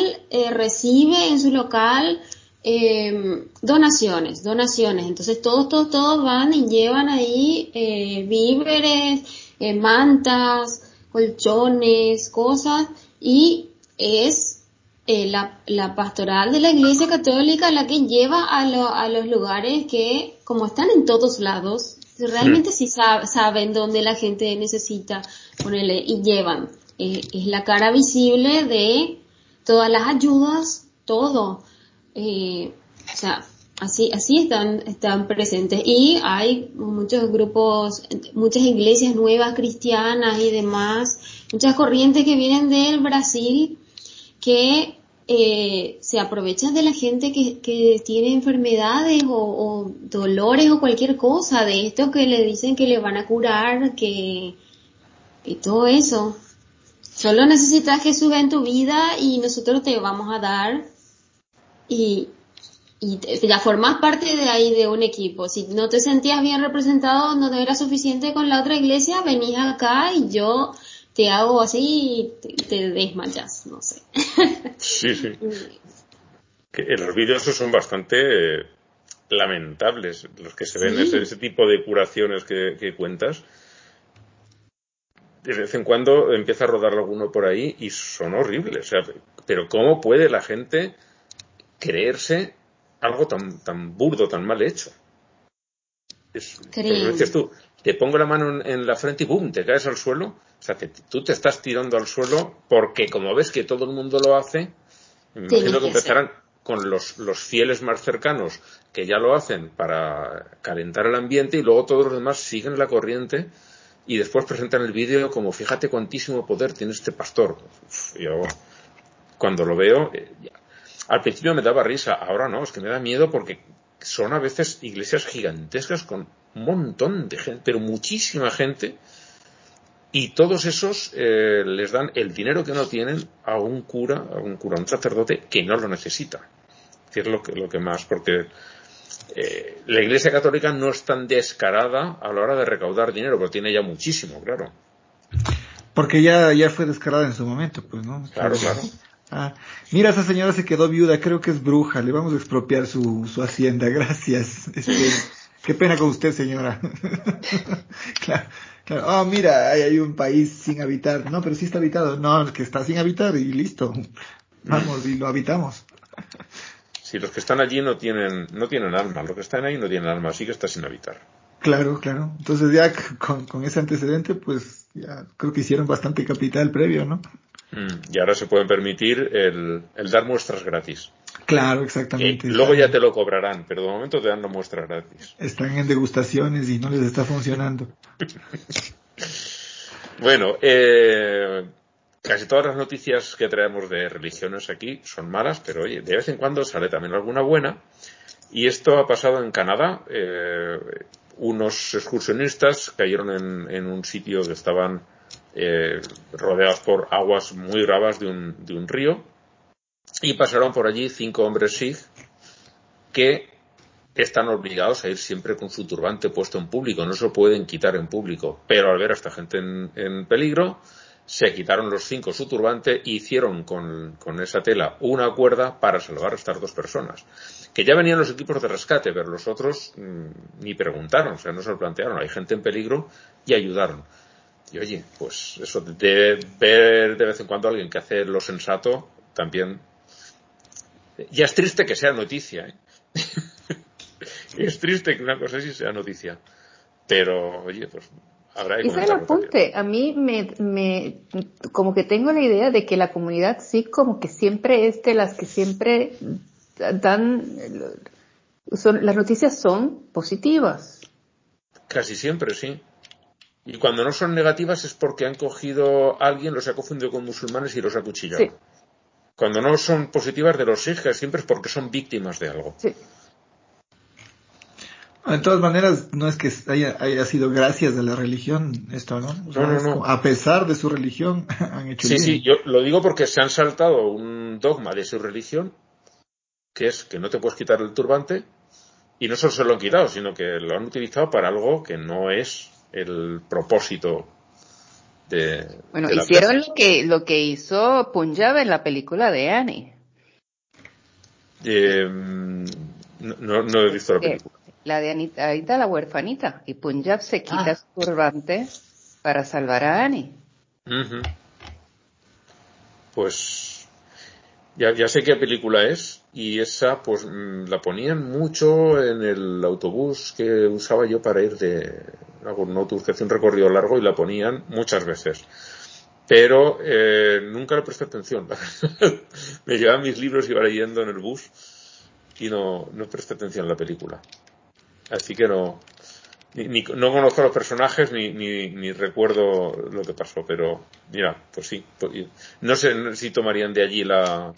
recibe en su local eh, donaciones, donaciones. Entonces todos, todos, todos van y llevan ahí eh, víveres, eh, mantas, colchones, cosas y es eh, la, la, pastoral de la Iglesia Católica la que lleva a, a los lugares que, como están en todos lados, realmente sí, saben dónde la gente necesita ponerle y llevan. es la cara visible de todas las ayudas, todo eh, o sea, así, así están, están presentes. Y hay muchos grupos, muchas iglesias nuevas cristianas y demás, muchas corrientes que vienen del Brasil que eh, se aprovechan de la gente que, que tiene enfermedades o, dolores o cualquier cosa de estos que le dicen que le van a curar, que, y todo eso. Solo necesitas Jesús en tu vida y nosotros te vamos a dar y, y ya formas parte de ahí de un equipo. Si no te sentías bien representado, no era suficiente con la otra iglesia, venís acá y yo te hago así y te, desmayas, no sé. Sí, sí. Que los vídeos son bastante eh, lamentables los que se ven, ese, tipo de curaciones que, que, cuentas. De vez en cuando empieza a rodar alguno por ahí y son horribles. O sea, pero ¿cómo puede la gente creerse algo tan, tan burdo, tan mal hecho. Es, dices tú, te pongo la mano en, la frente y ¡bum! te caes al suelo. O sea, que tú te estás tirando al suelo porque como ves que todo el mundo lo hace, me imagino que empezarán con los, los fieles más cercanos que ya lo hacen para calentar el ambiente y luego todos los demás siguen la corriente y después presentan el vídeo como fíjate cuantísimo poder tiene este pastor. yo cuando lo veo, eh, al principio me daba risa, ahora no, es que me da miedo porque son a veces iglesias gigantescas con un montón de gente, pero muchísima gente, y todos esos eh, les dan el dinero que no tienen a un cura, a un cura, a un sacerdote que no lo necesita. Que es lo que, lo que más, porque eh, la Iglesia Católica no es tan descarada a la hora de recaudar dinero, pero tiene ya muchísimo, claro. Porque ya, ya fue descarada en su momento, pues, ¿no? Claro, claro Ah, mira, esa señora se quedó viuda, creo que es bruja, le vamos a expropiar su, su hacienda, gracias. Este, qué pena con usted, señora. claro, claro. Oh, mira, hay, hay un país sin habitar. No, pero sí está habitado. No, que está sin habitar y listo. Vamos, y lo habitamos. Si los que están allí no tienen, no tienen alma, los que están ahí no tienen alma, así que está sin habitar. Claro, claro. Entonces ya con, con ese antecedente, pues ya creo que hicieron bastante capital previo, ¿no? Mm, y ahora se pueden permitir el, el dar muestras gratis. Claro, exactamente. Eh, luego ya te lo cobrarán, pero de momento te dan la muestra gratis. Están en degustaciones y no les está funcionando. bueno, eh, casi todas las noticias que traemos de religiones aquí son malas, pero oye, de vez en cuando sale también alguna buena. Y esto ha pasado en Canadá. Eh, unos excursionistas cayeron en, en un sitio que estaban eh, rodeados por aguas muy bravas de un, de un río y pasaron por allí cinco hombres Sikh que están obligados a ir siempre con su turbante puesto en público, no se lo pueden quitar en público, pero al ver a esta gente en, en peligro, se quitaron los cinco su turbante e hicieron con, con, esa tela una cuerda para salvar a estas dos personas. Que ya venían los equipos de rescate, pero los otros mmm, ni preguntaron, o sea, no se lo plantearon. Hay gente en peligro y ayudaron. Y oye, pues eso de ver de vez en cuando a alguien que hace lo sensato, también. Ya es triste que sea noticia, ¿eh? es triste que una cosa así sea noticia. Pero, oye, pues habrá que Y el apunte, a mí me, me, como que tengo la idea de que la comunidad sí como que siempre es de las que siempre dan, son, las noticias son positivas. Casi siempre, sí. Y cuando no son negativas es porque han cogido a alguien, los ha confundido con musulmanes y los ha cuchillado. Sí. Cuando no son positivas de los sijes, siempre es porque son víctimas de algo. Sí. De todas maneras, no es que haya, haya sido gracias a la religión esto, ¿no? O sea, no, no, no. A pesar de su religión, han hecho Sí, bien. sí, yo lo digo porque se han saltado un dogma de su religión, que es que no te puedes quitar el turbante, y no solo se lo han quitado, sino que lo han utilizado para algo que no es el propósito de. Bueno, de la hicieron lo que, lo que hizo Punjab en la película de Annie. Eh, no, no, he visto la película. La de Anita, Anita, la huerfanita. Y Punjab se quita ah. su turbante para salvar a Annie. Uh -huh. Pues ya, ya, sé qué película es y esa pues la ponían mucho en el autobús que usaba yo para ir de algún autobús que hacía un recorrido largo y la ponían muchas veces. Pero eh, nunca le presté atención. Me llevaban mis libros y iba leyendo en el bus y no, no presté atención a la película. Así que no, ni, no conozco los personajes ni, ni, recuerdo lo que pasó, pero mira, pues sí, pues, no sé si tomarían de allí la,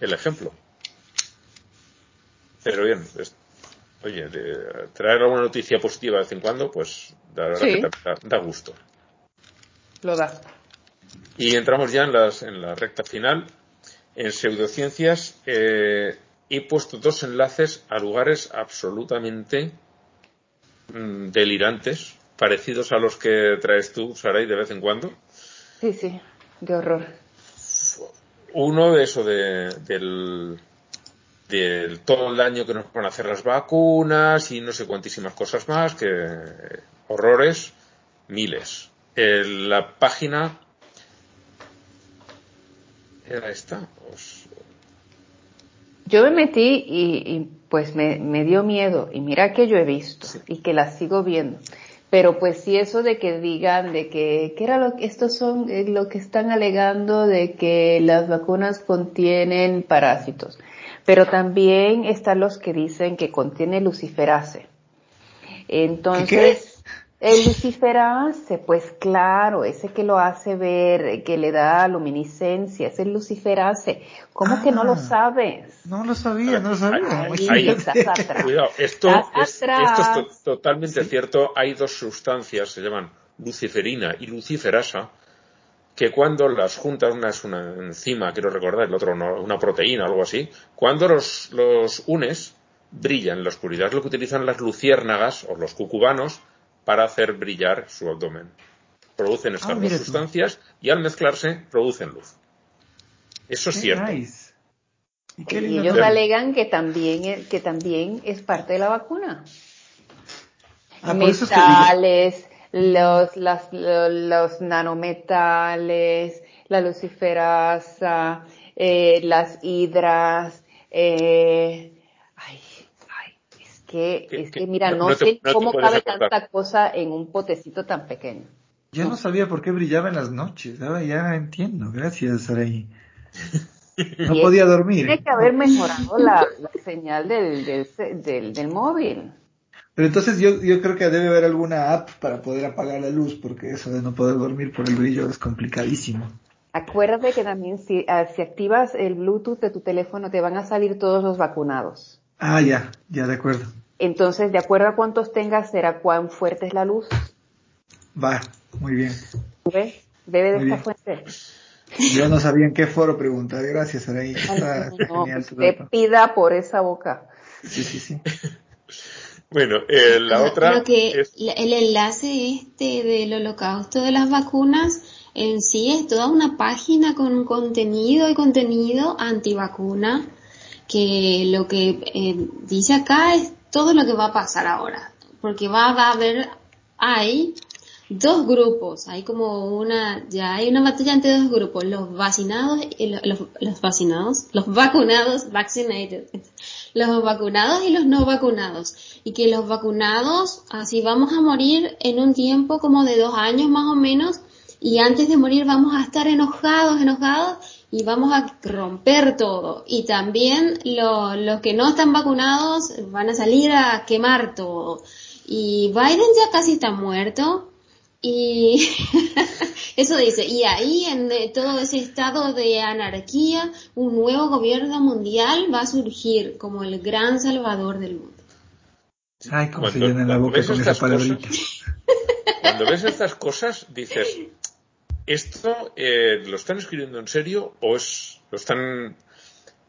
el ejemplo. Pero bien, oye, de traer alguna noticia positiva de vez en cuando, pues la verdad sí. que da, da, gusto. Lo da. Y entramos ya en, las, en la recta final. En pseudociencias, eh, he puesto dos enlaces a lugares absolutamente mmm, delirantes, parecidos a los que traes tú, Saray, de vez en cuando. Sí, sí, de horror. Uno de eso de, del, del todo el daño que nos van a hacer las vacunas y no sé cuantísimas cosas más, que horrores, miles. La página era esta, os, yo me metí y, y pues me, me, dio miedo y mira que yo he visto sí. y que la sigo viendo. Pero pues sí eso de que digan de que, ¿qué era lo que estos son eh, lo que están alegando de que las vacunas contienen parásitos? Pero también están los que dicen que contiene luciferase. Entonces, ¿Qué? El luciferase, pues claro, ese que lo hace ver, que le da luminiscencia, es el luciferase. ¿Cómo ah, que no lo sabes? No lo sabía, no lo sabía. Ahí, ahí, estás atrás. Cuidado, esto, estás es, esto es to totalmente ¿Sí? cierto. Hay dos sustancias, se llaman luciferina y luciferasa, que cuando las juntas, una es una enzima, quiero recordar, el otro no, una proteína, algo así, cuando los, los unes, brillan en la oscuridad. Es lo que utilizan las luciérnagas o los cucubanos para hacer brillar su abdomen. Producen estas Ah, dos mira tú. sustancias y al mezclarse producen luz. Eso es Qué cierto. nice. Y qué Y lindo ellos alegan que también, es- que también es parte de la vacuna. Ah, metales, los, las, lo- los nanometales, la luciferasa, eh, las hidras, eh, ay, ay, es que, es que mira, no- no, no te- sé no cómo cabe acordar. tanta cosa en un potecito tan pequeño. Yo no sabía por qué brillaba en las noches. Ahora ya entiendo. Gracias, Saraí. No podía dormir. Tiene que haber mejorado la, la señal del, del, del, del móvil. Pero entonces yo, yo creo que debe haber alguna app para poder apagar la luz, porque eso de no poder dormir por el brillo es complicadísimo. Acuérdate que también si, ah, si activas el Bluetooth de tu teléfono te van a salir todos los vacunados. Ah, ya, ya de acuerdo. Entonces, de acuerdo a cuántos tengas, será cuán fuerte es la luz. Va, muy bien. De Muy esta bien. fuente. Yo no sabía en qué foro preguntar. Gracias. Está No, genial pues te pida por esa boca. Sí, sí, sí. Bueno, eh, la otra lo que es... el enlace este del holocausto de las vacunas en sí es toda una página con contenido y contenido antivacuna que lo que eh, dice acá es todo lo que va a pasar ahora porque va, va a haber hay dos grupos hay como una ya hay una batalla entre dos grupos los vacunados y lo- los, los vacunados los vacunados vaccinated los vacunados y los no vacunados y que los vacunados así vamos a morir en un tiempo como de dos años más o menos y antes de morir vamos a estar enojados, enojados y vamos a romper todo. Y también lo- los que no están vacunados van a salir a quemar todo. Y Biden ya casi está muerto. Y eso dice, y ahí en todo ese estado de anarquía, un nuevo gobierno mundial va a surgir como el gran salvador del mundo. Ay, cómo se Cuando- llena la boca ves con esa estas cosas- palabrita. Cuando ves estas cosas, dices, ¿esto eh, lo están escribiendo en serio o es, lo están,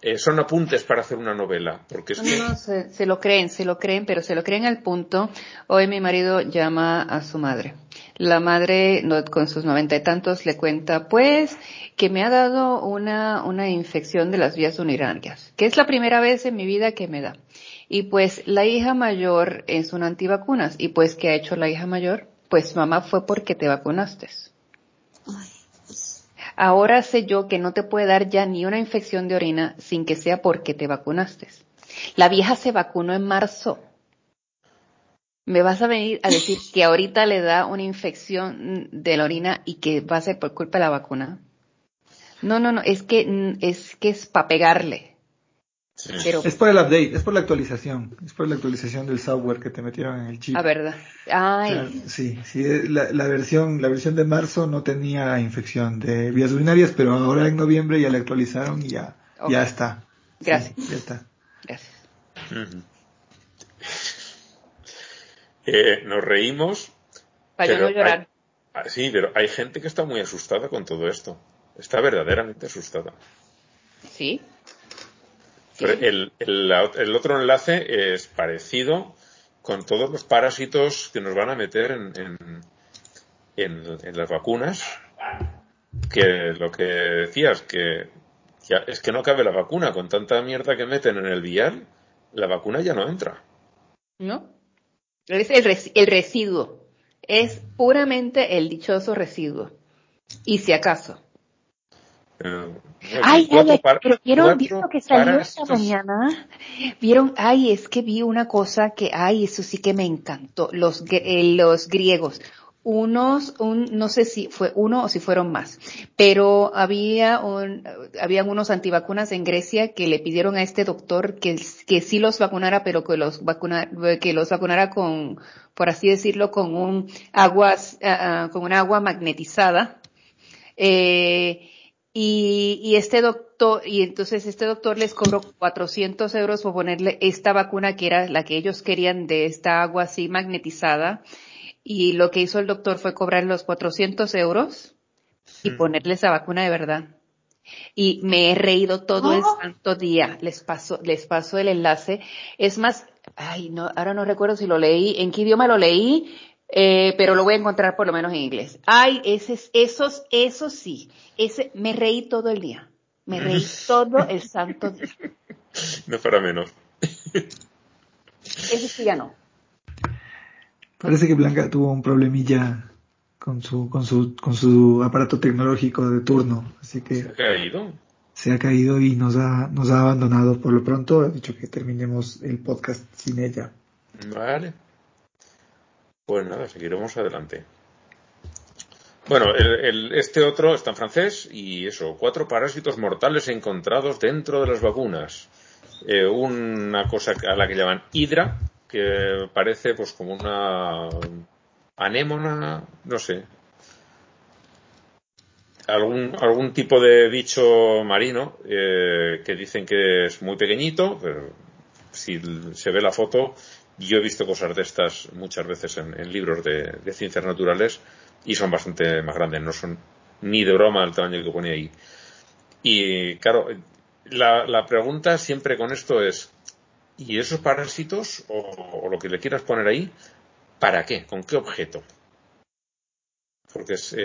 eh, son apuntes para hacer una novela? Porque es No, que, no, se, se lo creen, se lo creen, pero se lo creen al punto. Hoy mi marido llama a su madre. La madre, con sus noventa y tantos, le cuenta, pues, que me ha dado una, una infección de las vías urinarias, que es la primera vez en mi vida que me da. Y pues, la hija mayor es una antivacunas. Y pues, ¿qué ha hecho la hija mayor? Pues, mamá, fue porque te vacunaste. Ay, Ahora sé yo que no te puede dar ya ni una infección de orina sin que sea porque te vacunaste. La vieja se vacunó en marzo. Me vas a venir a decir que ahorita le da una infección de la orina y que va a ser por culpa de la vacuna. No, no, no, es que es que es para pegarle. sí. Pero Es por el update, es por la actualización. Es por la actualización del software que te metieron en el chip. a verdad. O sea, Ay, sí, sí, la, la versión, la versión de marzo no tenía infección de vías urinarias, pero ahora en noviembre ya la actualizaron y ya, ya está. Sí, Gracias. ya está. gracias. Eh, nos reímos. Para no llorar. hay- ah, sí, pero hay gente que está muy asustada con todo esto. Está verdaderamente asustada. Sí. El, el- el otro enlace es parecido con todos los parásitos que nos van a meter en, en, en- en las vacunas. Que lo que decías, que ya, es que no cabe la vacuna. Con tanta mierda que meten en el vial, la vacuna ya no entra. ¿No? Es el, res- el residuo. Es puramente el dichoso residuo. Y si acaso. Ay, cuatro ay, pero vieron, vieron lo que salió esta mañana. Vieron, ay, es que vi una cosa que, ay, eso sí que me encantó. Los, eh, los griegos. Unos, un, no sé si fue uno o si fueron más, pero había un, habían unos antivacunas en Grecia que le pidieron a este doctor que, que sí los vacunara, pero que los vacuna, que los vacunara con, por así decirlo, con un agua, ah, ah, con un agua magnetizada. Eh, y, y este doctor, y entonces este doctor les cobró 400 euros por ponerle esta vacuna que era la que ellos querían de esta agua así magnetizada. Y lo que hizo el doctor fue cobrar los 400 euros y Mm. ponerle esa vacuna de verdad. Y me he reído todo el Oh. santo día. Les paso, les paso el enlace. Es más, ay, no, ahora no recuerdo si lo leí, en qué idioma lo leí, eh, pero lo voy a encontrar por lo menos en inglés. Ay, ese, es- esos, esos sí. Ese, me reí todo el día. Me reí todo el santo día. No para menos. Eso sí ya no. Parece que Blanca tuvo un problemilla con su, con su, con su aparato tecnológico de turno, así que ¿Se ha caído? se ha caído y nos ha, nos ha abandonado por lo pronto. Ha dicho que terminemos el podcast sin ella. Vale. Pues nada, seguiremos adelante. Bueno, el- el- este otro está en francés y eso, cuatro parásitos mortales encontrados dentro de las vacunas. Eh, una cosa a la que llaman hidra, que parece pues como una anémona, no sé, algún, algún tipo de bicho marino eh, que dicen que es muy pequeñito, pero si se ve la foto, yo he visto cosas de estas muchas veces en, libros de, de ciencias naturales y son bastante más grandes, no son ni de broma el tamaño que pone ahí. Y claro, la, la pregunta siempre con esto es, ¿y esos parásitos o, lo que le quieras poner ahí, para qué? ¿Con qué objeto? Porque es,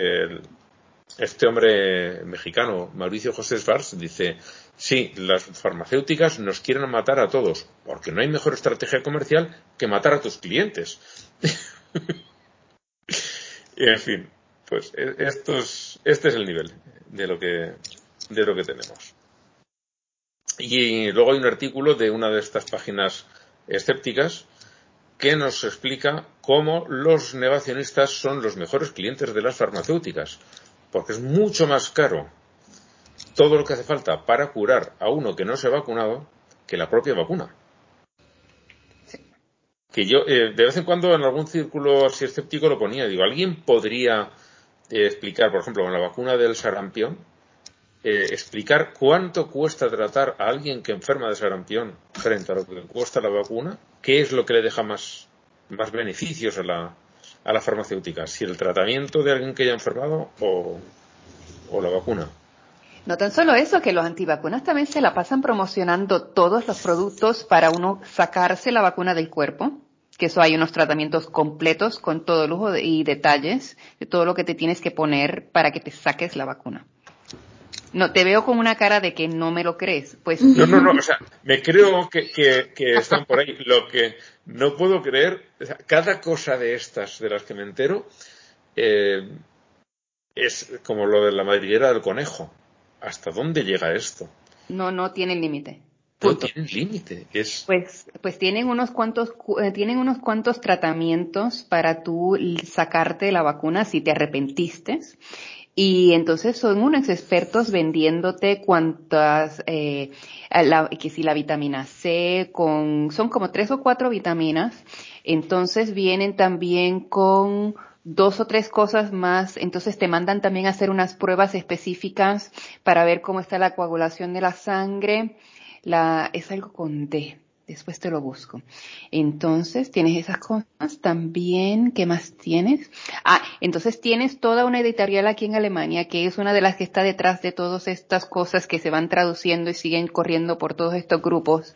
este hombre mexicano, Mauricio José Svars, dice, sí, las farmacéuticas nos quieren matar a todos, porque no hay mejor estrategia comercial que matar a tus clientes. y en fin, pues e- este es el nivel de lo que, de lo que tenemos. Y luego hay un artículo de una de estas páginas escépticas que nos explica cómo los negacionistas son los mejores clientes de las farmacéuticas, porque es mucho más caro todo lo que hace falta para curar a uno que no se ha vacunado que la propia vacuna. Que yo, eh, de vez en cuando, en algún círculo así escéptico lo ponía. Digo, ¿alguien podría eh, explicar, por ejemplo, con la vacuna del sarampión, eh, explicar cuánto cuesta tratar a alguien que enferma de sarampión frente a lo que cuesta la vacuna? ¿Qué es lo que le deja más, más beneficios a la, a la farmacéutica? ¿Si el tratamiento de alguien que haya enfermado o, o la vacuna? No tan solo eso, que los antivacunas también se la pasan promocionando todos los productos para uno sacarse la vacuna del cuerpo, que eso hay unos tratamientos completos con todo lujo y detalles de todo lo que te tienes que poner para que te saques la vacuna. No, te veo con una cara de que no me lo crees. Pues No, no, no, o sea, me creo que, que, que están por ahí. Lo que no puedo creer, o sea, cada cosa de estas de las que me entero, eh, es como lo de la madriguera del conejo. ¿Hasta dónde llega esto? no, no tienen límite. No Punto. tiene límite. Es, Pues, pues tienen unos cuantos, cu- eh, tienen unos cuantos tratamientos para tú sacarte la vacuna si te arrepentiste. Y entonces son unos expertos vendiéndote cuantas, eh, la- que si la vitamina C, con, son como tres o cuatro vitaminas. Entonces vienen también con dos o tres cosas más. Entonces te mandan también a hacer unas pruebas específicas para ver cómo está la coagulación de la sangre. La, es algo con D. Después te lo busco. Entonces, tienes esas cosas también. ¿Qué más tienes? Ah, entonces tienes toda una editorial aquí en Alemania que es una de las que está detrás de todas estas cosas que se van traduciendo y siguen corriendo por todos estos grupos.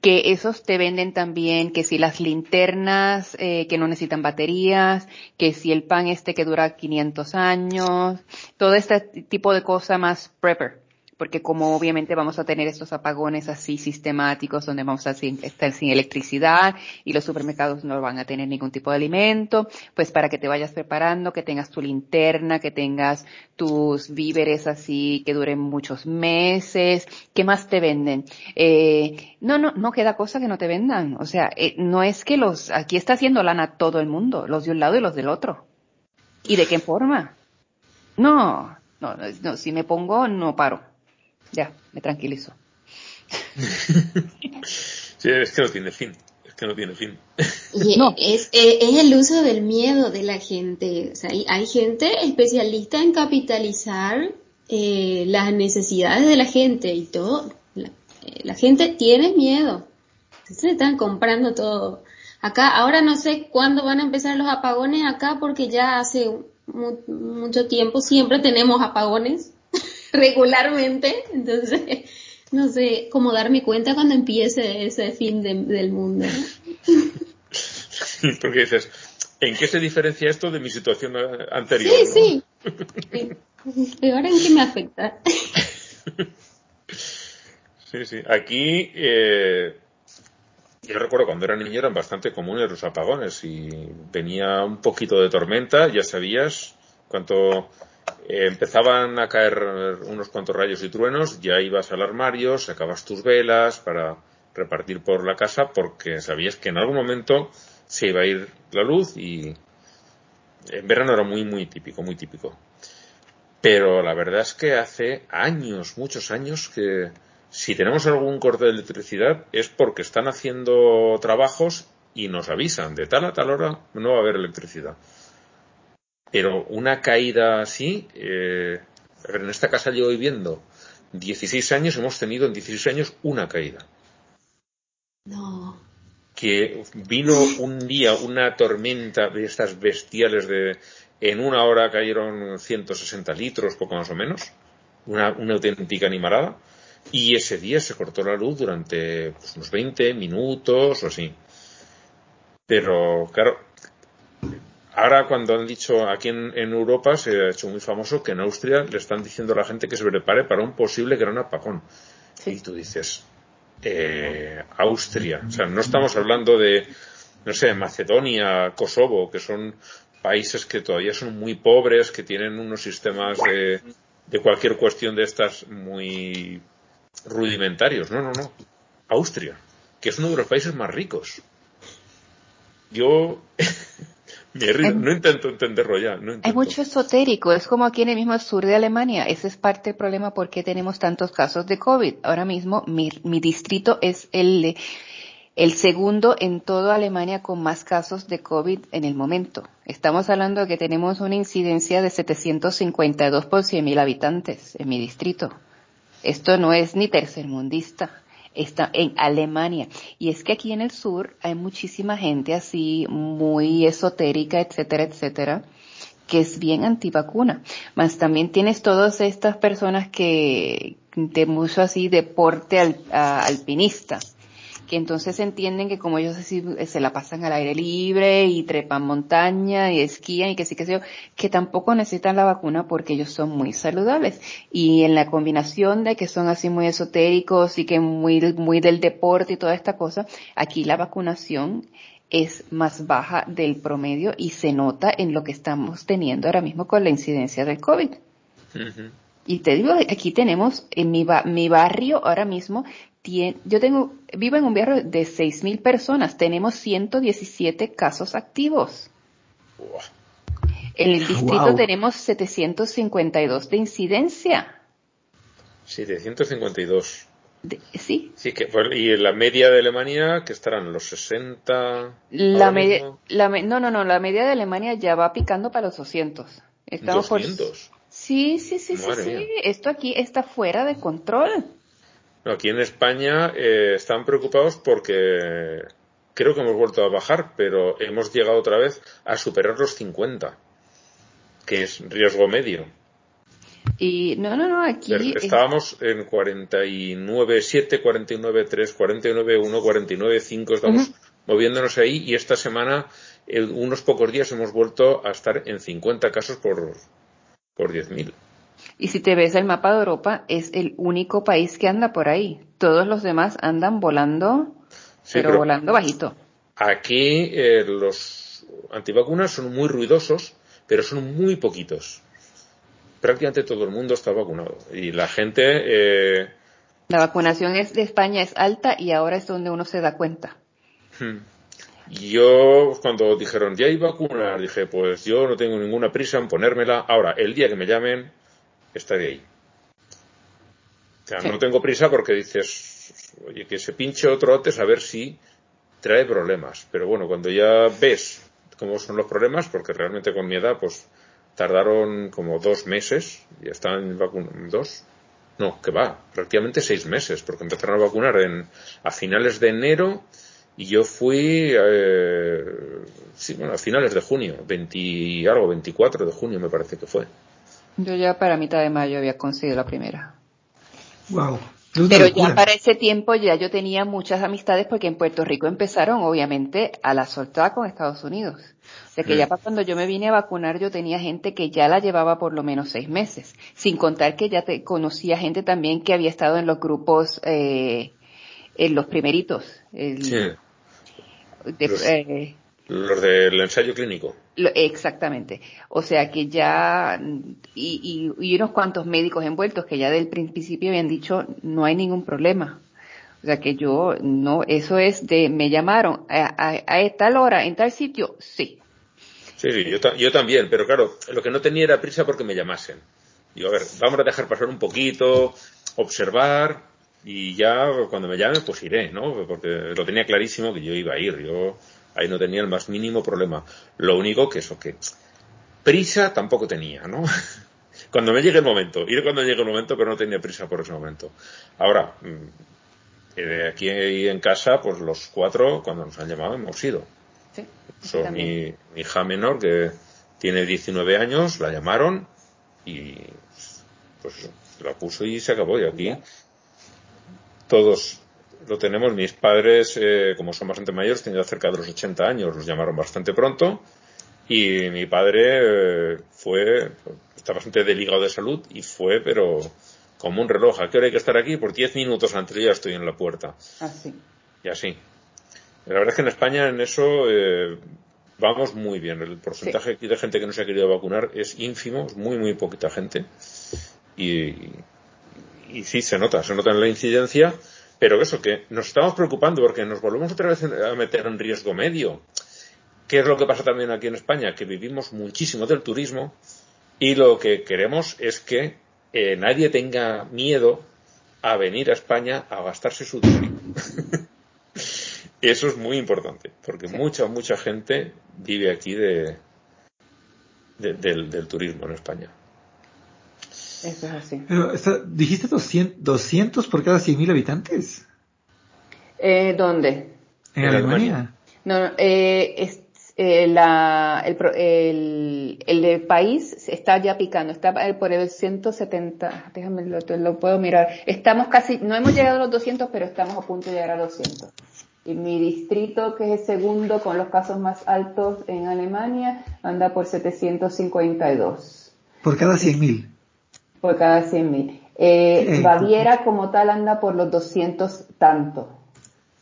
Que esos te venden también, que si las linternas eh, que no necesitan baterías, que si el pan este que dura 500 años, todo este tipo de cosa más prepper porque como obviamente vamos a tener estos apagones así sistemáticos donde vamos a estar sin electricidad y los supermercados no van a tener ningún tipo de alimento, pues para que te vayas preparando, que tengas tu linterna, que tengas tus víveres así que duren muchos meses, ¿qué más te venden? Eh, no, no, no queda cosa que no te vendan, o sea, eh, no es que los, aquí está haciendo lana todo el mundo, los de un lado y los del otro. ¿Y de qué forma? No, no, no, si me pongo no paro. Ya, me tranquilizo. sí, es que no tiene fin. Es que no tiene fin. Y No. es, es, es el uso del miedo de la gente. O sea, hay, hay gente especialista en capitalizar eh, las necesidades de la gente y todo. La, eh, la gente tiene miedo. Entonces están comprando todo. Acá, ahora no sé cuándo van a empezar los apagones acá porque ya hace mu- mucho tiempo siempre tenemos apagones regularmente. Entonces, no sé cómo darme cuenta cuando empiece ese fin de- del mundo. Porque dices, ¿en qué se diferencia esto de mi situación eh, anterior? Sí, no? sí. ¿Y ahora en qué me afecta? Sí, sí. Aquí, eh, yo recuerdo cuando era niño eran bastante comunes los apagones y venía un poquito de tormenta, ya sabías, cuando eh, empezaban a caer unos cuantos rayos y truenos, ya ibas al armario, sacabas tus velas para repartir por la casa porque sabías que en algún momento se iba a ir la luz y en verano era muy, muy típico, muy típico. Pero la verdad es que hace años, muchos años que si tenemos algún corte de electricidad es porque están haciendo trabajos y nos avisan de tal a tal hora no va a haber electricidad. Pero una caída así, eh, en esta casa llevo viviendo 16 años, hemos tenido en 16 años una caída. No. Que vino un día una tormenta de estas bestiales de, en una hora cayeron 160 litros, poco más o menos, una, una auténtica animalada y ese día se cortó la luz durante pues, unos 20 minutos o así. Pero, claro, ahora cuando han dicho aquí en, Europa se ha hecho muy famoso que en Austria le están diciendo a la gente que se prepare para un posible gran apagón. Y tú dices, eh, Austria, o sea, no estamos hablando de, no sé, Macedonia, Kosovo, que son países que todavía son muy pobres, que tienen unos sistemas de, de cualquier cuestión de estas muy rudimentarios. No, no, no. Austria, que es uno de los países más ricos. Yo no intento entenderlo ya. No Hay mucho esotérico, es como aquí en el mismo sur de Alemania. Ese es parte del problema por qué tenemos tantos casos de COVID. Ahora mismo mi, mi distrito es el, el segundo en toda Alemania con más casos de COVID en el momento. Estamos hablando de que tenemos una incidencia de 752 por 100.000 habitantes en mi distrito. Esto no es ni tercermundista, está en Alemania. Y es que aquí en el sur hay muchísima gente así, muy esotérica, etcétera, etcétera, que es bien antivacuna. Más también tienes todas estas personas que, de mucho así deporte alpinista que entonces entienden que como ellos así se la pasan al aire libre y trepan montaña y esquían y que sí que sé yo, que tampoco necesitan la vacuna porque ellos son muy saludables. Y en la combinación de que son así muy esotéricos y que muy, muy del deporte y toda esta cosa, aquí la vacunación es más baja del promedio y se nota en lo que estamos teniendo ahora mismo con la incidencia del COVID. Y te digo, aquí tenemos en mi, mi barrio ahora mismo yo tengo, vivo en un barrio de 6.000 personas, tenemos 117 casos activos. En el distrito tenemos 752 de incidencia. 752. sí. Sí, que, y en la media de Alemania, que estarán los 60. La media, la, no, no, no, la media de Alemania ya va picando para los 200. Estamos 200. sí, sí, sí, sí, sí. Esto aquí está fuera de control aquí en España eh, están preocupados porque creo que hemos vuelto a bajar, pero hemos llegado otra vez a superar los 50, que es riesgo medio. Y no, no, no, aquí. Estábamos en 49.7, 49.3, 49.1, 49.5, estamos moviéndonos ahí y esta semana, en unos pocos días, hemos vuelto a estar en 50 casos por, por 10.000. Y si te ves el mapa de Europa, es el único país que anda por ahí. Todos los demás andan volando, pero, volando bajito. Aquí eh, los antivacunas son muy ruidosos, pero son muy poquitos. Prácticamente todo el mundo está vacunado. Y la gente... Eh, la vacunación es de España es alta y ahora es donde uno se da cuenta. Hmm. Yo, cuando dijeron ya hay vacunas, dije, pues yo no tengo ninguna prisa en ponérmela. Ahora, el día que me llamen, estaré ahí. O sea, no tengo prisa porque dices, oye, que se pinche otro antes a ver si trae problemas. Pero bueno, cuando ya ves cómo son los problemas, porque realmente con mi edad, pues tardaron como dos meses, ya están vacunados, dos, no, que va, prácticamente seis meses, porque empezaron a vacunar en, a finales de enero y yo fui, eh, sí, bueno, a finales de junio, 20 algo, 24 de junio me parece que fue. Yo ya para mitad de mayo había conseguido la primera. Wow. Pero ya para ese tiempo ya yo tenía muchas amistades porque en Puerto Rico empezaron obviamente a la soltar con Estados Unidos. O sea que ya para cuando yo me vine a vacunar yo tenía gente que ya la llevaba por lo menos seis meses. Sin contar que ya te conocía gente también que había estado en los grupos, eh, en los primeritos. sí. Eh, los del ensayo clínico. exactamente. O sea que ya, y, y, unos cuantos médicos envueltos que ya del principio habían dicho no hay ningún problema. O sea que yo, no, eso es de, me llamaron a, a, tal hora, en tal sitio, sí. Sí, sí, yo, yo también, pero claro, lo que no tenía era prisa porque me llamasen. Digo, a ver, vamos a dejar pasar un poquito, observar, y ya cuando me llamen, pues iré, ¿no? Porque lo tenía clarísimo que yo iba a ir. Yo, Ahí no tenía el más mínimo problema. Lo único que eso que prisa tampoco tenía, ¿no? cuando me llegue el momento, ir cuando llegue el momento, pero no tenía prisa por ese momento. Ahora, mm, eh, aquí en casa, pues los cuatro, cuando nos han llamado, hemos ido. Sí, Son mi, mi, hija menor, que tiene 19 años, la llamaron y pues la puso y se acabó. Y aquí todos lo tenemos. Mis padres, eh, como son bastante mayores, tenían cerca de los 80 años, los llamaron bastante pronto. Y mi padre eh, fue, está bastante deligado de salud y fue, pero como un reloj. ¿A qué hora hay que estar aquí? Por 10 minutos antes ya estoy en la puerta. Así. Y así. La verdad es que en España en eso eh, vamos muy bien. El porcentaje de gente que no se ha querido vacunar es ínfimo, es muy, muy poquita gente. Y, y sí, se nota, se nota en la incidencia pero eso, que nos estamos preocupando porque nos volvemos otra vez a meter en riesgo medio. ¿Qué es lo que pasa también aquí en España? Que vivimos muchísimo del turismo y lo que queremos es que eh, nadie tenga miedo a venir a España a gastarse su dinero. Eso es muy importante, porque mucha, mucha gente vive aquí de, del, turismo en España. Eso es así. Pero, ¿dijiste 200, 200 por cada 100.000 habitantes? Eh, ¿Dónde? En, Alemania. No, eh, es, eh, la, el, el, el, país está ya picando, está por el 170, déjame lo, lo puedo mirar. Estamos casi, no hemos llegado a los 200, pero estamos a punto de llegar a 200. Y mi distrito, que es el segundo con los casos más altos en Alemania, anda por 752. Por cada 100.000 por cada 100.000. Eh, Baviera como tal anda por los 200 tanto.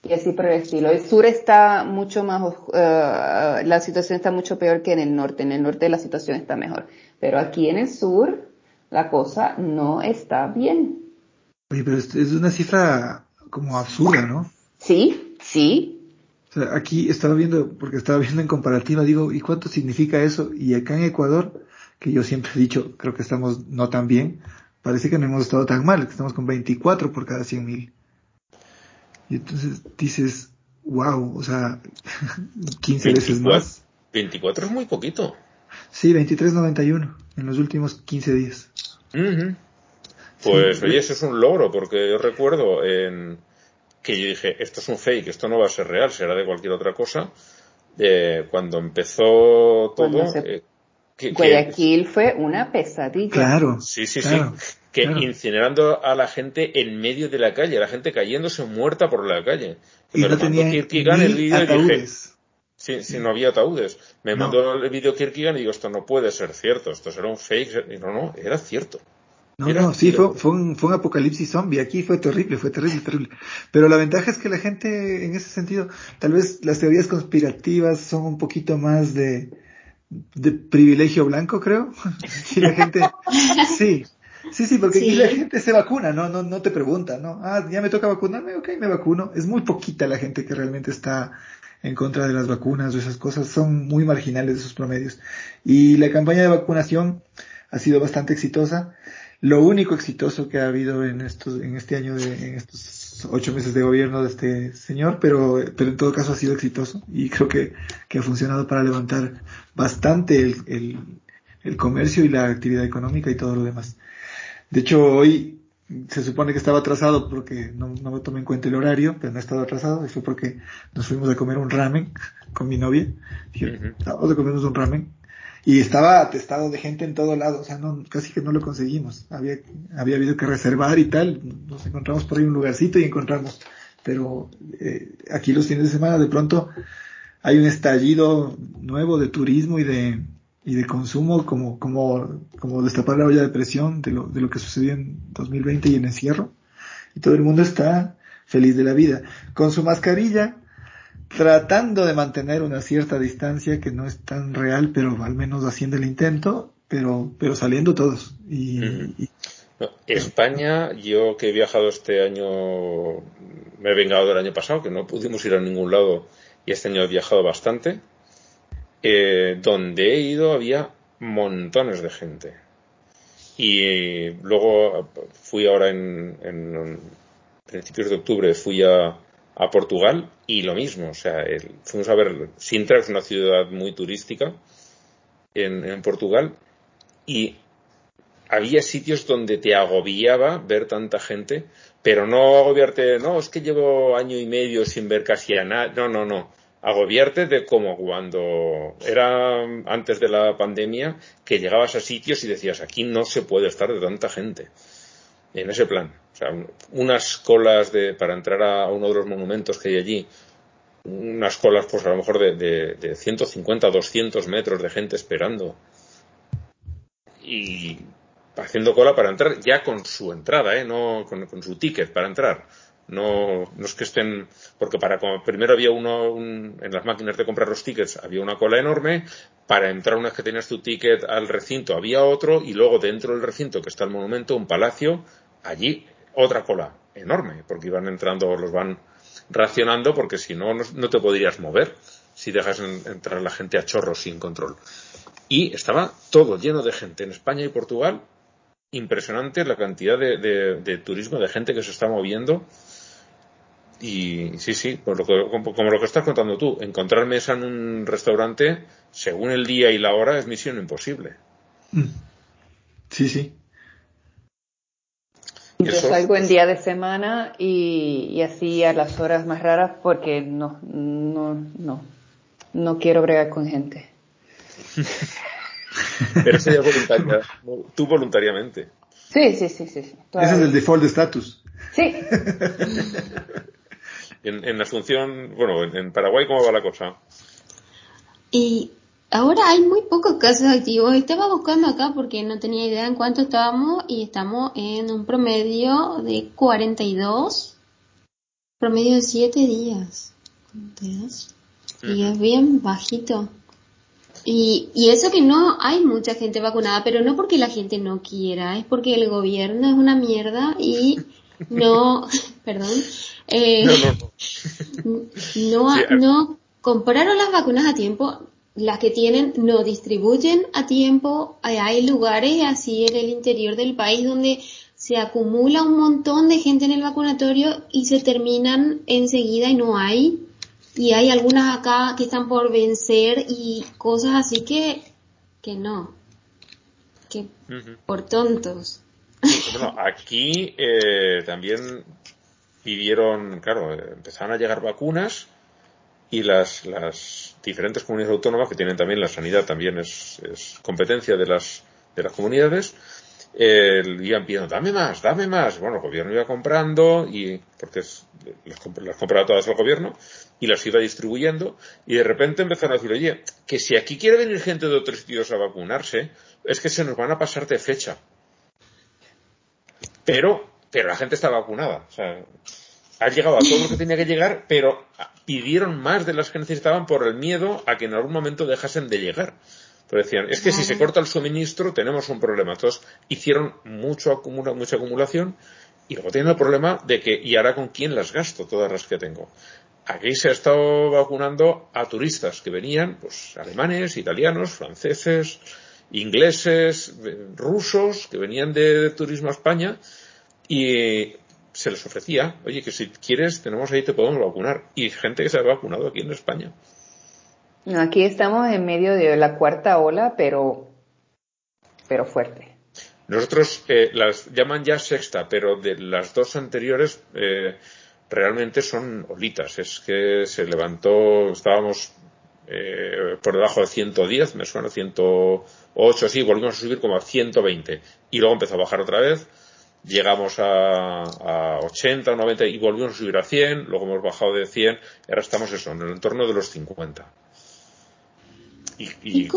Y así por el estilo. El sur está mucho más, uh, la situación está mucho peor que en el norte. En el norte la situación está mejor. Pero aquí en el sur la cosa no está bien. Oye, pero es una cifra como absurda, ¿no? Sí, sí. O sea, aquí estaba viendo, porque estaba viendo en comparativa, digo, ¿y cuánto significa eso? Y acá en Ecuador, que yo siempre he dicho, creo que estamos no tan bien, parece que no hemos estado tan mal, que estamos con 24 por cada 100 mil. Y entonces dices, wow, o sea, 15 veces más. 24 es muy poquito. Sí, 23.91 en los últimos 15 días. Pues oye, eso es un logro, porque yo recuerdo en que yo dije, esto es un fake, esto no va a ser real, será de cualquier otra cosa. Eh, cuando empezó todo, eh, Guayaquil fue una pesadilla. Claro. Sí, sí, sí. Que incinerando a la gente en medio de la calle, la gente cayéndose muerta por la calle. Y no tenía el vídeo ataúdes. sí, sí, no había ataúdes. Me mandó el vídeo Kirkigan y digo, esto no puede ser cierto, esto será un fake. Y no, no, era cierto. No, no, sí, fue, fue, un, fue un apocalipsis zombie. Aquí fue terrible, fue terrible, terrible. Pero la ventaja es que la gente, en ese sentido, tal vez las teorías conspirativas son un poquito más de, de privilegio blanco, creo. y la gente, sí, sí, sí, porque aquí la gente se vacuna, no, no, no te pregunta, ¿no? Ah, ya me toca vacunarme, ok, me vacuno. Es muy poquita la gente que realmente está en contra de las vacunas o esas cosas, son muy marginales esos promedios. Y la campaña de vacunación ha sido bastante exitosa. Lo único exitoso que ha habido en estos, en este año de, en estos ocho meses de gobierno de este señor, pero, pero en todo caso ha sido exitoso y creo que, que ha funcionado para levantar bastante el, el, el, comercio y la actividad económica y todo lo demás. De hecho, hoy se supone que estaba atrasado porque no, no me tomé en cuenta el horario, pero no he estado atrasado, y fue porque nos fuimos a comer un ramen con mi novia. Dije, vamos a comernos un ramen. Y estaba atestado de gente en todo lado, o sea, no, casi que no lo conseguimos. Había, había habido que reservar y tal, nos encontramos por ahí un lugarcito y encontramos. Pero eh, aquí los fines de semana de pronto hay un estallido nuevo de turismo y de, y de consumo como, como, como destapar la olla de presión de lo, de lo que sucedió en 2020 y en encierro. Y todo el mundo está feliz de la vida. Con su mascarilla, tratando de mantener una cierta distancia que no es tan real, pero al menos haciendo el intento, pero, pero saliendo todos. Y, España, yo que he viajado este año, me he vengado del año pasado, que no pudimos ir a ningún lado y este año he viajado bastante. Eh, donde he ido había montones de gente. Y luego fui ahora en, en principios de octubre, fui a, a Portugal y lo mismo, o sea, fuimos a ver, Sintra es una ciudad muy turística en, Portugal y había sitios donde te agobiaba ver tanta gente, pero no agobiarte, no, es que llevo año y medio sin ver casi a nada, no, no, no, agobiarte de como cuando era antes de la pandemia, que llegabas a sitios y decías, aquí no se puede estar de tanta gente en ese plan. O sea, unas colas de, para entrar a uno de los monumentos que hay allí, unas colas pues a lo mejor de, de, de 150, 200 metros de gente esperando. Y haciendo cola para entrar ya con su entrada, ¿eh? no con, su ticket para entrar. No, no es que estén, porque para primero había uno en las máquinas de comprar los tickets había una cola enorme, para entrar una vez que tenías tu ticket al recinto había otro y luego dentro del recinto que está el monumento, un palacio, allí otra cola enorme, porque iban entrando, los van racionando, porque si no, no te podrías mover si dejas entrar la gente a chorros sin control. Y estaba todo lleno de gente en España y Portugal. Impresionante la cantidad de, turismo, de gente que se está moviendo. Y sí, sí, por lo como, lo que estás contando tú, encontrar mesa en un restaurante, según el día y la hora, es misión imposible. Mm. Sí, sí. Yo salgo en día de semana y, así a las horas más raras porque no, no, no, no quiero bregar con gente. Pero eso ya voluntaria, tú voluntariamente. Sí, sí, sí, sí. Ese es el default de status. Sí. en, en Asunción, bueno, en Paraguay, ¿cómo va la cosa? Y Ahora hay muy pocos casos activos. Estaba buscando acá porque no tenía idea en cuánto estábamos y estamos en un promedio de 42, promedio de 7 días. 42. Y es bien bajito. Y, y eso que no hay mucha gente vacunada, pero no porque la gente no quiera, es porque el gobierno es una mierda y no, perdón, eh, no, no, no compraron las vacunas a tiempo, las que tienen no distribuyen a tiempo. Hay lugares así en el interior del país donde se acumula un montón de gente en el vacunatorio y se terminan enseguida y no hay. Y hay algunas acá que están por vencer y cosas así que, que no. Que por tontos. Bueno, aquí eh, también pidieron, claro, empezaron a llegar vacunas y las, las diferentes comunidades autónomas que tienen también la sanidad también es, competencia de las de las comunidades eh, iban pidiendo dame más dame más bueno el gobierno iba comprando y porque es, las, compraba todas el gobierno y las iba distribuyendo y de repente empezaron a decir oye que si aquí quiere venir gente de otros sitios a vacunarse es que se nos van a pasar de fecha pero pero la gente está vacunada o sea ha llegado a todo lo que tenía que llegar, pero pidieron más de las que necesitaban por el miedo a que en algún momento dejasen de llegar. Pero decían, es que si se corta el suministro tenemos un problema. Entonces hicieron mucho acumula, mucha acumulación y luego tienen el problema de que, ¿y ahora con quién las gasto todas las que tengo? Aquí se ha estado vacunando a turistas que venían, pues alemanes, italianos, franceses, ingleses, rusos, que venían de turismo a España y se les ofrecía, oye, que si quieres, tenemos ahí, te podemos vacunar. Y gente que se ha vacunado aquí en España. Aquí estamos en medio de la cuarta ola, pero, pero fuerte. Nosotros eh, las llaman ya sexta, pero de las dos anteriores eh, realmente son olitas. Es que se levantó, estábamos eh, por debajo de 110, me suena 108, sí, volvimos a subir como a 120 y luego empezó a bajar otra vez, llegamos a, a 80 90 y volvimos a subir a 100, luego hemos bajado de 100 y ahora estamos eso, en el entorno de los 50. Y, y...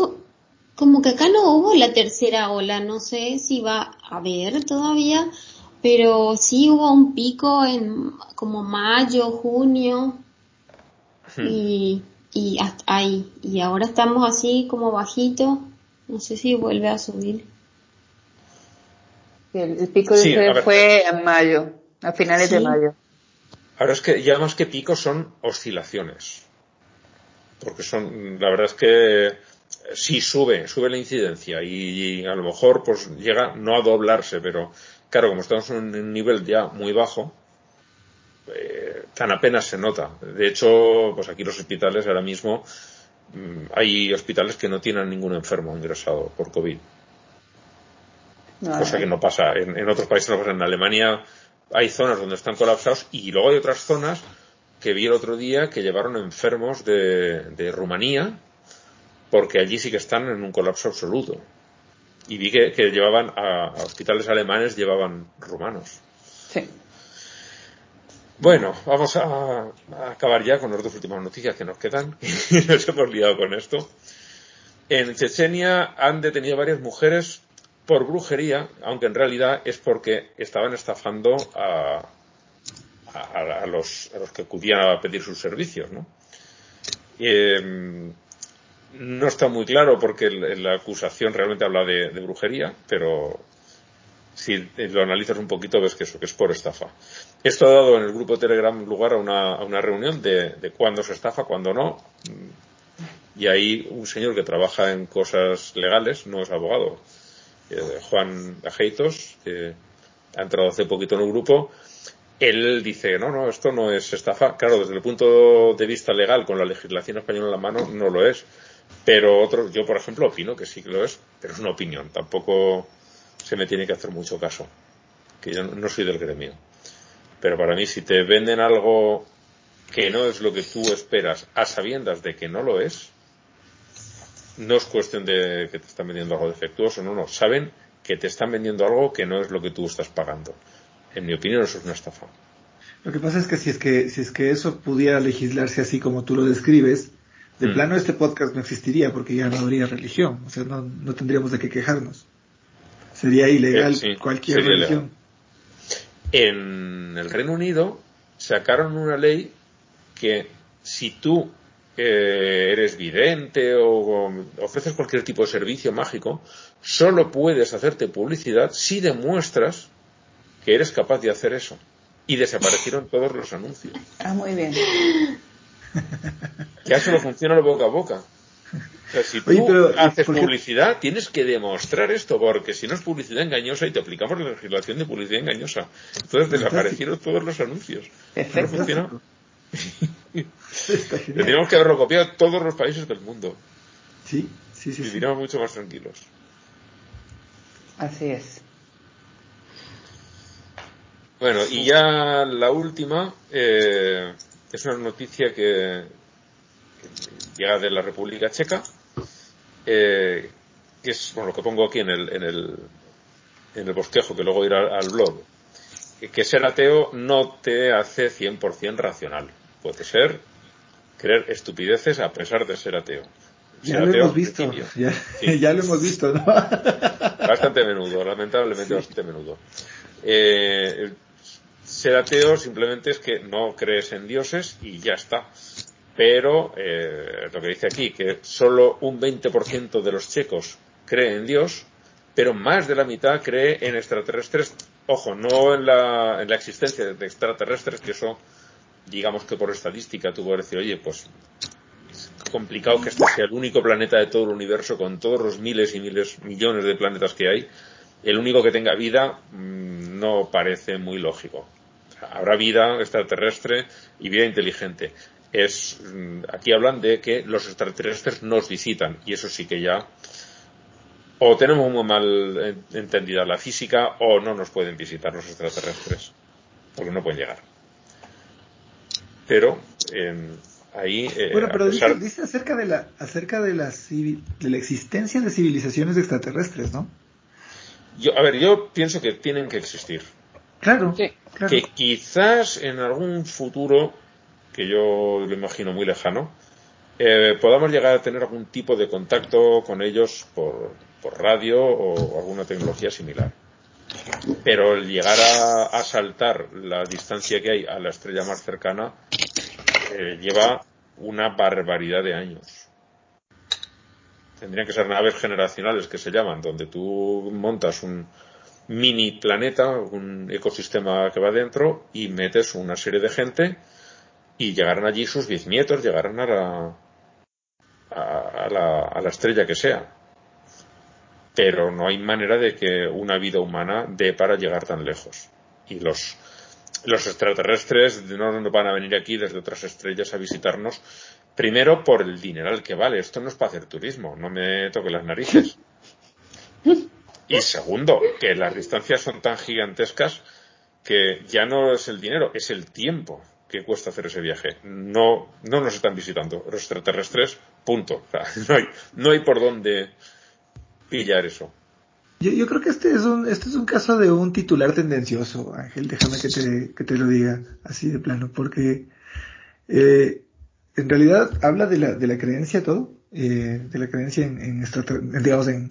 como que acá no hubo la tercera ola, no sé si va a haber todavía, pero sí hubo un pico en como mayo, junio hmm. y, y hasta ahí. Y ahora estamos así como bajito, no sé si vuelve a subir. El, pico de fue en mayo, a finales de mayo. Ahora es que ya más que picos son oscilaciones. Porque son, la verdad es que sí sube, sube la incidencia y, a lo mejor pues llega no a doblarse, pero claro, como estamos en un nivel ya muy bajo, eh, tan apenas se nota. De hecho, pues aquí los hospitales ahora mismo mm, hay hospitales que no tienen ningún enfermo ingresado por COVID. Cosa que no pasa. En, otros países no pasa. En Alemania hay zonas donde están colapsados y luego hay otras zonas que vi el otro día que llevaron enfermos de Rumanía porque allí sí que están en un colapso absoluto. Y vi que, llevaban a, hospitales alemanes, llevaban rumanos. Sí. Bueno, vamos a, acabar ya con las dos últimas noticias que nos quedan. y nos hemos liado con esto. En Chechenia han detenido varias mujeres por brujería, aunque en realidad es porque estaban estafando a, a, los, a los que acudían a pedir sus servicios, ¿no? Eh, no está muy claro porque la acusación realmente habla de, brujería, pero si lo analizas un poquito ves que eso que es por estafa. Esto ha dado en el grupo Telegram lugar a una, reunión de, de cuándo se estafa, cuándo no. Y ahí un señor que trabaja en cosas legales, no es abogado, eh, Juan Ajeitos, que ha entrado hace poquito en el grupo, él dice, no, no, esto no es estafa. Claro, desde el punto de vista legal, con la legislación española en la mano, no lo es. Pero otros, yo por ejemplo opino que sí que lo es, pero es una opinión, tampoco se me tiene que hacer mucho caso, que yo no soy del gremio. Pero para mí si te venden algo que no es lo que tú esperas a sabiendas de que no lo es, no es cuestión de que te están vendiendo algo defectuoso, no, no, saben que te están vendiendo algo que no es lo que tú estás pagando. En mi opinión eso es una estafa. Lo que pasa es que si es que, si es que eso pudiera legislarse así como tú lo describes, de mm. plano este podcast no existiría porque ya no habría religión, o sea, no, no tendríamos de qué quejarnos. Sería ilegal eh, cualquier religión. En el Reino Unido sacaron una ley que si tú eh, eres vidente o ofreces cualquier tipo de servicio mágico, solo puedes hacerte publicidad si demuestras que eres capaz de hacer eso. Y desaparecieron todos los anuncios. Ah, muy bien. Ya solo funciona lo boca a boca. O sea, si tú haces publicidad, tienes que demostrar esto, porque si no es publicidad engañosa y te aplicamos la legislación de publicidad engañosa. Entonces desaparecieron todos los anuncios. No funciona. Tendríamos que haberlo copiado a todos los países del mundo. Sí, sí, sí. Viviríamos mucho más tranquilos. Así es. Bueno, y ya la última eh, es una noticia que, llega de la República Checa, eh, que es bueno, lo que pongo aquí en el, en el, en el bosquejo, que luego irá al blog, que ser ateo no te hace 100% racional. Puede ser creer estupideces a pesar de ser ateo. ya lo hemos visto, ya, lo hemos visto, ¿no? Bastante menudo, lamentablemente bastante menudo. Eh, ser ateo simplemente es que no crees en dioses y ya está pero eh, lo que dice aquí, que solo un 20% de los checos cree en Dios, pero más de la mitad cree en extraterrestres. Ojo, no en la, en la existencia de extraterrestres, que eso, digamos que por estadística tú puedes decir, oye, pues es complicado que este sea el único planeta de todo el universo con todos los miles y miles, millones de planetas que hay. El único que tenga vida mm, no parece muy lógico. Habrá vida extraterrestre y vida inteligente es mm, aquí hablan de que los extraterrestres nos visitan y eso sí que ya o tenemos muy mal entendida la física o no nos pueden visitar los extraterrestres porque no pueden llegar pero ahí... Eh, bueno, pero dice, acerca de la acerca de la, de la existencia de civilizaciones extraterrestres, ¿no? Yo, a ver, yo pienso que tienen que existir. Claro, claro. Que quizás en algún futuro, que yo lo imagino muy lejano, eh, podamos llegar a tener algún tipo de contacto con ellos por, por radio o alguna tecnología similar. Pero el llegar a, saltar la distancia que hay a la estrella más cercana eh, lleva una barbaridad de años. Tendrían que ser naves generacionales que se llaman, donde tú montas un mini planeta, un ecosistema que va dentro y metes una serie de gente y llegarán allí sus bisnietos, llegarán a la, a, la, a la estrella que sea pero no hay manera de que una vida humana dé para llegar tan lejos. Y los, los extraterrestres no nos van a venir aquí desde otras estrellas a visitarnos, primero por el dineral que vale. Esto no es para hacer turismo, no me toque las narices. Y segundo, que las distancias son tan gigantescas que ya no es el dinero, es el tiempo que cuesta hacer ese viaje. No, no nos están visitando los extraterrestres, punto. no, hay, no hay por dónde pillar eso. Yo, yo, creo que este es un este es un caso de un titular tendencioso, Ángel. Déjame que te, que te lo diga así de plano, porque eh, en realidad habla de la, de la creencia todo, eh, de la creencia en, en, digamos en,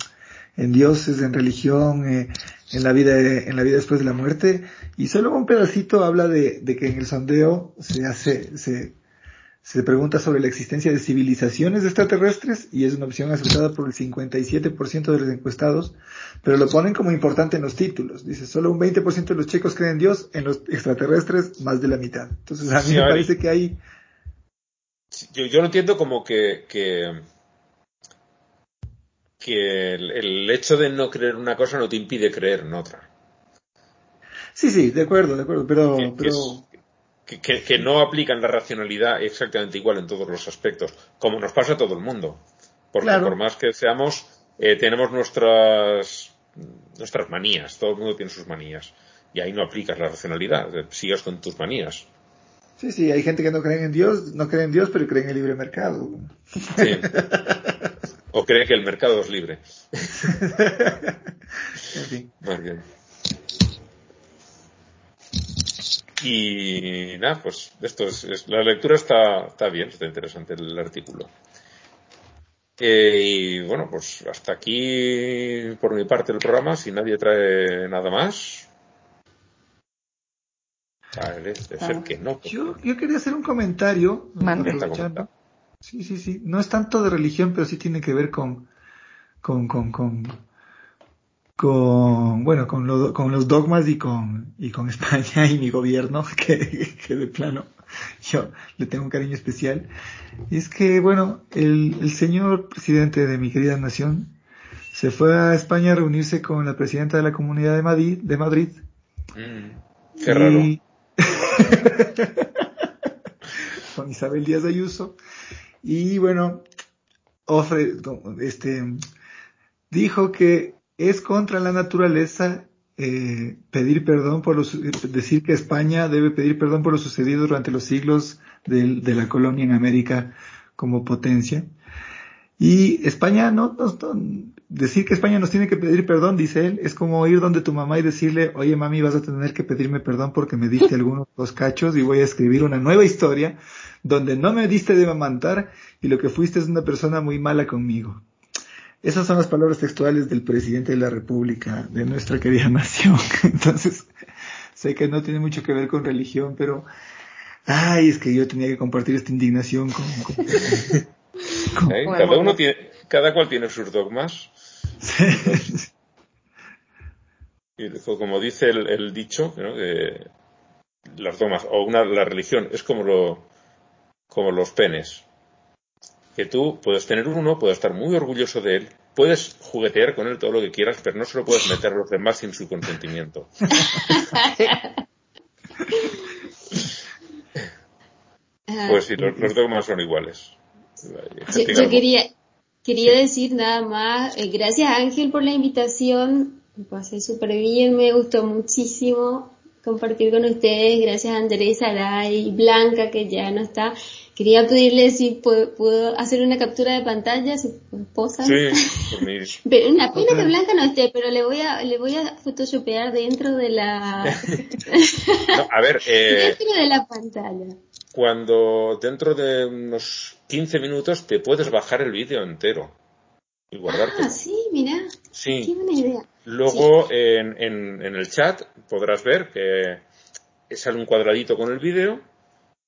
en dioses, en religión, eh, en la vida en la vida después de la muerte, y solo un pedacito habla de, de que en el sondeo se hace se se pregunta sobre la existencia de civilizaciones extraterrestres y es una opción aceptada por el 57% de los encuestados, pero lo ponen como importante en los títulos. Dice, solo un 20% de los chicos creen en Dios, en los extraterrestres más de la mitad. Entonces a mí me parece que hay... Yo, yo lo entiendo como que, que, que el, hecho de no creer una cosa no te impide creer en otra. Sí, sí, de acuerdo, de acuerdo, pero, pero que, no aplican la racionalidad exactamente igual en todos los aspectos, como nos pasa a todo el mundo. Porque por más que seamos, eh, tenemos nuestras, nuestras manías, todo el mundo tiene sus manías. Y ahí no aplicas la racionalidad, eh, sigas con tus manías. Sí, sí, hay gente que no cree en Dios, no cree en Dios, pero cree en el libre mercado. Sí. O cree que el mercado es libre. Muy bien. Y nada, pues esto es, la lectura está, está bien, está interesante el artículo. Eh, y bueno, pues hasta aquí por mi parte el programa, si nadie trae nada más. Vale, ser que no. Yo, yo quería hacer un comentario. Sí, sí, sí. No es tanto de religión, pero sí tiene que ver con, con, con, con con, bueno, con, con los dogmas y con, y con España y mi gobierno, que, que de plano yo le tengo un cariño especial. Y es que, bueno, el, el señor presidente de mi querida nación se fue a España a reunirse con la presidenta de la Comunidad de Madrid, de Madrid. Mm, qué raro. con Isabel Díaz Ayuso. Y bueno, ofre, este, dijo que es contra la naturaleza eh, pedir perdón por los, decir que España debe pedir perdón por lo sucedido durante los siglos de, de la colonia en América como potencia. Y España no, decir que España nos tiene que pedir perdón, dice él, es como ir donde tu mamá y decirle, oye mami, vas a tener que pedirme perdón porque me diste algunos dos cachos y voy a escribir una nueva historia donde no me diste de mamantar y lo que fuiste es una persona muy mala conmigo. Esas son las palabras textuales del presidente de la República, de nuestra querida nación. Entonces, sé que no tiene mucho que ver con religión, pero, ay, es que yo tenía que compartir esta indignación con... cada uno tiene, cada cual tiene sus dogmas. Y como dice el, dicho, las dogmas, o una, la religión, es como lo, como los penes que tú puedes tener uno, puedes estar muy orgulloso de él, puedes juguetear con él todo lo que quieras, pero no se lo puedes meter a los demás sin su consentimiento. pues sí, los, dogmas son iguales. Yo, quería, quería decir nada más, eh, gracias Ángel por la invitación, me pasé súper bien, me gustó muchísimo compartir con ustedes. Gracias a Andrés, y Blanca, que ya no está. Quería pedirle si puedo, hacer una captura de pantalla, si posa. Sí, pero una pena que Blanca no esté, pero le voy a, le voy a photoshopear dentro de la... a ver, eh, dentro de la pantalla. Cuando dentro de unos 15 minutos te puedes bajar el vídeo entero y guardarte. Ah, sí, mira. Sí. Qué buena idea. Luego en, en, en el chat podrás ver que sale un cuadradito con el vídeo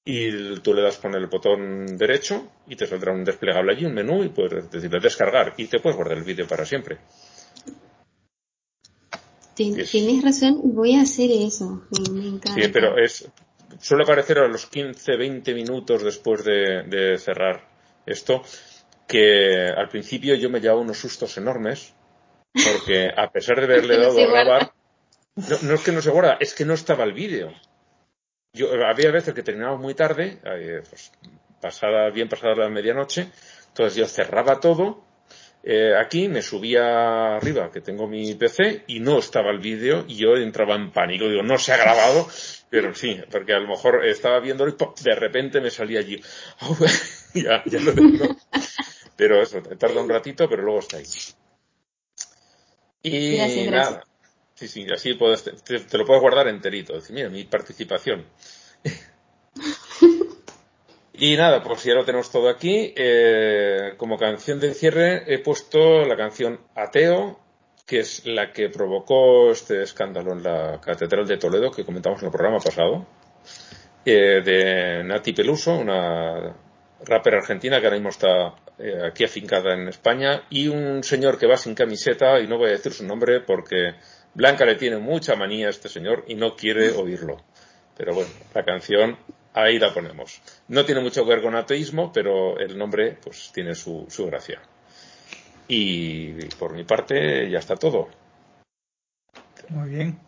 y tú le das con el botón derecho y te saldrá un desplegable allí, un menú y puedes decirle descargar y te puedes guardar el vídeo para siempre. Tienes razón, voy a hacer eso. Me, encanta. Sí, pero es suele aparecer a los 15, 20 minutos después de, cerrar esto que al principio yo me llevaba unos sustos enormes porque a pesar de haberle dado a grabar no, no, es que no se guarda, es que no estaba el vídeo yo había veces que terminaba muy tarde, eh, pues, pasada, bien pasada la medianoche, entonces yo cerraba todo, eh, aquí me subía arriba, que tengo mi PC, y no estaba el vídeo, y yo entraba en pánico, digo, no se ha grabado, pero sí, porque a lo mejor estaba viéndolo y de repente me salía allí, ya, ya lo tengo. Pero eso, tarda un ratito, pero luego está ahí. Y nada, Sí, sí, así puedes, te, lo puedes guardar enterito. Decir, mira, mi participación. y nada, pues ya lo tenemos todo aquí. Eh, como canción de cierre he puesto la canción Ateo, que es la que provocó este escándalo en la Catedral de Toledo que comentamos en el programa pasado, eh, de Nati Peluso, una rapper argentina que ahora mismo está eh, aquí afincada en España, y un señor que va sin camiseta, y no voy a decir su nombre porque Blanca le tiene mucha manía a este señor y no quiere oírlo. Pero bueno, la canción ahí la ponemos. No tiene mucho que ver con ateísmo, pero el nombre pues tiene su, su gracia. Y por mi parte ya está todo. Muy bien.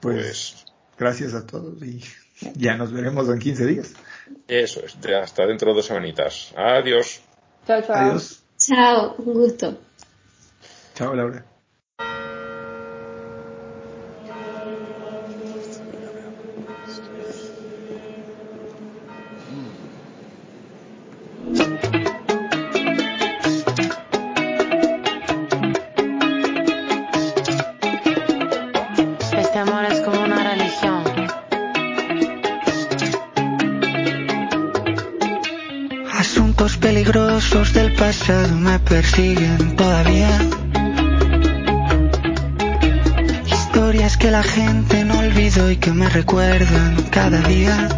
Pues, pues, gracias a todos y ya nos veremos en 15 días. Eso es, hasta dentro de dos semanitas. Adiós. Chao, chao. Adiós. Chao, un gusto. Chao, Laura. Persiguen todavía. Historias que la gente no olvidó y que me recuerdan cada día.